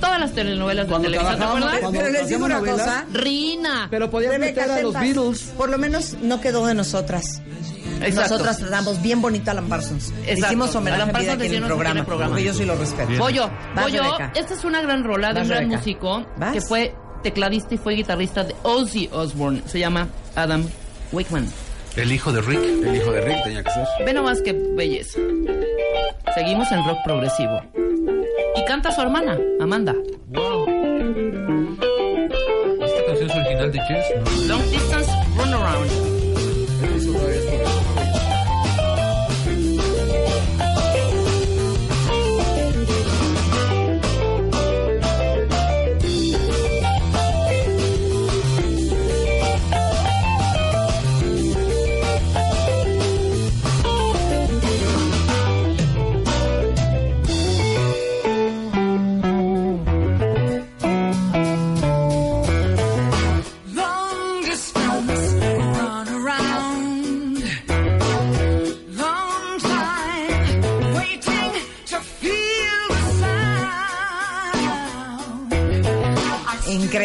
todas las telenovelas de Televisa, ¿te acuerdas? Pero les digo una cosa. Rina. Pero Rebeca, meter a los. Beatles. Por lo menos no quedó de nosotras. Exacto. Nosotras tratamos bien bonito a Alan Parsons. Exacto. Hicimos homenaje Alan Parsons aquí en el programa, en el programa. porque yo sí lo respeto. Bien. Voy yo, Vas, voy yo. Rebeca. Esta es una gran rola de Vas, un gran Rebeca. músico Vas. que fue tecladista y fue guitarrista de Ozzy Osbourne. Se llama Adam Wakeman. El hijo de Rick. El hijo de Rick tenía que ser. Ve nomás qué belleza. Seguimos en rock progresivo. Y canta su hermana, Amanda. Wow. ¿Esta canción es original de? No. Long Distance Runaround.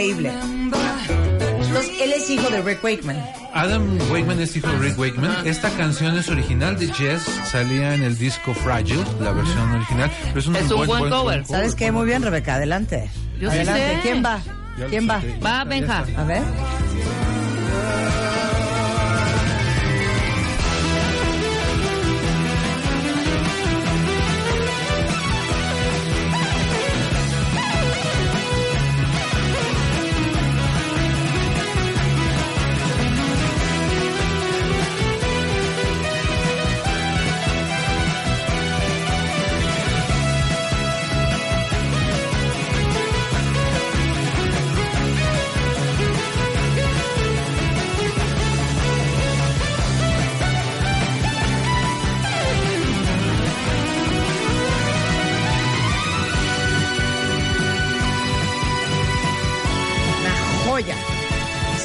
Increíble. Entonces, él es hijo de Rick Wakeman. Adam Wakeman es hijo de Rick Wakeman. Esta canción es original de Jess. Salía en el disco Fragile, la versión original. Pero es un, Es un buen cover. ¿Sabes qué? Muy bien, Rebeca, adelante. Yo sí adelante. sé. ¿Quién va? Ya ¿Quién va? Va, Benja. A ver.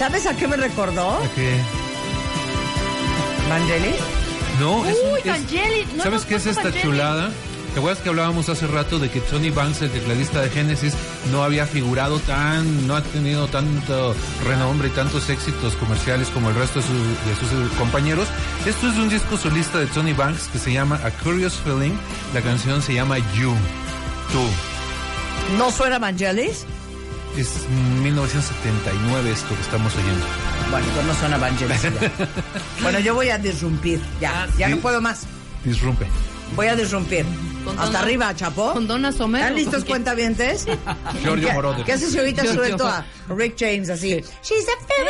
¿Sabes a qué me recordó? ¿A qué? Vangelis. No, es, un- Uy, es- Vangelis, no ¿Sabes qué es esta Vangelis. chulada? ¿Te acuerdas que hablábamos hace rato de que Tony Banks, el tecladista de Genesis, no había figurado tan, no ha tenido tanto renombre y tantos éxitos comerciales como el resto de, su- de sus compañeros? Esto es de un disco solista de Tony Banks que se llama A Curious Feeling. La canción se llama You, tú. ¿No suena Vangelis? Es 1979 esto que estamos oyendo. Bueno, pues no suena Vangelis. ya. <laughs> bueno, yo voy a disrumpir. Ya, ya no puedo más. Disrumpe. Voy a disrumpir. Hasta arriba, Chapo. Con Donna Somero. ¿Están listos, cuentavientes? Giorgio ¿Qué, Moroder. ¿Qué hace si ahorita suelto a Rick James así? She's a cat.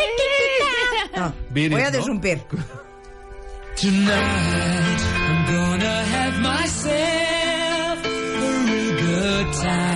No, Beat it, voy a ¿no? disrumpir. Tonight I'm gonna have myself a real good time.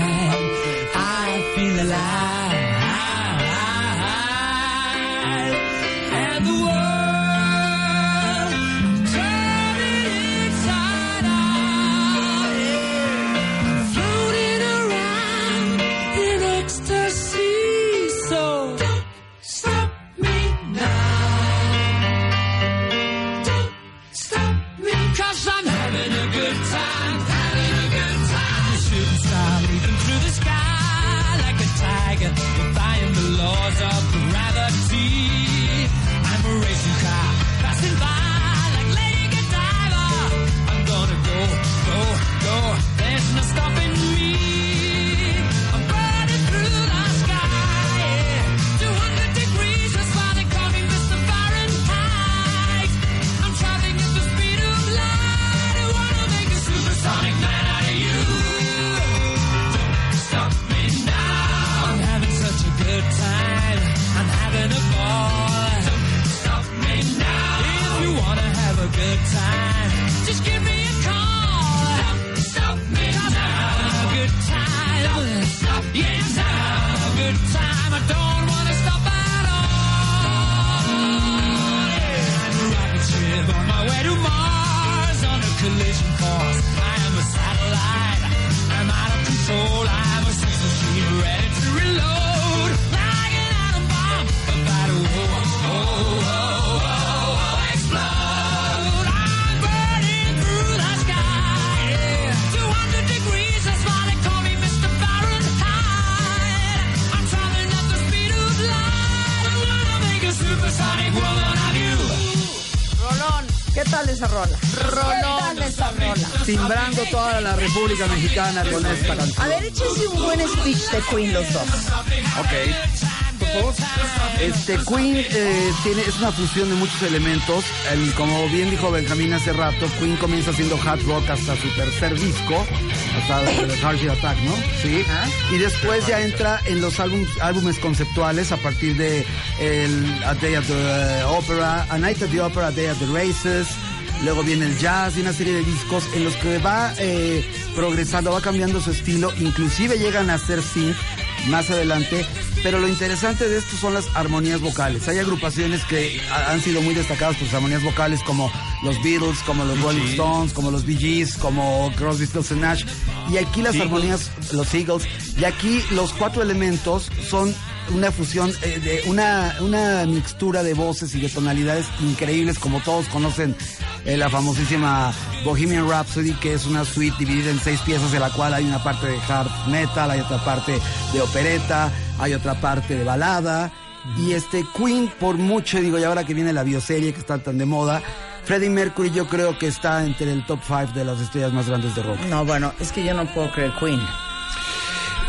¿Qué tal esa rola? ¿Qué tal esa rola? Timbrando toda la República Mexicana con esta A canción. ver, échense un buen speech de Queen los dos. Este Queen eh, tiene, es una fusión de muchos elementos. El- como bien dijo Benjamín hace rato, Queen comienza haciendo hard rock hasta su tercer disco, hasta el Heart Attack, ¿no? Sí. Y después ya entra en los álbum- álbumes conceptuales a partir de el A Day at the Opera, A Night at the Opera, A Day at the Races. Luego viene el jazz y una serie de discos en los que va eh, progresando, va cambiando su estilo, inclusive llegan a ser synth más adelante. Pero lo interesante de esto son las armonías vocales. Hay agrupaciones que ha- han sido muy destacadas por sus armonías vocales, como los Beatles, como los Rolling Stones, como los Bee Gees, como Crosby, Stills and Nash. Y aquí las armonías, los Eagles. Y aquí los cuatro elementos son una fusión, eh, de una, una mixtura de voces y de tonalidades increíbles, como todos conocen eh, la famosísima Bohemian Rhapsody, que es una suite dividida en seis piezas, de la cual hay una parte de hard metal, hay otra parte de opereta, hay otra parte de balada. Y este Queen, por mucho, digo, y ahora que viene la bioserie que está tan de moda, Freddie Mercury yo creo que está entre el top 5 de las estrellas más grandes de rock. No, bueno, es que yo no puedo creer Queen.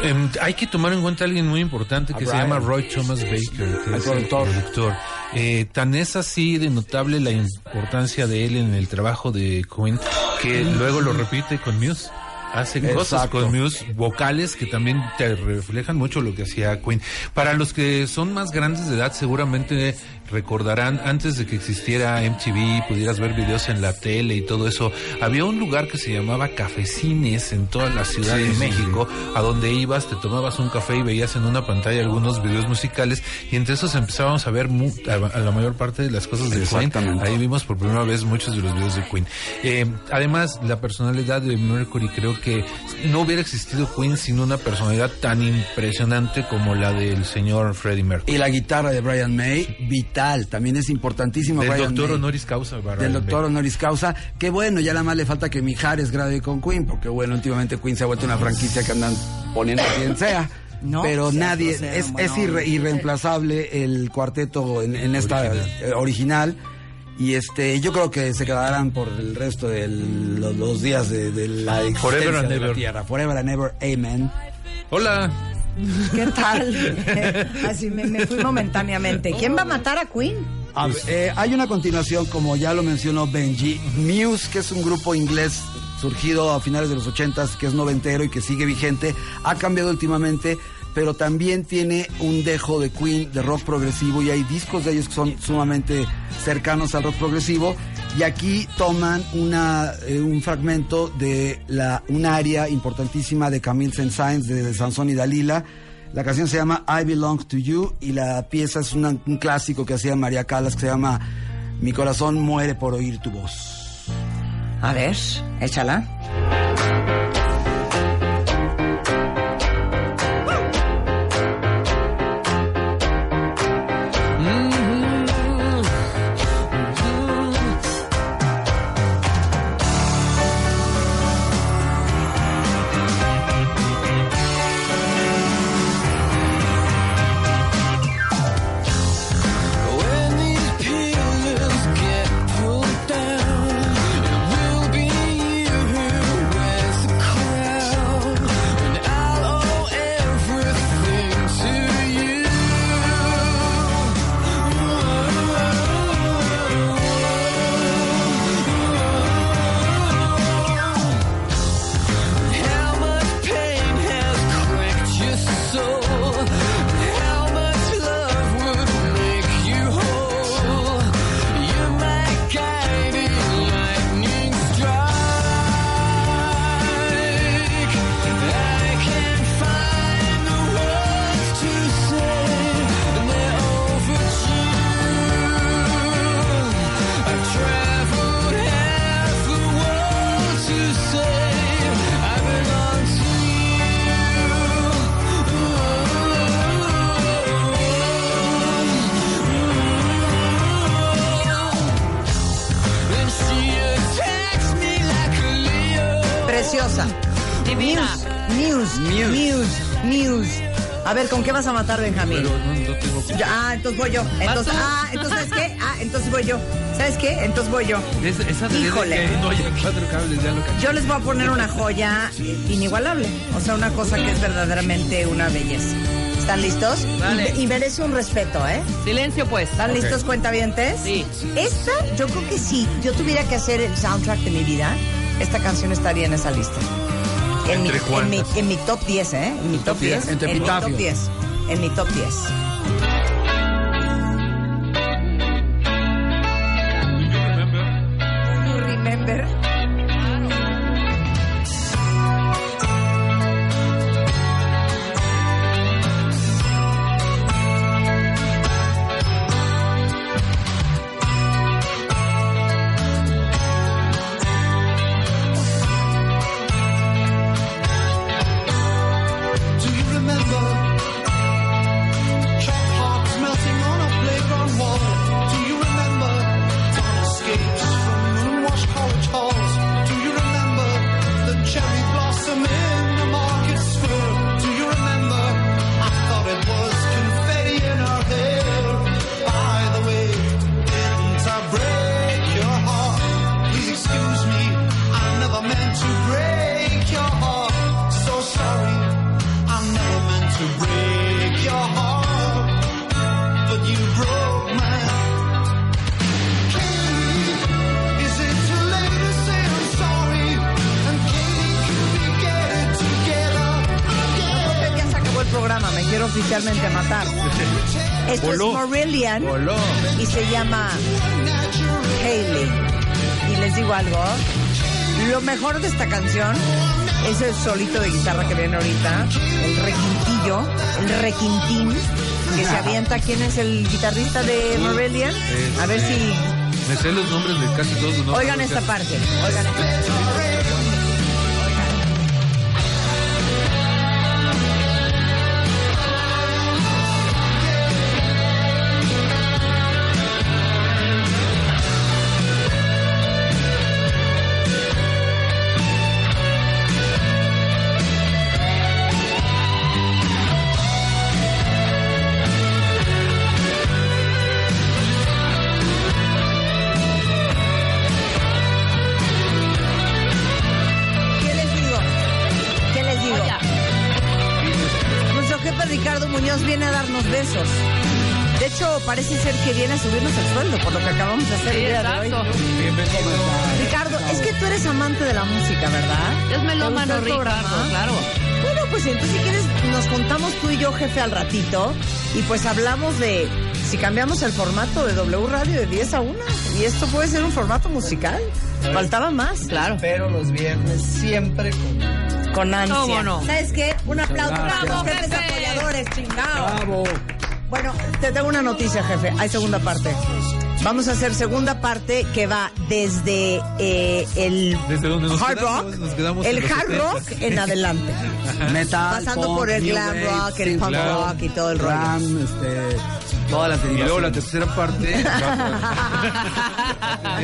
Em, hay que tomar en cuenta a alguien muy importante que A se Brian. llama Roy Thomas Baker, que El es productor. el productor. Eh, tan es así de notable la importancia de él en el trabajo de Queen que luego lo repite con Muse. Hace cosas con Muse vocales que también te reflejan mucho lo que hacía Queen. Para los que son más grandes de edad, seguramente recordarán antes de que existiera MTV, pudieras ver videos en la tele y todo eso, había un lugar que se llamaba Cafecines en toda la Ciudad de México, a donde ibas, te tomabas un café y veías en una pantalla algunos videos musicales y entre esos empezábamos a ver mu- a, la mayor parte de las cosas de Queen. Ahí vimos por primera vez muchos de los videos de Queen. Eh, además, la personalidad de Mercury creo que no hubiera existido Queen sin una personalidad tan impresionante como la del señor Freddie Mercury. Y la guitarra de Brian May, vital, también es importantísimo. Del Brian doctor May. honoris causa. Brian del May. doctor honoris causa, que bueno, ya nada más le falta que Mijares grave con Queen, porque bueno, últimamente Queen se ha vuelto una franquicia que andan poniendo a quien sea. <laughs> No, pero nadie, sea, es, bueno, es irre- irreemplazable el cuarteto en, en esta eh, original. Y este, yo creo que se quedarán por el resto de los, los días de, de la existencia Forever and de la ever. Tierra. Forever and ever, amen. Hola. ¿Qué tal? <laughs> Así me, fui momentáneamente. ¿Quién va a matar a Queen? A eh, hay una continuación, como ya lo mencionó Benji, Muse, que es un grupo inglés surgido a finales de los 80 que es noventero y que sigue vigente, ha cambiado últimamente, pero también tiene un dejo de Queen, de rock progresivo, y hay discos de ellos que son sumamente cercanos al rock progresivo, y aquí toman una, eh, un fragmento de la, un área importantísima de Camille Saint-Saëns, de, Sansón y Dalila, la canción se llama I Belong to You y la pieza es un clásico que hacía María Calas que se llama Mi corazón muere por oír tu voz. A ver, échala. Qué vas a matar, Benjamín? Pero no, no tengo que... Ya, ah, entonces voy yo. Entonces, ah, entonces, ¿sabes qué? Ah, entonces voy yo. ¿Sabes qué? Entonces voy yo. Es- esa Híjole. que no haya cuatro cables, ya lo caché. Yo les voy a poner una joya inigualable. O sea, una cosa que es verdaderamente una belleza. ¿Están listos? Dale. Y, y merece un respeto, ¿eh? Silencio, pues. ¿Están listos, cuentavientes? Sí. Esta, yo creo que si yo tuviera que hacer el soundtrack de mi vida, esta canción estaría en esa lista. En mi, ¿Entre en, mi, en mi top 10, ¿eh? En mi top 10. Entre en mi top epitafios. 10. En mi top 10. El solito de guitarra que viene ahorita, el requintillo, el requintín que se avienta. ¿Quién es el guitarrista de Marillion? A ver Este, si... Me sé los nombres de casi todos los nombres. Oigan esta parte, oigan esta parte. De hecho, parece ser que viene a subirnos el sueldo por lo que acabamos de hacer sí, el día de hoy. Ricardo, es que tú eres amante de la música, ¿verdad? Es melómano, ¿Te gustó el Ricardo, claro. Bueno, pues entonces si quieres nos juntamos tú y yo, jefe, al ratito y pues hablamos de si cambiamos el formato de W Radio de 10 a 1 y esto puede ser un formato musical. Faltaba más. Claro. Pero los viernes siempre con... Con ansia. ¿Cómo no? ¿Sabes qué? Un aplauso para los jefes apoyadores, chingado. ¡Bravo! Bueno, te tengo una noticia, jefe. Hay segunda parte. Vamos a hacer segunda parte que va desde eh, el Desde donde nos hard quedamos, rock, nos quedamos el hard 70s. rock en adelante. <laughs> Metal, Pasando punk, por el glam wave, rock, el punk claro. rock y todo el rollo. glam, este, todas las Y luego la tercera parte. <laughs>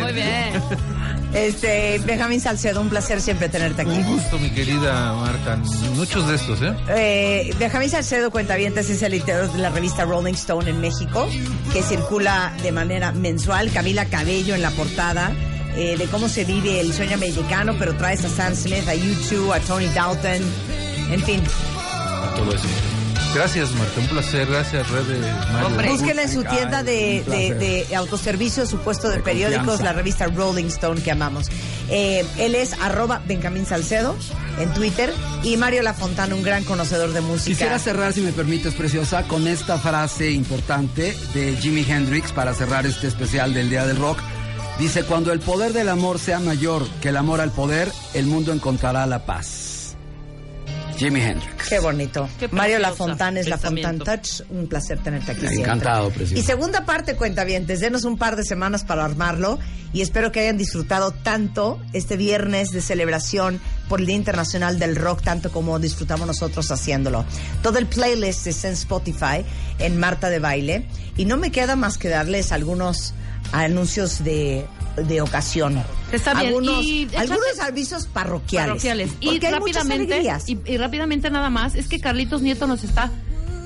Muy bien. <laughs> Este, Benjamín Salcedo, un placer siempre tenerte aquí. Un gusto, mi querida Marta. Muchos de estos, ¿eh? Eh, Benjamín Salcedo Cuentavientes es el editor de la revista Rolling Stone en México, que circula de manera mensual. Camila Cabello en la portada. eh, de cómo se vive el sueño americano, pero traes a Sam Smith, a U2, a Tony Dalton, en fin. A todo eso. Gracias, Marta. Un placer. Gracias, Red de Mario. Búsquenla en su tienda de, de, autoservicio, su puesto de, De periódicos, confianza. la revista Rolling Stone que amamos. Eh, él es arroba Benjamín Salcedo en Twitter y Mario Lafontana, un gran conocedor de música. Quisiera cerrar, si me permites, preciosa, con esta frase importante de Jimi Hendrix para cerrar este especial del Día del Rock. Dice, cuando el poder del amor sea mayor que el amor al poder, el mundo encontrará la paz. Jimi Hendrix. Qué bonito. Qué Mario Lafontana es La pensamiento. Fontan Touch. Un placer tenerte aquí. siempre. Encantado, preciosa. Y segunda parte, cuentavientes, denos un par de semanas para armarlo y espero que hayan disfrutado tanto este viernes de celebración por el Día Internacional del Rock, tanto como disfrutamos nosotros haciéndolo. Todo el playlist está en Spotify, en Marta de Baile, y no me queda más que darles algunos anuncios de de ocasión. Está bien. Algunos, Y échate- algunos avisos parroquiales. parroquiales. Y rápidamente, y, y rápidamente nada más, es que Carlitos Nieto nos está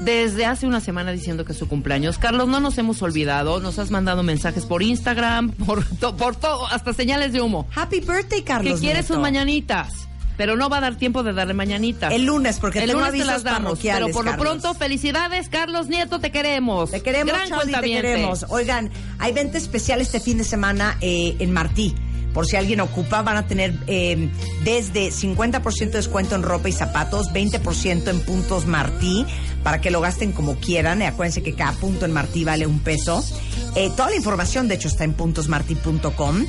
desde hace una semana diciendo que es su cumpleaños. Carlos, no nos hemos olvidado, nos has mandado mensajes por Instagram, por, to- por todo, hasta señales de humo. Happy birthday, Carlos. que quiere Nieto. sus mañanitas, pero no va a dar tiempo de darle mañanitas. El lunes, porque El tengo lunes te las damos, pero por lo pronto, felicidades, Carlos Nieto, te queremos. Te queremos, Gran Charlie, te queremos. Oigan, hay venta especial este fin de semana eh, en Martí. Por si alguien ocupa, van a tener eh, desde 50% de descuento en ropa y zapatos, 20% en puntos Martí, para que lo gasten como quieran. Acuérdense que cada punto en Martí vale un peso. Eh, toda la información, de hecho, está en puntosmartí.com.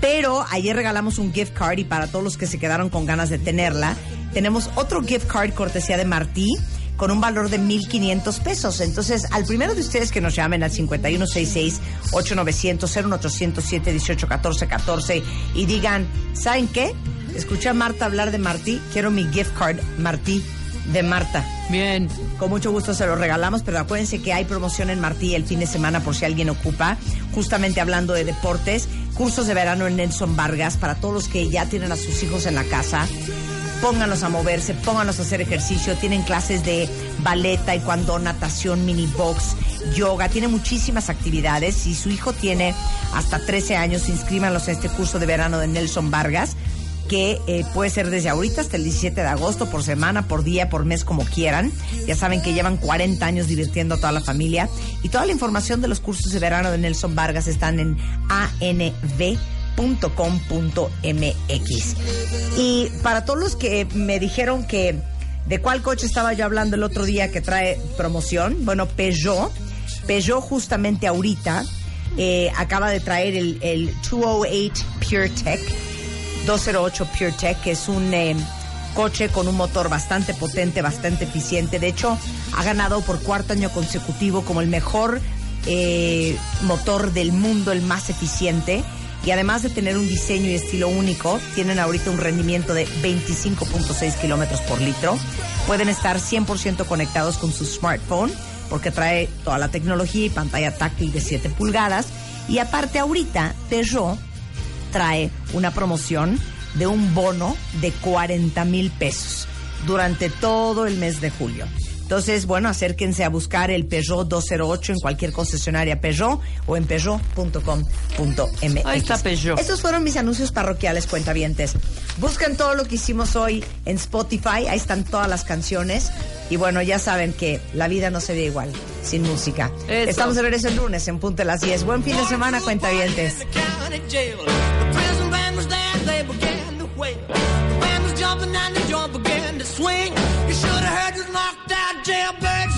Pero ayer regalamos un gift card y para todos los que se quedaron con ganas de tenerla, tenemos otro gift card cortesía de Martí con un valor de 1.500 pesos. Entonces, al primero de ustedes que nos llamen al 5166-8900-01807-1814-14 y digan, ¿saben qué? Escuché a Marta hablar de Martí, quiero mi gift card Martí de Marta. Bien. Con mucho gusto se lo regalamos, pero acuérdense que hay promoción en Martí el fin de semana por si alguien ocupa. Justamente hablando de deportes, cursos de verano en Nelson Vargas para todos los que ya tienen a sus hijos en la casa. Pónganlos a moverse, pónganlos a hacer ejercicio. Tienen clases de ballet, taekwondo, natación, mini box, yoga. Tiene muchísimas actividades. Si su hijo tiene hasta 13 años, inscríbanlos en este curso de verano de Nelson Vargas que eh, puede ser desde ahorita hasta el 17 de agosto, por semana, por día, por mes, como quieran. Ya saben que llevan 40 años divirtiendo a toda la familia. Y toda la información de los cursos de verano de Nelson Vargas están en anv.com.mx. Y para todos los que me dijeron que de cuál coche estaba yo hablando el otro día que trae promoción, bueno, Peugeot, Peugeot justamente ahorita eh, acaba de traer el, el 208 PureTech 208 PureTech, que es un eh, coche con un motor bastante potente, bastante eficiente. De hecho, ha ganado por cuarto año consecutivo como el mejor eh, motor del mundo, el más eficiente. Y además de tener un diseño y estilo único, tienen ahorita un rendimiento de 25.6 kilómetros por litro. Pueden estar 100% conectados con su smartphone, porque trae toda la tecnología y pantalla táctil de 7 pulgadas. Y aparte, ahorita, Peugeot trae una promoción de un bono de 40 mil pesos durante todo el mes de julio. Entonces, bueno, acérquense a buscar el Peugeot 208 en cualquier concesionaria Peugeot o en peugeot.com.mx. Ahí está Peugeot. Estos fueron mis anuncios parroquiales, cuentavientes. Busquen todo lo que hicimos hoy en Spotify, ahí están todas las canciones. Y bueno, ya saben que la vida no se ve igual sin música. Eso. Estamos de regreso el lunes en Punto de las 10. Buen fin de semana, cuentavientes. county jail. The prison band was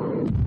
Thank you.